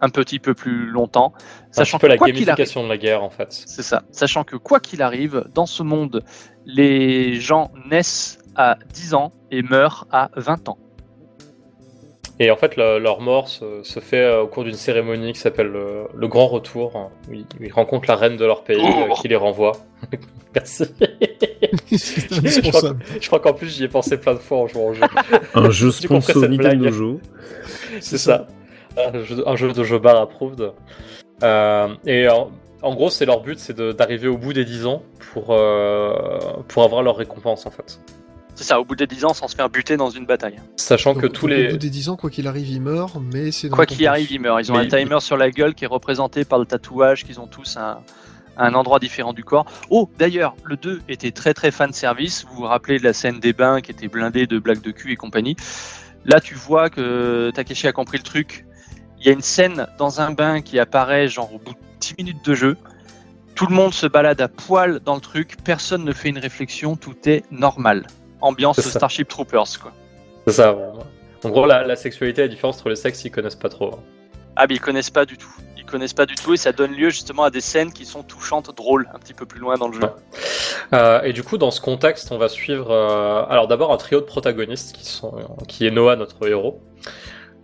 un petit peu plus longtemps. C'est un Sachant petit peu que la quoi arrive, gamification de la guerre, en fait. C'est ça. Sachant que quoi qu'il arrive, dans ce monde, les gens naissent à 10 ans et meurent à 20 ans. Et en fait, le- leur mort se, se fait euh, au cours d'une cérémonie qui s'appelle le, le Grand Retour, hein, où ils, où ils rencontrent la reine de leur pays Oh. euh, qui les renvoie. Merci. Je crois qu'en plus, j'y ai pensé plein de fois en jouant au jeu. Un jeu J'ai compris sponsor cette Nintendo blague. Joe. C'est ça. Un jeu, un jeu de jeu bar approved. Euh, et en, en gros, c'est leur but, c'est de- d'arriver au bout des 10 ans pour, euh, pour avoir leur récompense, en fait. C'est ça, au bout des 10 ans, sans se faire buter dans une bataille. Sachant Donc, que tous les... Au bout des 10 ans, quoi qu'il arrive, il meurt, mais c'est dans Quoi qu'il arrive, ils meurent. Ils ont Mais un il- timer sur la gueule qui est représenté par le tatouage qu'ils ont tous à à un endroit différent du corps. Oh, d'ailleurs, le 2 était très très fan service. Vous vous rappelez de la scène des bains qui était blindée de blagues de cul et compagnie. Là, tu vois que Takeshi a compris le truc. Il y a une scène dans un bain qui apparaît genre au bout de 10 minutes de jeu. Tout le monde se balade à poil dans le truc, personne ne fait une réflexion, tout est normal. Ambiance. Starship Troopers, quoi. C'est ça, vraiment. En gros, la, la sexualité, la différence entre les sexes, ils connaissent pas trop. hein. Ah, mais ils connaissent pas du tout. Ils connaissent pas du tout et ça donne lieu justement à des scènes qui sont touchantes, drôles, un petit peu plus loin dans le jeu. Ouais. Euh, et du coup, dans ce contexte, on va suivre. euh, alors, d'abord, un trio de protagonistes qui, sont, qui est Noah, notre héros,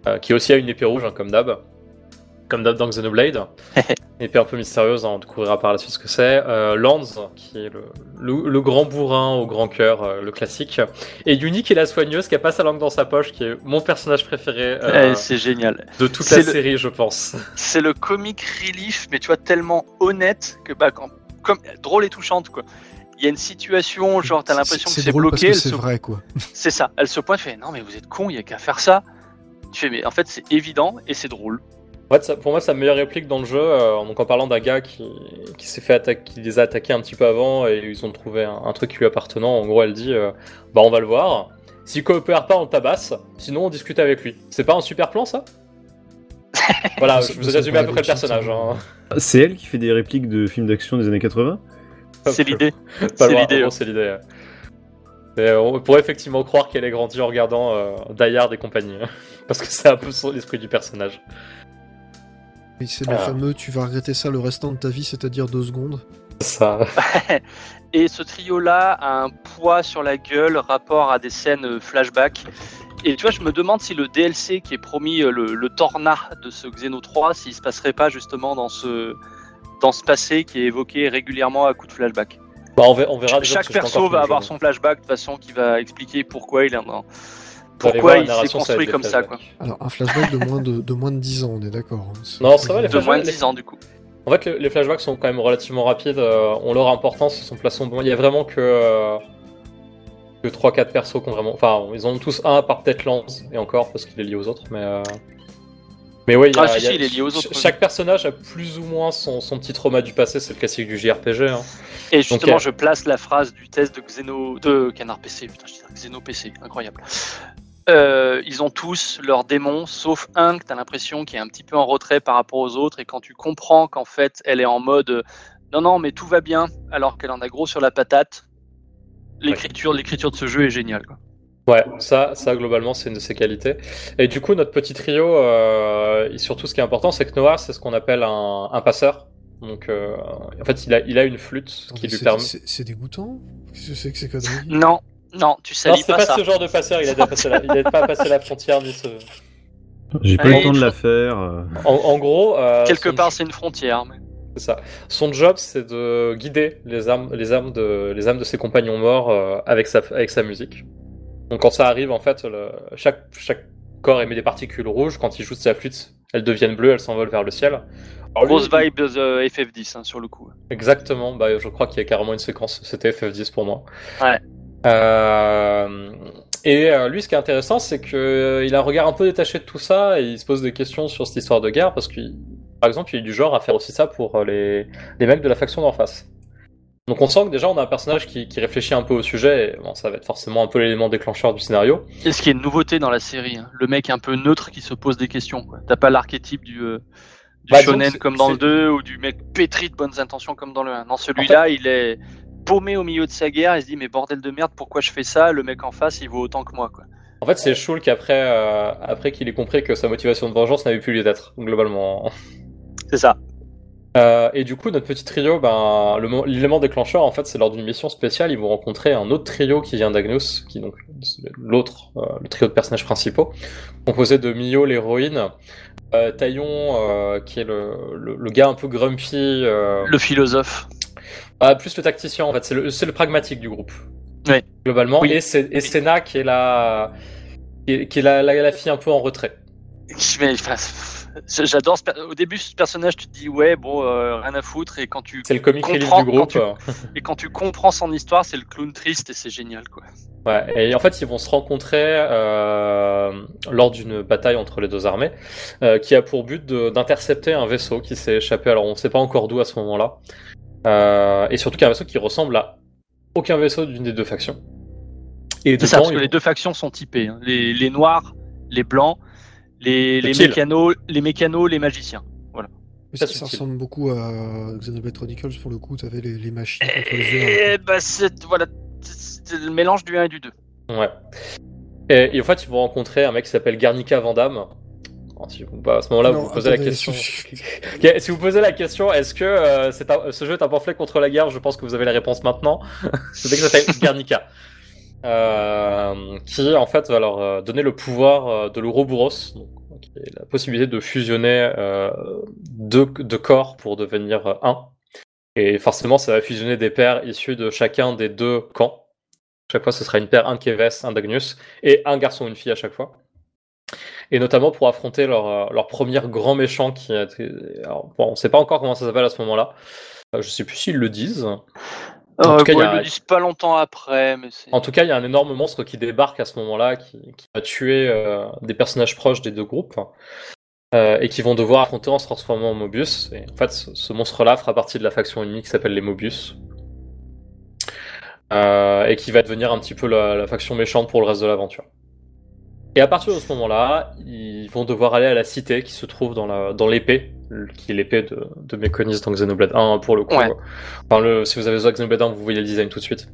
euh, qui aussi a une épée rouge, hein, comme d'hab. Comme d'hab dans Xenoblade. Une épée un peu mystérieuse, hein, on découvrira par la suite ce que c'est. Euh, Lance, qui est le, le- le grand bourrin au grand cœur, euh, le classique. Et Yuni, qui est la soigneuse, qui a pas sa langue dans sa poche, qui est mon personnage préféré euh, Eh, c'est génial. de toute la le- série, je pense. C'est le comic relief, mais tu vois, tellement honnête que, bah, quand, comme, drôle et touchante, quoi. Il y a une situation, genre, t'as l'impression que c'est bloqué, c'est se- vrai, quoi. c'est ça. Elle se pointe, fait, non, mais vous êtes con, il y a qu'à faire ça. Tu fais, mais en fait, c'est évident et c'est drôle. En fait, ça- pour moi, sa meilleure réplique dans le jeu, euh, donc en parlant d'un gars qui, qui s'est fait attaquer, qui les a attaqués un petit peu avant et ils ont trouvé un, un truc lui appartenant. En gros, elle dit euh, Bah, on va le voir. S'il coopère pas, on le tabasse. Sinon, on discute avec lui. C'est pas un super plan, ça? Voilà, je vous ai résumé à peu près le personnage. hein. hein. C'est elle qui fait des répliques de films d'action des années 80 C'est l'idée. Pas C'est l'idée. c'est l'idée. Et on pourrait effectivement croire qu'elle est grandie en regardant euh, Die Hard et compagnie. hein. Parce que c'est un peu son- l'esprit du personnage. Et c'est le Ah. fameux tu vas regretter ça le restant de ta vie, c'est-à-dire deux secondes. Ça. Et ce trio-là a un poids sur la gueule rapport à des scènes euh, flashback. Et tu vois, je me demande si le DLC qui est promis, euh, le, le Torna de ce Xeno 3, s'il se passerait pas justement dans ce, dans ce passé qui est évoqué régulièrement à coup de flashback. Bah, on verra, on verra Chaque perso va avoir son flashback de façon qui va expliquer pourquoi il est dans... Pourquoi il s'est construit comme ça, quoi. flashbacks. Alors un flashback de moins de, de moins de 10 ans, on est d'accord. hein. C'est- Non, ça va, les De moins de les- 10 ans, du coup. En fait, le- les flashbacks sont quand même relativement rapides, euh, ont leur importance, ils sont placés au bon. Il y a vraiment que, euh, que 3-4 persos qui ont vraiment. Enfin, ils en ont tous un par peut-être lance, et encore, parce qu'il est lié aux autres, mais. euh, Mais oui, il y a- Ah, si, si, il est lié aux autres. Chaque personnage a plus ou moins son, son petit trauma du passé, c'est le classique du JRPG. Hein. Et justement, je place la phrase du test de Xeno, de Canard PC, putain, je dis Xeno PC, incroyable. Euh, ils ont tous leurs démons, sauf un que t'as l'impression qui est un petit peu en retrait par rapport aux autres, et quand tu comprends qu'en fait elle est en mode euh, non non mais tout va bien, alors qu'elle en a gros sur la patate, l'écriture, l'écriture de ce jeu est géniale. Quoi. Ouais, ça, ça globalement, c'est une de ses qualités. Et du coup, notre petit trio, euh, et surtout ce qui est important, c'est que Noah, c'est ce qu'on appelle un, un passeur. Donc, euh, en fait, il a, il a une flûte qui Attendez, lui c'est- permet. c'est- C'est dégoûtant Qu'est-ce que c'est que ces conneries? Non, non, tu Non, salis c'est pas, pas, ça. ce genre de passeur, il a déjà passé la, pas passé la frontière ni ce. J'ai pas eu le temps de la faire. euh. En, en gros, euh, Quelque son- part c'est une frontière. mais- c'est ça. Son job, c'est de guider les âmes, les âmes de, les âmes de ses compagnons morts euh, avec sa, avec sa musique. Donc quand ça arrive, en fait, le- chaque, chaque corps émet des particules rouges. Quand il joue de sa flûte, elles deviennent bleues, elles s'envolent vers le ciel. Alors, Grosse vibe de FF10 hein, sur le coup. Exactement, bah, je crois qu'il y a carrément une séquence, c'était FF10 pour moi. Ouais. Euh, et euh, lui, ce qui est intéressant, c'est que euh, il a un regard un peu détaché de tout ça et il se pose des questions sur cette histoire de guerre parce que, par exemple, il est du genre à faire aussi ça pour les, les mecs de la faction d'en face. Donc on sent que déjà on a un personnage qui, qui réfléchit un peu au sujet, et bon, ça va être forcément un peu l'élément déclencheur du scénario. Et ce qui est une nouveauté dans la série, hein, le mec un peu neutre qui se pose des questions. T'as pas l'archétype du, euh, du Bah, shonen comme dans le c'est- 2 ou du mec pétri de bonnes intentions comme dans le 1. Non, celui-là, il est paumé au milieu de sa guerre, il se dit mais bordel de merde, pourquoi je fais ça? Le mec en face, il vaut autant que moi. Quoi. En fait, c'est Shulk après, euh, après qu'il ait compris que sa motivation de vengeance n'avait plus lieu d'être, globalement. C'est ça. Euh, et du coup, notre petit trio, ben, l'élément déclencheur, en fait, c'est lors d'une mission spéciale, ils vont rencontrer un autre trio qui vient d'Agnus, qui est donc l'autre, euh, le trio de personnages principaux, composé de Mio, l'héroïne, euh, Taillon, qui est le, le, le gars un peu grumpy, Le philosophe. Ah, plus le tacticien, en fait, c'est le, pragmatique du groupe. Ouais. Globalement. Oui. Et, c'est, et Senna, qui est la, qui est, qui est la, la, la fille un peu en retrait. Mais, enfin, J'adore Au début, ce personnage, tu te dis ouais, bon, euh, rien à foutre. Et quand tu, C'est le comic du groupe. quand et quand tu comprends son histoire, c'est le clown triste et c'est génial. quoi. Ouais, et en fait, ils vont se rencontrer euh, lors d'une bataille entre les deux armées, euh, qui a pour but d'intercepter un vaisseau qui s'est échappé. Alors, on ne sait pas encore d'où à ce moment-là, euh, et surtout qu'un vaisseau qui ressemble à aucun vaisseau d'une des deux factions. Et C'est ça, parce que les deux factions sont typées. hein. Les, les noirs, les blancs, les, mécanos, les mécanos, les magiciens. Mais Ça, ressemble beaucoup à Xenoblade Chronicles pour le coup, t'avais les, les machines contre les yeux. Et bah, c'est voilà, le mélange du 1 et du 2. Ouais. Et, et en fait, ils vont rencontrer un mec qui s'appelle Garnica Vandame. Alors, si vous- bah, à ce moment-là, vous posez la question. si vous posez la question, est-ce que euh, un- ce jeu est un pamphlet contre la guerre? Je pense que vous avez la réponse maintenant. C'est mec qui s'appelle Guernica. Euh, qui en fait va leur euh, donner le pouvoir euh, de l'Ouroboros, donc qui est la possibilité de fusionner euh, deux, deux corps pour devenir un. Et forcément, ça va fusionner des paires issues de chacun des deux camps. Chaque fois, ce sera une paire, un Keves, un Dagnus, et un garçon, une fille à chaque fois. Et notamment pour affronter leur, euh, leur premier grand méchant qui. Alors, bon, on sait pas encore comment ça s'appelle à ce moment-là. Euh, Je sais plus s'ils le disent. En tout cas, il y a Euh, ils un- le disent pas longtemps après, mais. En tout cas, il y a un énorme monstre qui débarque à ce moment-là, qui, qui va tuer euh, des personnages proches des deux groupes. euh, et qui vont devoir affronter en se transformant en Mobius. Et en fait, ce, ce monstre-là fera partie de la faction ennemie qui s'appelle les Mobius. Euh, et qui va devenir un petit peu la, la faction méchante pour le reste de l'aventure. Et à partir de ce moment-là, ils vont devoir aller à la cité qui se trouve dans la dans l'épée, qui est l'épée de, de Mekonis dans Xenoblade 1 pour le coup. Ouais. Enfin, le, si vous avez joué à Xenoblade 1, vous voyez le design tout de suite.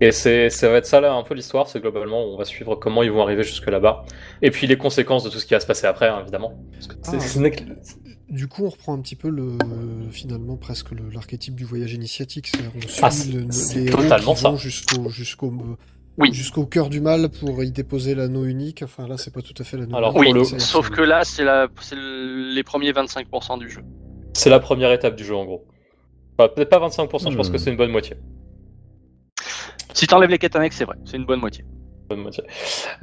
Et c'est ça va être ça là un peu l'histoire, c'est globalement on va suivre comment ils vont arriver jusque là-bas, et puis les conséquences de tout ce qui va se passer après, hein, évidemment. Parce que c'est- Ah. Du coup, on reprend un petit peu le finalement presque le- l'archétype du voyage initiatique. C'est-à-dire on suit Ah, c'est- le- c'est les héros totalement qui ça. vont jusqu'au jusqu'au Oui. jusqu'au cœur du mal pour y déposer l'anneau unique. Enfin là, c'est pas tout à fait l'anneau. Alors, unique, Oui, le- sauf que là, c'est la, c'est les premiers 25% du jeu. c'est la première étape du jeu en gros. Enfin, Peut-être pas 25%, je pense Hmm. que c'est une bonne moitié. Si t'enlèves les quêtes annexes, c'est vrai, c'est une bonne moitié. Bonne moitié.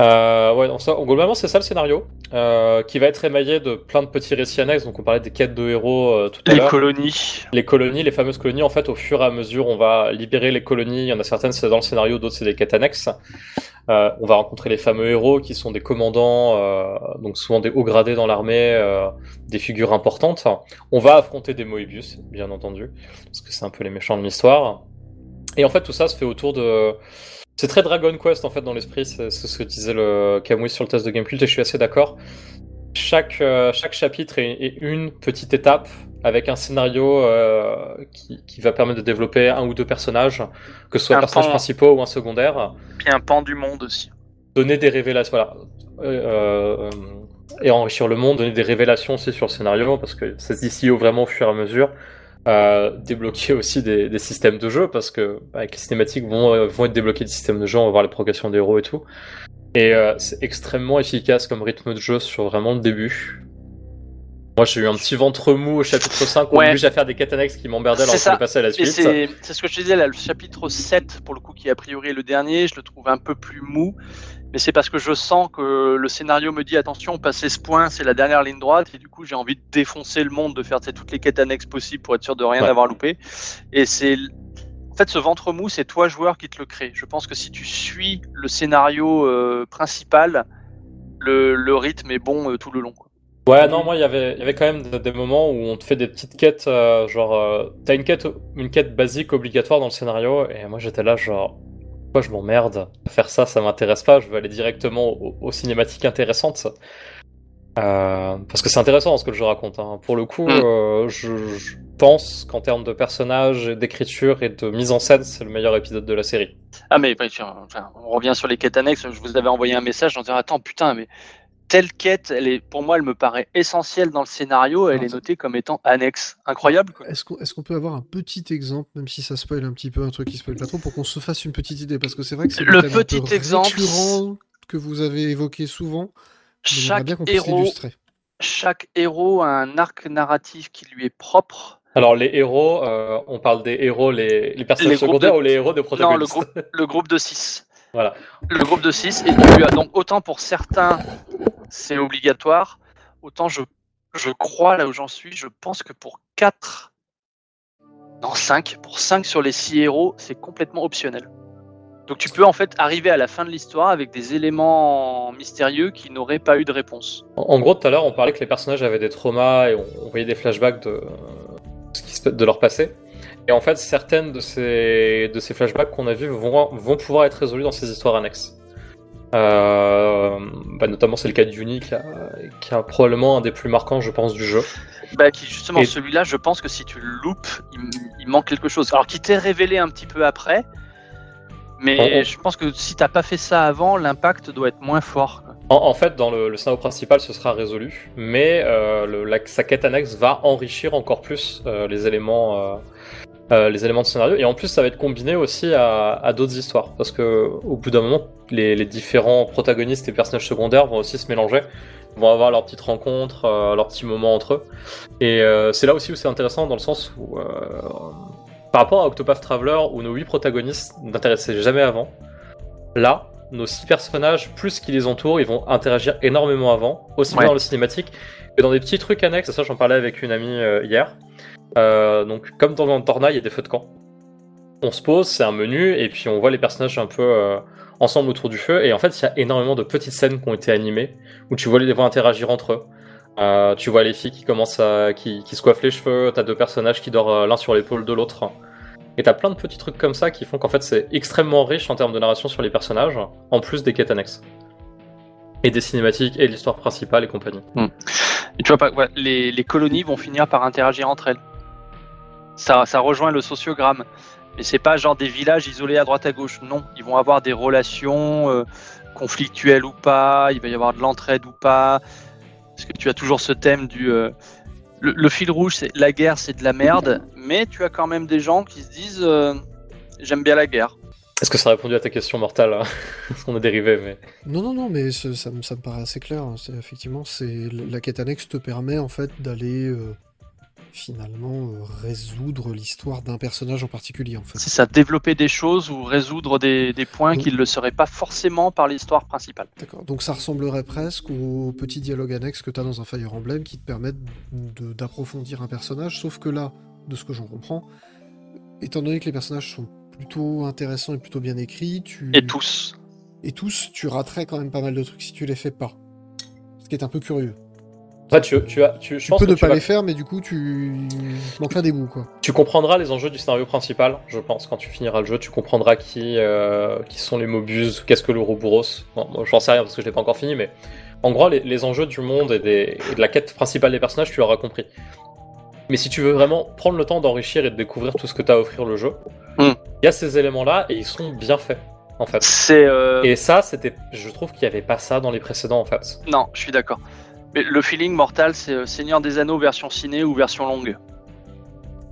Euh, ouais, donc ça, globalement, c'est ça le scénario, euh, qui va être émaillé de plein de petits récits annexes. Donc, on parlait des quêtes de héros euh, tout à Les l'heure. colonies. Les colonies, les fameuses colonies, en fait, au fur et à mesure, on va libérer les colonies. Il y en a certaines, c'est dans le scénario, d'autres, c'est des quêtes annexes. Euh, on va rencontrer les fameux héros qui sont des commandants, euh, donc souvent des hauts gradés dans l'armée, euh, des figures importantes. On va affronter des Moebius, bien entendu, parce que c'est un peu les méchants de l'histoire. Et en fait, tout ça se fait autour de. C'est très Dragon Quest en fait dans l'esprit, c'est ce que disait le Kamui sur le test de Gamecult et je suis assez d'accord. Chaque, euh, chaque chapitre est, est une petite étape avec un scénario euh, qui, qui va permettre de développer un ou deux personnages, que ce soit Un personnages pan. principaux ou un secondaire, Puis un pan du monde aussi. donner des révélations, voilà, euh, et enrichir le monde, donner des révélations aussi sur le scénario, parce que ça se distille vraiment au fur et à mesure. Débloquer aussi des, des systèmes de jeu parce que avec les cinématiques vont, euh, vont être débloqués des systèmes de jeu, on va voir les progressions des héros et tout. Et euh, c'est extrêmement efficace comme rythme de jeu sur vraiment le début. Moi j'ai eu un petit ventre mou au chapitre 5 où Ouais. j'ai à faire des quêtes annexes qui m'emmerdaient alors que je passer à la suite. c'est c'est ce que je te disais là, le chapitre 7, pour le coup, qui est a priori est le dernier, je le trouve un peu plus mou. Mais c'est parce que je sens que le scénario me dit attention, passer ce point, c'est la dernière ligne droite, et du coup j'ai envie de défoncer le monde, de faire toutes les quêtes annexes possibles pour être sûr de rien Ouais. avoir loupé. Et c'est en fait ce ventre mou, c'est toi joueur qui te le crée. Je pense que si tu suis le scénario euh, principal, le, le rythme est bon euh, tout le long. quoi. Ouais, non, moi, il y avait, il y avait quand même des- des moments où on te fait des petites quêtes, euh, genre, euh, t'as une quête, une quête basique obligatoire dans le scénario, et moi j'étais là, genre, pourquoi je m'emmerde à faire ça, ça m'intéresse pas, je veux aller directement aux, aux cinématiques intéressantes. Euh, parce que c'est intéressant ce que jeu raconte. hein. Pour le coup, Mm. euh, je, je pense qu'en termes de personnages, d'écriture et de mise en scène, c'est le meilleur épisode de la série. Ah mais enfin, on revient sur les quêtes annexes. Je vous avais envoyé un message en disant attends putain mais telle quête, elle est pour moi elle me paraît essentielle dans le scénario. Elle Alors, est notée comme étant annexe. Incroyable. Est-ce qu'on peut avoir un petit exemple, même si ça spoil un petit peu, un truc qui spoil pas trop, pour qu'on se fasse une petite idée? Parce que c'est vrai que c'est Le thème un peu petit exemple, que vous avez évoqué souvent. Chaque bien héros, chaque héros a un arc narratif qui lui est propre. Alors, les héros, euh, on parle des héros, les, les personnages Les secondaires de- ou les héros de Non, le protagonistes? groupe, le groupe de 6. Voilà. Le groupe de 6. Et tu as donc autant pour certains c'est obligatoire, autant je, crois là où j'en suis, je pense que pour 4 non 5, pour 5 sur les 6 héros, c'est complètement optionnel. Donc tu peux en fait arriver à la fin de l'histoire avec des éléments mystérieux qui n'auraient pas eu de réponse. En gros, tout à l'heure, on parlait que les personnages avaient des traumas et on, voyait des flashbacks de, leur passé. Et en fait, certaines de ces, de ces flashbacks qu'on a vus vont, vont pouvoir être résolus dans ces histoires annexes. Euh, bah, notamment, c'est le cas de Yuni, qui a, qui a probablement un des plus marquants, je pense, du jeu. Bah, qui justement Et- celui-là, je pense que si tu le loupes, il, il manque quelque chose. Alors qui t'est révélé un petit peu après, mais On- je pense que si t'as pas fait ça avant, l'impact doit être moins fort. En, en fait, dans le, le scénario principal, ce sera résolu, mais euh, le- la- sa quête annexe va enrichir encore plus euh, les éléments, euh, les éléments de scénario, et en plus, ça va être combiné aussi à, à d'autres histoires, parce que au bout d'un moment, les, les différents protagonistes et personnages secondaires vont aussi se mélanger, vont avoir leurs petites rencontres, euh, leurs petits moments entre eux, et euh, c'est là aussi où c'est intéressant dans le sens où, euh, par rapport à Octopath Traveler, où nos huit protagonistes n'intéressaient jamais avant, là, nos six personnages, plus qui les entoure, ils vont interagir énormément avant, aussi bien Ouais. dans le cinématique que dans des petits trucs annexes. Ça, j'en parlais avec une amie euh, hier. Euh, donc, comme dans Torna, il y a des feux de camp. On se pose, c'est un menu, et puis on voit les personnages un peu euh, ensemble autour du feu. Et en fait, il y a énormément de petites scènes qui ont été animées, où tu vois les voix interagir entre eux. Euh, tu vois les filles qui commencent à, qui, se coiffent les cheveux, t'as deux personnages qui dorment l'un sur l'épaule de l'autre. Et t'as plein de petits trucs comme ça qui font qu'en fait c'est extrêmement riche en termes de narration sur les personnages, en plus des quêtes annexes. Et des cinématiques et l'histoire principale et compagnie. Et tu vois pas, ouais, les colonies vont finir par interagir entre elles. Ça, ça rejoint le sociogramme. Mais c'est pas genre des villages isolés à droite à gauche. Non, ils vont avoir des relations euh, conflictuelles ou pas. Il va y avoir de l'entraide ou pas. Parce que tu as toujours ce thème du. euh, le, le fil rouge, c'est la guerre, c'est de la merde. Mais tu as quand même des gens qui se disent euh, j'aime bien la guerre. Est-ce que ça a répondu à ta question mortale hein Parce qu'on a dérivé, mais. Non, non, non, mais ça, me- ça me paraît assez clair. hein. Effectivement, c'est la quête annexe te permet en fait d'aller euh, finalement euh, résoudre l'histoire d'un personnage en particulier en fait. C'est ça, développer des choses ou résoudre des, des points qui ne le seraient pas forcément par l'histoire principale. D'accord. Donc ça ressemblerait presque au petit dialogue annexe que tu as dans un Fire Emblem qui te permettent d'approfondir un personnage, sauf que là, de ce que j'en comprends, étant donné que les personnages sont plutôt intéressants et plutôt bien écrits, tu... Et tous. et tous, tu raterais quand même pas mal de trucs si tu les fais pas. Ce qui est un peu curieux. En fait, tu, tu, as, tu, je Tu pense peux ne tu pas vas- les faire, mais du coup, tu manqueras des bouts, quoi. Tu comprendras les enjeux du scénario principal, je pense, quand tu finiras le jeu. Tu comprendras qui, euh, qui sont les Mobius, qu'est-ce que l'Ouroboros. Bon, moi, j'en sais rien parce que je l'ai pas encore fini, mais en gros, les, les enjeux du monde et, des- et de la quête principale des personnages, tu l'auras compris. Mais si tu veux vraiment prendre le temps d'enrichir et de découvrir tout ce que t'as à offrir le jeu, il Mm. y a ces éléments-là et ils sont bien faits, en fait. C'est. euh, Et ça, c'était, je trouve qu'il n'y avait pas ça dans les précédents, en fait. Non, je suis d'accord. Mais le feeling mortal, c'est euh, Seigneur des Anneaux version ciné ou version longue.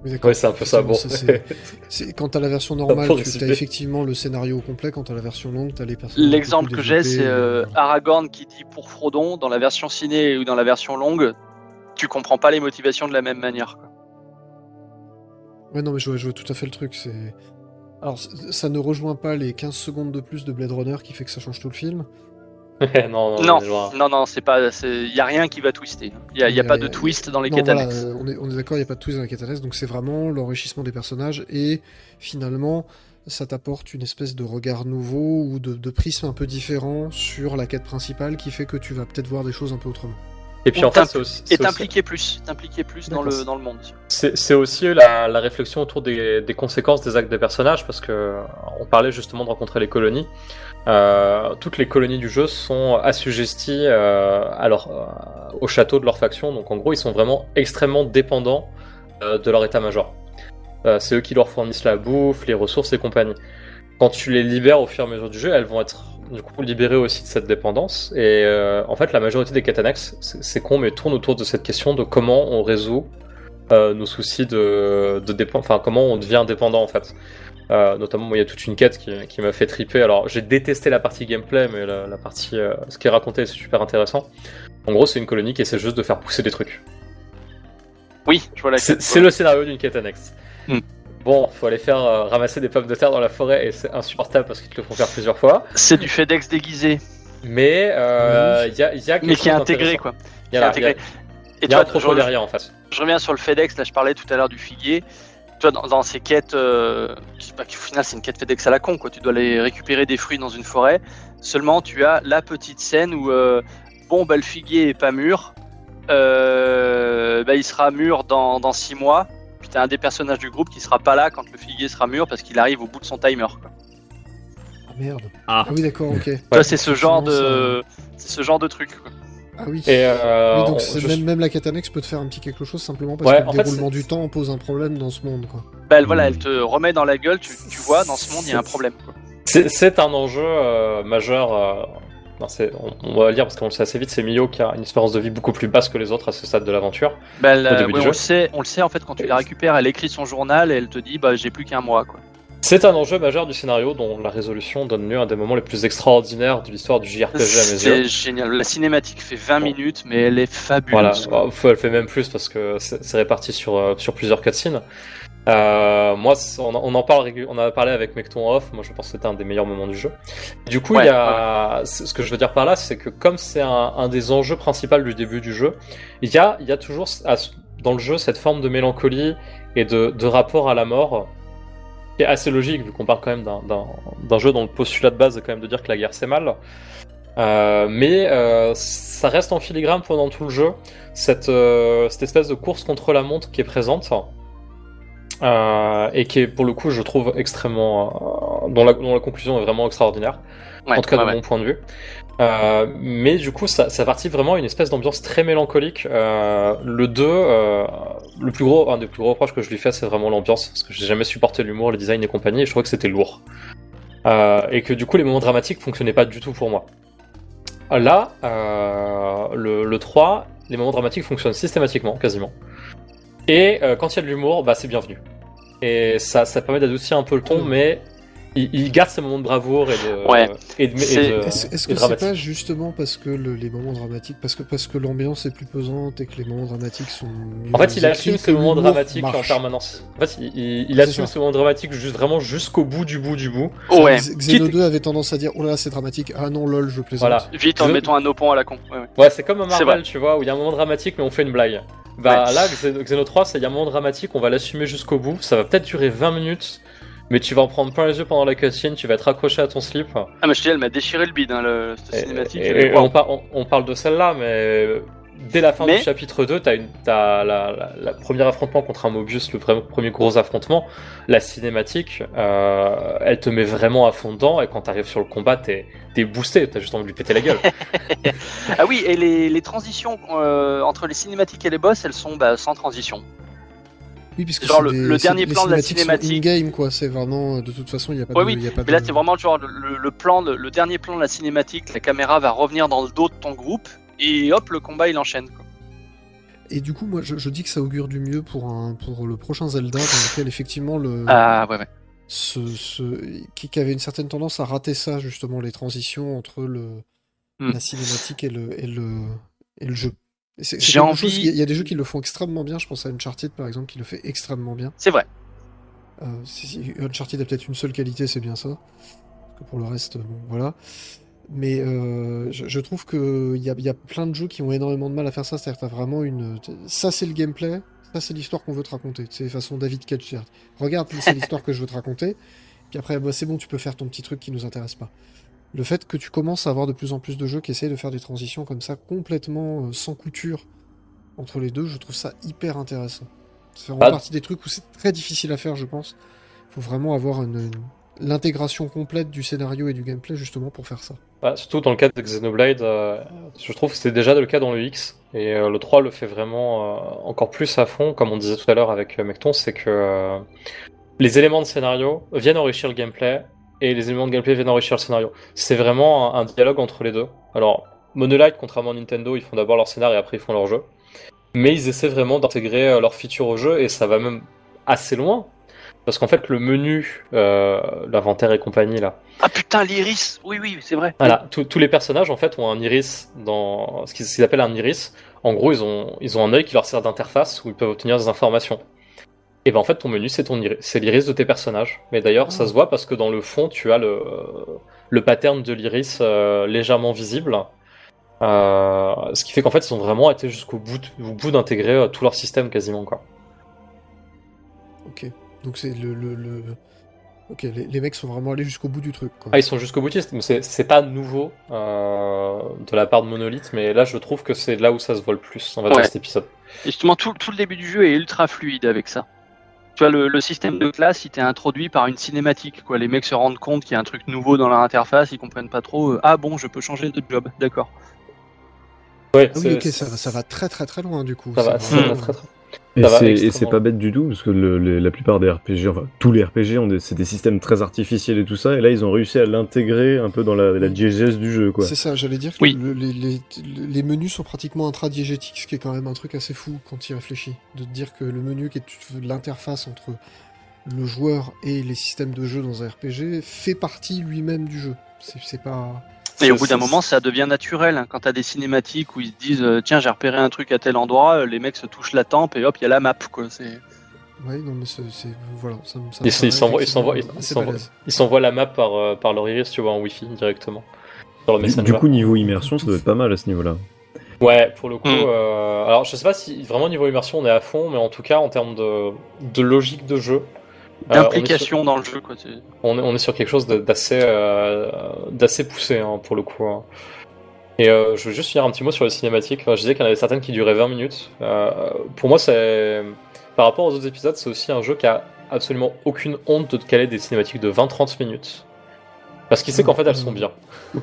Oui, d'accord. Ouais, c'est un peu ça. Bon, c'est- Quand t'as la version normale, tu as effectivement le scénario au complet. Quand t'as la version longue, t'as les personnages. L'exemple que j'ai, c'est euh, euh, Aragorn qui dit pour Frodon, dans la version ciné ou dans la version longue, tu comprends pas les motivations de la même manière. quoi. Ouais, non, mais je vois, je vois tout à fait le truc. C'est. Alors, ça ne rejoint pas les 15 secondes de plus de Blade Runner qui fait que ça change tout le film. non, non, Non, c'est pas, il y a rien qui va twister. Il y a, y pas de euh, twist dans les quêtes voilà, annexes. euh, on est, on est d'accord, il n'y a pas de twist dans la quête annexe, donc c'est vraiment l'enrichissement des personnages et finalement, ça t'apporte une espèce de regard nouveau ou de, de prisme un peu différent sur la quête principale qui fait que tu vas peut-être voir des choses un peu autrement. Et puis On en fait, t'im- c'est aussi, Et aussi- t'impliquer plus, t'impliquer plus dans le, dans le monde. c'est aussi la, la réflexion autour des, des conséquences des actes des personnages, parce que euh, on parlait justement de rencontrer les colonies. Euh, toutes les colonies du jeu sont assujetties euh, à leur- euh, au château de leur faction, donc en gros, ils sont vraiment extrêmement dépendants euh, de leur état-major. Euh, c'est eux qui leur fournissent la bouffe, les ressources et compagnie. Quand tu les libères au fur et à mesure du jeu, elles vont être du coup libérées aussi de cette dépendance. Et euh, en fait, la majorité des quêtes annexes, c'est con, mais tournent autour de cette question de comment on résout euh, nos soucis de, de dépend- enfin comment on devient dépendant en fait. Euh, notamment, il y a toute une quête qui, qui m'a fait triper. Alors, j'ai détesté la partie gameplay, mais la, la partie, ce qui est raconté, c'est super intéressant. En gros, c'est une colonie qui essaie juste de faire pousser des trucs. Oui, je vois la C'est le scénario d'une quête annexe. Hmm. Bon, faut aller faire euh, ramasser des pommes de terre dans la forêt et c'est insupportable parce qu'ils te le font faire plusieurs fois. C'est du FedEx déguisé, Mais euh, il y a, il y a quelque mais qui est intégré quoi. Il y a, il y a- intégré. Et y a un tu vois, propos je- derrière en fait. je reviens sur le FedEx, là je parlais tout à l'heure du figuier. Tu vois, dans, dans ces quêtes, euh, bah, au final c'est une quête FedEx à la con, quoi. Tu dois aller récupérer des fruits dans une forêt. Seulement tu as la petite scène où, euh, bon, bah, le figuier est pas mûr. Euh, bah, il sera mûr dans, dans six mois. Puis t'as un des personnages du groupe qui sera pas là quand le figuier sera mûr parce qu'il arrive au bout de son timer. Quoi. Ah merde. Ah. Ah oui, d'accord, ok. Tu vois, c'est ce genre de, c'est ce genre de truc. Quoi. Ah oui. Et euh, Oui, donc on- c'est- je- même, même la annexe peut te faire un petit quelque chose simplement parce Ouais, que le fait, déroulement du temps pose un problème dans ce monde, quoi. Bah, elle, voilà, elle te remet dans la gueule. Tu, tu vois, dans ce monde il y a un problème. C'est c'est un enjeu euh, majeur. Non, c'est- on, on va le dire parce qu'on le sait assez vite, c'est Mio qui a une espérance de vie beaucoup plus basse que les autres à ce stade de l'aventure. Bah, ouais, on, le sait, on le sait en fait quand tu la récupères, elle écrit son journal et elle te dit bah j'ai plus qu'un mois quoi. C'est un enjeu majeur du scénario dont la résolution donne lieu à un des moments les plus extraordinaires de l'histoire du JRPG à mes C'est yeux. génial. La cinématique fait 20 minutes mais elle est Voilà, fabuleuse. quoi. Oh, elle fait même plus parce que c'est c'est réparti sur, euh, sur plusieurs cutscenes. Euh, moi, on, en- on en parle, on a parlé avec Mecton Off. Moi, je pense que c'était un des meilleurs moments du jeu. Du coup, il y a ce ce que je veux dire par là, c'est que comme c'est un, un des enjeux principaux du début du jeu, il y a, il y a toujours dans le jeu cette forme de mélancolie et de, de rapport à la mort qui est assez logique vu qu'on parle quand même d'un jeu dont le postulat de base est quand même de dire que la guerre c'est mal. Euh, mais euh, ça reste en filigrane pendant tout le jeu, cette, euh, cette espèce de course contre la montre qui est présente. Euh, et qui est pour le coup je trouve extrêmement euh, dont, la, dont la conclusion est vraiment extraordinaire. Ouais, en tout cas ouais, de ouais. mon point de vue. Euh, mais du coup ça, ça partit vraiment à une espèce d'ambiance très mélancolique. Le 2 euh, le plus gros un des plus gros reproches que je lui fais c'est vraiment l'ambiance parce que j'ai jamais supporté l'humour le design et compagnie et je trouvais que c'était lourd. Et que du coup les moments dramatiques fonctionnaient pas du tout pour moi. Là le, le 3 les moments dramatiques fonctionnent systématiquement quasiment et euh, quand il y a de l'humour, bah, c'est bienvenu. Et ça, ça permet d'adoucir un peu le ton, mais il, il garde ses moments de bravoure et de, Ouais. et de, et C'est- de- Est-ce est-ce et que c'est pas justement parce que le- les moments dramatiques, parce que parce que l'ambiance est plus pesante et que les moments dramatiques sont mieux En fait, il assume ces moments dramatiques en permanence. En fait, il, il- assume ces moments dramatiques juste, vraiment jusqu'au bout du bout du bout. Ouais, X- Xeno Quitte- 2 avait tendance à dire oh là là, c'est dramatique, ah non lol je plaisante. Voilà. vite en mettant un opon à la con. Ouais, ouais. Ouais, c'est comme un Marvel, tu vois, où il y a un moment dramatique, mais on fait une blague. Bah Ouais. là, Xeno Xeno 3, c'est il y a un moment dramatique, on va l'assumer jusqu'au bout. Ça va peut-être durer 20 minutes, mais tu vas en prendre plein les yeux pendant la cutscene, tu vas être accroché à ton slip. Ah, mais je te dis, elle m'a déchiré le bide, hein, le, cette Et- cinématique. et- on, par- on- on parle de celle-là, mais dès la fin Mais- du chapitre 2, t'as une, t'as la, la, la premier affrontement contre un Mobius, le vrai- premier gros affrontement. La cinématique, euh, elle te met vraiment à fond dedans, et quand t'arrives sur le combat, t'es, t'es boosté, t'as juste envie de lui péter la gueule. Ah oui, et les, les transitions euh, entre les cinématiques et les boss, elles sont bah, sans transition. Oui, puisque Genre le- des- le dernier plan de la cinématique. in-game quoi, c'est vraiment de toute façon il y a pas Ouais, de, oui, il y a pas Mais là, c'est vraiment genre le, le plan, le dernier plan de la cinématique, la caméra va revenir dans le dos de ton groupe, et hop, le combat il enchaîne. Quoi. Et du coup, moi, je, je dis que ça augure du mieux pour un pour le prochain Zelda, dans lequel effectivement le Ah ouais, ouais. ce, ce- qui, qui avait une certaine tendance à rater ça justement les transitions entre le Hmm. la cinématique et le et le et le jeu. Quelque envie- Il y, a- il y a des jeux qui le font extrêmement bien. Je pense à Uncharted par exemple qui le fait extrêmement bien. C'est vrai. Euh, si, si Uncharted a peut-être une seule qualité, c'est bien ça. Parce que pour le reste, bon, voilà. Mais euh, je, je trouve que il y a, y a plein de jeux qui ont énormément de mal à faire ça. C'est-à-dire que t'as vraiment une. Ça, c'est le gameplay. Ça, c'est l'histoire qu'on veut te raconter. C'est façon David c'est-à-dire, Regarde, c'est l'histoire que je veux te raconter. Puis après, bah, c'est bon, tu peux faire ton petit truc qui nous intéresse pas. Le fait que tu commences à avoir de plus en plus de jeux qui essayent de faire des transitions comme ça, complètement euh, sans couture entre les deux, je trouve ça hyper intéressant. Fait vraiment Ah. partie des trucs où c'est très difficile à faire, je pense. Il faut vraiment avoir une, une- l'intégration complète du scénario et du gameplay justement pour faire ça. Ouais, surtout dans le cas de Xenoblade, euh, je trouve que c'est déjà le cas dans le X, et euh, le 3 le fait vraiment euh, encore plus à fond, comme on disait tout à l'heure avec Mecton, c'est que les éléments de scénario viennent enrichir le gameplay, et les éléments de gameplay viennent enrichir le scénario. C'est vraiment un, un dialogue entre les deux. Alors, Monolight, contrairement à Nintendo, ils font d'abord leur scénario et après ils font leur jeu. Mais ils essaient vraiment d'intégrer leurs features au jeu, et ça va même assez loin. Parce qu'en fait, le menu, euh, l'inventaire et compagnie, là, Ah putain, l'iris Oui, oui, c'est vrai. voilà, tous- les personnages en fait ont un iris dans ce qu'ils appellent un iris. En gros, ils ont ils ont un œil qui leur sert d'interface où ils peuvent obtenir des informations. Et ben en fait, ton menu c'est ton iris, c'est l'iris de tes personnages. Mais d'ailleurs, ça Ah. se voit parce que dans le fond, tu as le le pattern de l'iris euh, légèrement visible. Euh, ce qui fait qu'en fait, ils ont vraiment été jusqu'au bout, bout d'intégrer euh, tout leur système quasiment quoi. Ok. Donc c'est le, le, le- Ok, les, les mecs sont vraiment allés jusqu'au bout du truc. Quoi. Ah, ils sont jusqu'au boutistes, mais c'est c'est pas nouveau euh, de la part de Monolith, mais là je trouve que c'est là où ça se voit le plus, on va dire cet épisode. Et justement, tout, tout le début du jeu est ultra fluide avec ça. Tu vois, le, le système de classe, il t'est introduit par une cinématique. Quoi. Les mecs se rendent compte qu'il y a un truc nouveau dans leur interface, ils comprennent pas trop. euh, ah bon, je peux changer de job, d'accord. Ouais, Ah oui, ok, ça, va- ça va très très très loin du coup. Ça va, C'est ça vraiment- va très très. Et c'est- pas bête du tout, parce que le- le- la plupart des RPG, enfin tous les RPG, ont des- c'est des systèmes très artificiels et tout ça, et là ils ont réussi à l'intégrer un peu dans la, la diégèse du jeu, quoi. C'est ça, j'allais dire que Oui. le- les, les- les menus sont pratiquement intradiégétiques, ce qui est quand même un truc assez fou quand il réfléchit. De te dire que le menu qui est l'interface entre le joueur et les systèmes de jeu dans un RPG fait partie lui-même du jeu. C'est pas. Et au bout d'un moment, ça devient naturel. hein. Quand t'as des cinématiques où ils se disent euh, Tiens, j'ai repéré un truc à tel endroit, euh, les mecs se touchent la tempe et hop, il y a la map. Quoi. C'est... Ouais, non, mais c'est. Voilà, ça, me- ça me Ils- s'envoient- la map par, euh, par leur iris, tu vois, en wifi directement. Sur le Du, coup, niveau immersion, ça doit être pas mal à ce niveau-là. Ouais, pour le coup. Mm. euh, alors, je sais pas si vraiment niveau immersion on est à fond, mais en tout cas, en termes de, de logique de jeu, euh, on, est sur, D'implication dans le jeu. Quoi. On, est, on est sur quelque chose d'assez euh, d'assez poussé hein, pour le coup. hein. Et euh, je veux juste finir un petit mot sur les cinématiques. Enfin, je disais qu'il y en avait certaines qui duraient 20 minutes. Euh, pour moi, c'est par rapport aux autres épisodes, c'est aussi un jeu qui a absolument aucune honte de caler des cinématiques de 20-30 minutes. Parce qu'il sait qu'en fait elles sont bien.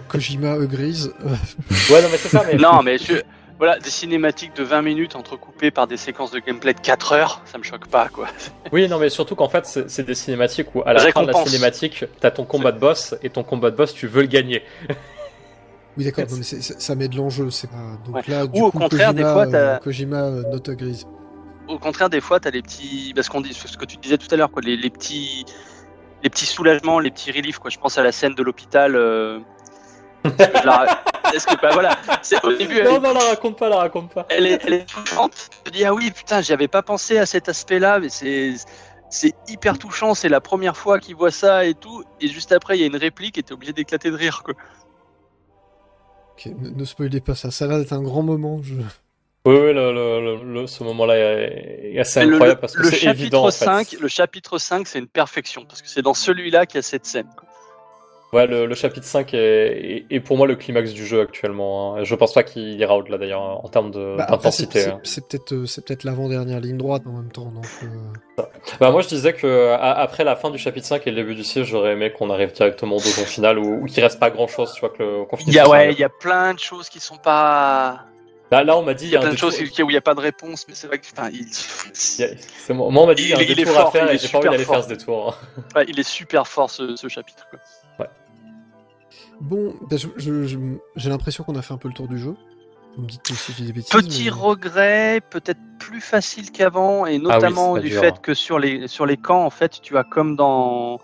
Kojima grise. ouais, non, mais c'est ça, mais. Non, mais je- voilà, des cinématiques de 20 minutes entrecoupées par des séquences de gameplay de 4 heures, ça me choque pas, quoi. Oui, non, mais surtout qu'en fait, c'est des cinématiques où à la fin de la cinématique, t'as ton combat de boss et ton combat de boss, tu veux le gagner. Oui, d'accord, mais ça met de l'enjeu, c'est pas. Donc Ouais. là, du Ou au coup, contraire, Kojima, des fois, t'as- euh, Kojima euh, note grise. Au contraire, des fois, t'as les petits. Parce qu'on dit ce que tu disais tout à l'heure, quoi, les, les petits. Les petits soulagements, les petits reliefs, quoi. Je pense à la scène de l'hôpital. euh, la- Est-ce que, voilà, c'est au début, elle, Non, est, non, la raconte pas, la raconte pas. elle est, elle est touchante. Je me dis, ah oui, putain, j'y avais pas pensé à cet aspect-là, mais c'est. C'est hyper touchant, c'est la première fois qu'il voit ça et tout, et juste après il y a une réplique et t'es obligé d'éclater de rire quoi. Ok, ne, ne spoilez pas ça, ça a l'air d'être un grand moment. Je... Oui, oui, le, le- le- le- ce moment-là est, est assez Mais le- incroyable le, parce que le c'est chapitre évident en fait. 5, le chapitre 5 c'est une perfection parce que c'est dans celui-là qu'il y a cette scène. quoi. Ouais, le, le chapitre 5 est, est- est pour moi le climax du jeu actuellement. hein. Je pense pas qu'il ira au-delà d'ailleurs en termes de- Bah, c'est- d'intensité. c'est hein. c'est peut-être euh, c'est peut-être l'avant-dernière ligne droite en même temps. Donc, euh, Bah, moi je disais que après la fin du chapitre 5 et le début du 6, j'aurais aimé qu'on arrive directement au donjon final ou, ou qu'il reste pas grand chose, tu vois, que le Il y a ouais, il y a plein de choses qui sont pas. Là, là, on m'a dit Il y a un plein de choses où il n'y a pas de réponse, mais c'est vrai que enfin, il... il moi, on m'a dit il y a un Il- il est détour à fort, faire il et est j'ai pas envie super d'aller fort. faire ce détour. hein. ouais, il est super fort ce, ce chapitre. quoi. Bon, bah, je- je- je- j'ai l'impression qu'on a fait un peu le tour du jeu. Vous me dites si j'ai des bêtises. Petit mais- regret, peut-être plus facile qu'avant, et notamment Ah pas du dur, fait hein. que sur les, sur les camps, en fait, tu as comme dans.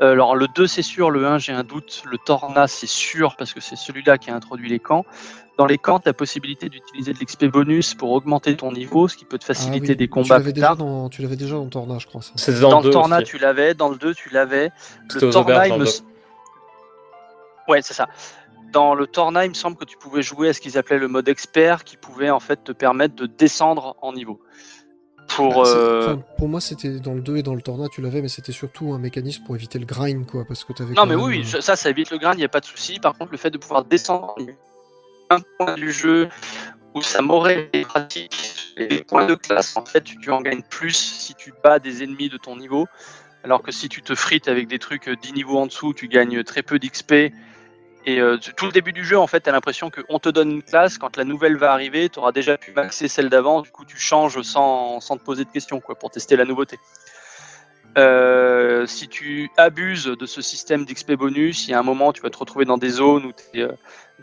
Euh, alors, le 2, c'est sûr, le 1, j'ai un doute, le Torna, c'est sûr, parce que c'est celui-là qui a introduit les camps. Dans les camps, tu as la possibilité d'utiliser de l'XP bonus pour augmenter ton niveau, ce qui peut te Ah faciliter oui, des Tu combats l'avais plus déjà tard. dans, tu l'avais déjà dans Torna, je crois. Ça. Dans, Dans le le 2 Torna, aussi. tu l'avais, dans le 2, tu l'avais. C'était Le Torna, il me. Ouais, c'est ça. Dans le Torna, il me semble que tu pouvais jouer à ce qu'ils appelaient le mode expert, qui pouvait en fait te permettre de descendre en niveau. Pour. Bah, euh, pour moi, c'était dans le 2 et dans le Torna, tu l'avais, mais c'était surtout un mécanisme pour éviter le grind, quoi, parce que t'avais. Non, mais même, oui, euh, je- ça, ça évite le grind, il n'y a pas de souci. Par contre, le fait de pouvoir descendre un point du jeu où ça m'aurait été pratique, les points de classe, en fait, tu, en gagnes plus si tu bats des ennemis de ton niveau. Alors que si tu te frites avec des trucs euh, 10 niveaux en dessous, tu gagnes très peu d'XP. Et euh, tout le début du jeu, en fait, tu as l'impression qu'on te donne une classe, quand la nouvelle va arriver, tu auras déjà pu maxer celle d'avant, du coup tu changes sans, sans te poser de questions quoi, pour tester la nouveauté. Euh, si tu abuses de ce système d'XP bonus, il y a un moment tu vas te retrouver dans des zones où tu es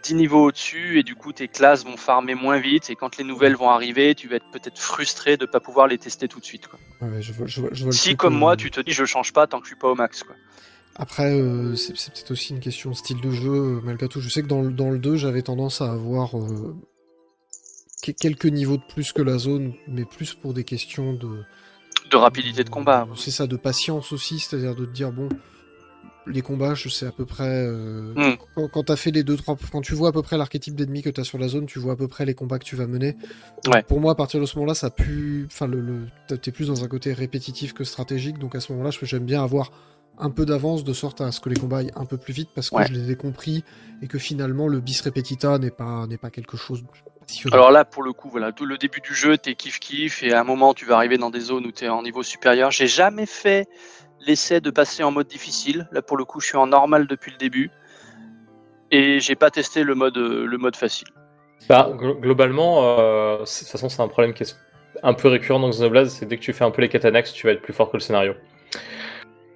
10 niveaux au-dessus et du coup tes classes vont farmer moins vite et quand les nouvelles vont arriver, tu vas être peut-être frustré de ne pas pouvoir les tester tout de suite. Quoi. ouais, ouais, je vois, je vois- je vois le Si comme euh, moi tu te dis je change pas tant que je suis pas au max. Quoi. Après, euh, c'est peut-être aussi une question de style de jeu, euh, malgré tout. Je sais que dans, le- dans le 2, j'avais tendance à avoir euh, que- quelques niveaux de plus que la zone, mais plus pour des questions de. De rapidité de combat. C'est ça, de patience aussi, c'est-à-dire de te dire, bon, les combats, je sais à peu près. euh, Mm. Quand, quand t'as fait les deux, trois. Quand tu vois à peu près l'archétype d'ennemi que t'as sur la zone, tu vois à peu près les combats que tu vas mener. Donc, Ouais. Pour moi, à partir de ce moment-là, ça pue. Enfin, le, le... t'es plus dans un côté répétitif que stratégique, donc à ce moment-là, j'aime bien avoir un peu d'avance de sorte à ce que les combats aillent un peu plus vite parce que Ouais. je les ai compris et que finalement le bis repetita n'est pas n'est pas quelque chose de. Alors là, pour le coup, voilà, tout le début du jeu, t'es kiff kiff, et à un moment, tu vas arriver dans des zones où t'es en niveau supérieur. J'ai jamais fait l'essai de passer en mode difficile. Là, pour le coup, je suis en normal depuis le début, et j'ai pas testé le mode le mode facile. Bah, glo- globalement, euh, c'est- de toute façon, c'est un problème qui est un peu récurrent dans Xenoblade, c'est dès que tu fais un peu les quêtes annexes, tu vas être plus fort que le scénario.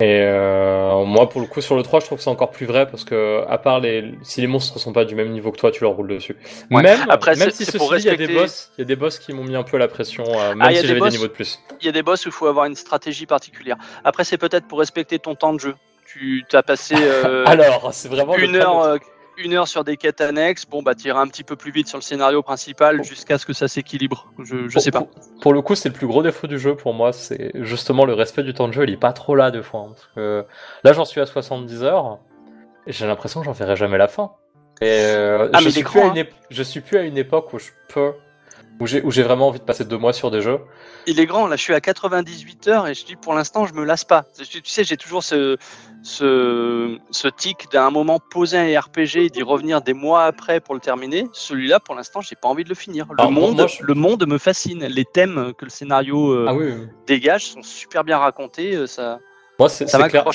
Et euh, moi, pour le coup, sur le 3, je trouve que c'est encore plus vrai parce que, à part les, si les monstres sont pas du même niveau que toi, tu leur roules dessus. Ouais. Même, Après, même si c'est ceci il y a des respecter- boss, il y a des boss qui m'ont mis un peu la pression, euh, même Ah, il y a si des j'avais des boss niveaux de plus. Il y a des boss où il faut avoir une stratégie particulière. Après, c'est peut-être pour respecter ton temps de jeu. Tu as passé euh, Alors, c'est vraiment une heure. Une heure sur des quêtes annexes, bon bah t'iras un petit peu plus vite sur le scénario principal jusqu'à ce que ça s'équilibre. Je, sais pas. Pour, pour le coup, c'est le plus gros défaut du jeu pour moi, c'est justement le respect du temps de jeu. Il est pas trop là deux fois. hein, parce que là, j'en suis à 70 heures et j'ai l'impression que j'en ferai jamais la fin. Et euh, Ah, je, mais suis l'écran, plus à hein. une ép- je suis plus à une époque où je peux, où j'ai vraiment envie de passer deux mois sur des jeux. Il est grand, là je suis à 98 heures et je dis pour l'instant je me lasse pas. Tu sais, j'ai toujours ce, ce, ce tic d'un moment poser un RPG et d'y revenir des mois après pour le terminer. Celui-là pour l'instant j'ai pas envie de le finir. Le, Alors, monde, moi, je- le monde me fascine. Les thèmes que le scénario euh, Ah oui. oui. dégage sont super bien racontés. euh, Ça... Moi, c'est clair-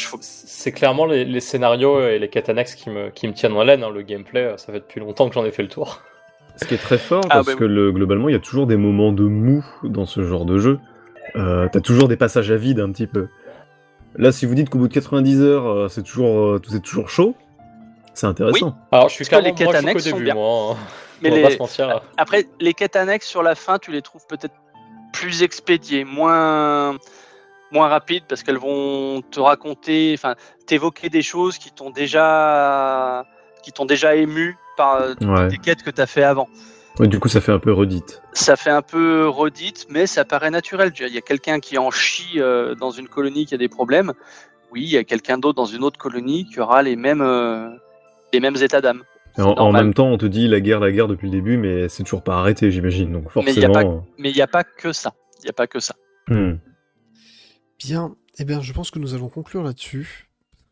clairement les, les scénarios et les quêtes annexes qui me, qui me tiennent en haleine. hein. Le gameplay, euh, ça fait depuis longtemps que j'en ai fait le tour. Ce qui est très fort, Ah, parce bah que le- globalement, il y a toujours des moments de mou dans ce genre de jeu. Euh, T'as toujours des passages à vide un petit peu. Là, si vous dites qu'au bout de 90 heures, euh, c'est toujours, euh, c'est toujours chaud, c'est intéressant. Alors, je suis clairement les quêtes moi, annexes sont début, bien. moi. hein. Mais les- mentir. Après, les quêtes annexes sur la fin, tu les trouves peut-être plus expédiées, moins, moins rapides parce qu'elles vont te raconter, enfin, t'évoquer des choses qui t'ont déjà, qui t'ont déjà ému par euh, Ouais. des quêtes que tu as fait avant. Ouais, du coup, ça fait un peu redite. Ça fait un peu redite, mais ça paraît naturel. Il y a quelqu'un qui en chie euh, dans une colonie qui a des problèmes. Oui, il y a quelqu'un d'autre dans une autre colonie qui aura les mêmes, euh, les mêmes états d'âme. En, même temps, on te dit la guerre, la guerre depuis le début, mais c'est toujours pas arrêté, j'imagine. Donc Mais il y a forcément. Mais il n'y a pas que ça. Il n'y a pas que ça. hmm. Bien, eh bien, je pense que nous allons conclure là-dessus.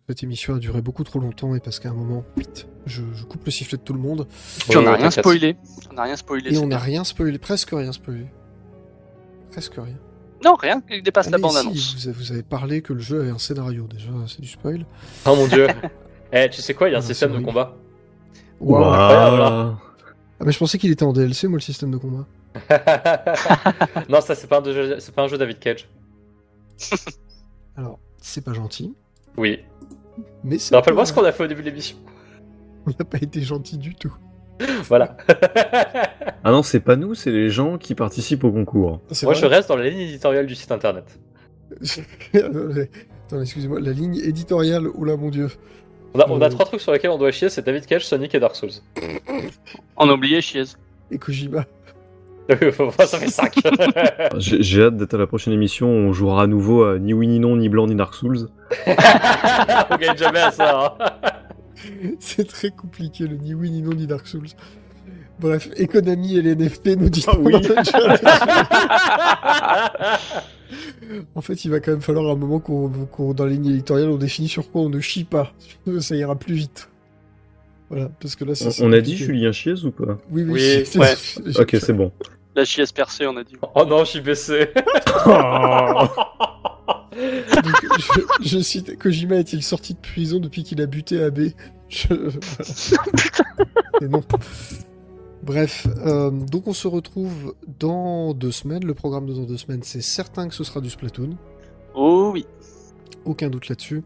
Cette émission a duré beaucoup trop longtemps et parce qu'à un moment, vite, je, je coupe le sifflet de tout le monde. Puis on n'a rien spoilé. On n'a rien spoilé. Et on n'a rien spoilé, presque rien spoilé. Presque rien. Non, rien qui dépasse Ah, la mais bande si, annonce. vous, avez, vous avez parlé que le jeu avait un scénario, déjà, c'est du spoil. Oh mon dieu. Eh, tu sais quoi, il y a un Ah, système de combat. Waouh. incroyable, Ah, mais je pensais qu'il était en DLC, moi, le système de combat. non, ça, c'est pas, un jeu- c'est pas un jeu David Cage. Alors, c'est pas gentil, Oui. mais c'est. Rappelle-moi pas ce qu'on a fait au début de l'émission. On n'a pas été gentil du tout. Voilà. Ah non, c'est pas nous, c'est les gens qui participent au concours. Moi, je reste dans la ligne éditoriale du site internet. Attends, excusez-moi, la ligne éditoriale, oula mon dieu. On a, on a Euh. trois trucs sur lesquels on doit chier, c'est David Cage, Sonic et Dark Souls. On a oublié Chiez. Et Kojima. ça fait 5. J'ai hâte d'être à la prochaine émission où on jouera à nouveau à ni oui ni non, ni blanc, ni Dark Souls. on gagne jamais à ça. hein. C'est très compliqué, le ni oui ni non ni Dark Souls. Bref, Economy et les NFT nous disent Ah oui. En fait, il va quand même falloir un moment qu'on, qu'on- dans la ligne éditoriale, on définit sur quoi on ne chie pas. Ça ira plus vite. Voilà, parce que là, c'est. On, on a dit. Julien Chiez ou pas? Oui, oui. Oui, ouais. Ok, c'est bon. La Chiez percée, on a dit. oh non, je suis baissé. Donc, je, je cite Kojima est-il sorti de prison depuis qu'il a buté AB Je- Et non. Bref, euh, donc on se retrouve dans deux semaines. Le programme de dans deux semaines, c'est certain que ce sera du Splatoon. Oh oui. Aucun doute là-dessus.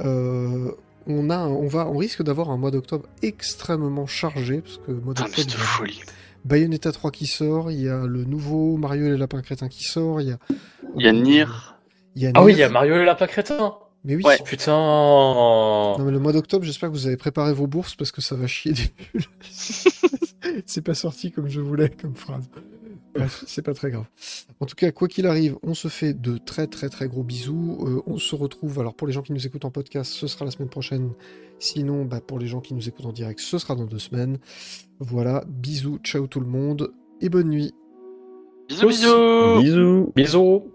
Euh, on, a, on, va, on risque d'avoir un mois d'octobre extrêmement chargé, parce que le mois mais d'octobre, c'est de il y a folie. Bayonetta 3 qui sort, il y a le nouveau Mario et les lapins crétins qui sort, il y a... Il y a Nier. Il y a Ah oui, il y a Mario et le lapin crétin. Mais oui, Ouais. Putain. Non mais le mois d'octobre, j'espère que vous avez préparé vos bourses parce que ça va chier des bulles. c'est pas sorti comme je voulais comme phrase. C'est pas très grave. En tout cas, quoi qu'il arrive, on se fait de très très très gros bisous. Euh, on se retrouve. Alors pour les gens qui nous écoutent en podcast, ce sera la semaine prochaine. Sinon, bah, pour les gens qui nous écoutent en direct, ce sera dans deux semaines. Voilà, bisous, ciao tout le monde et bonne nuit. Bisous, bisous, bisous, bisous.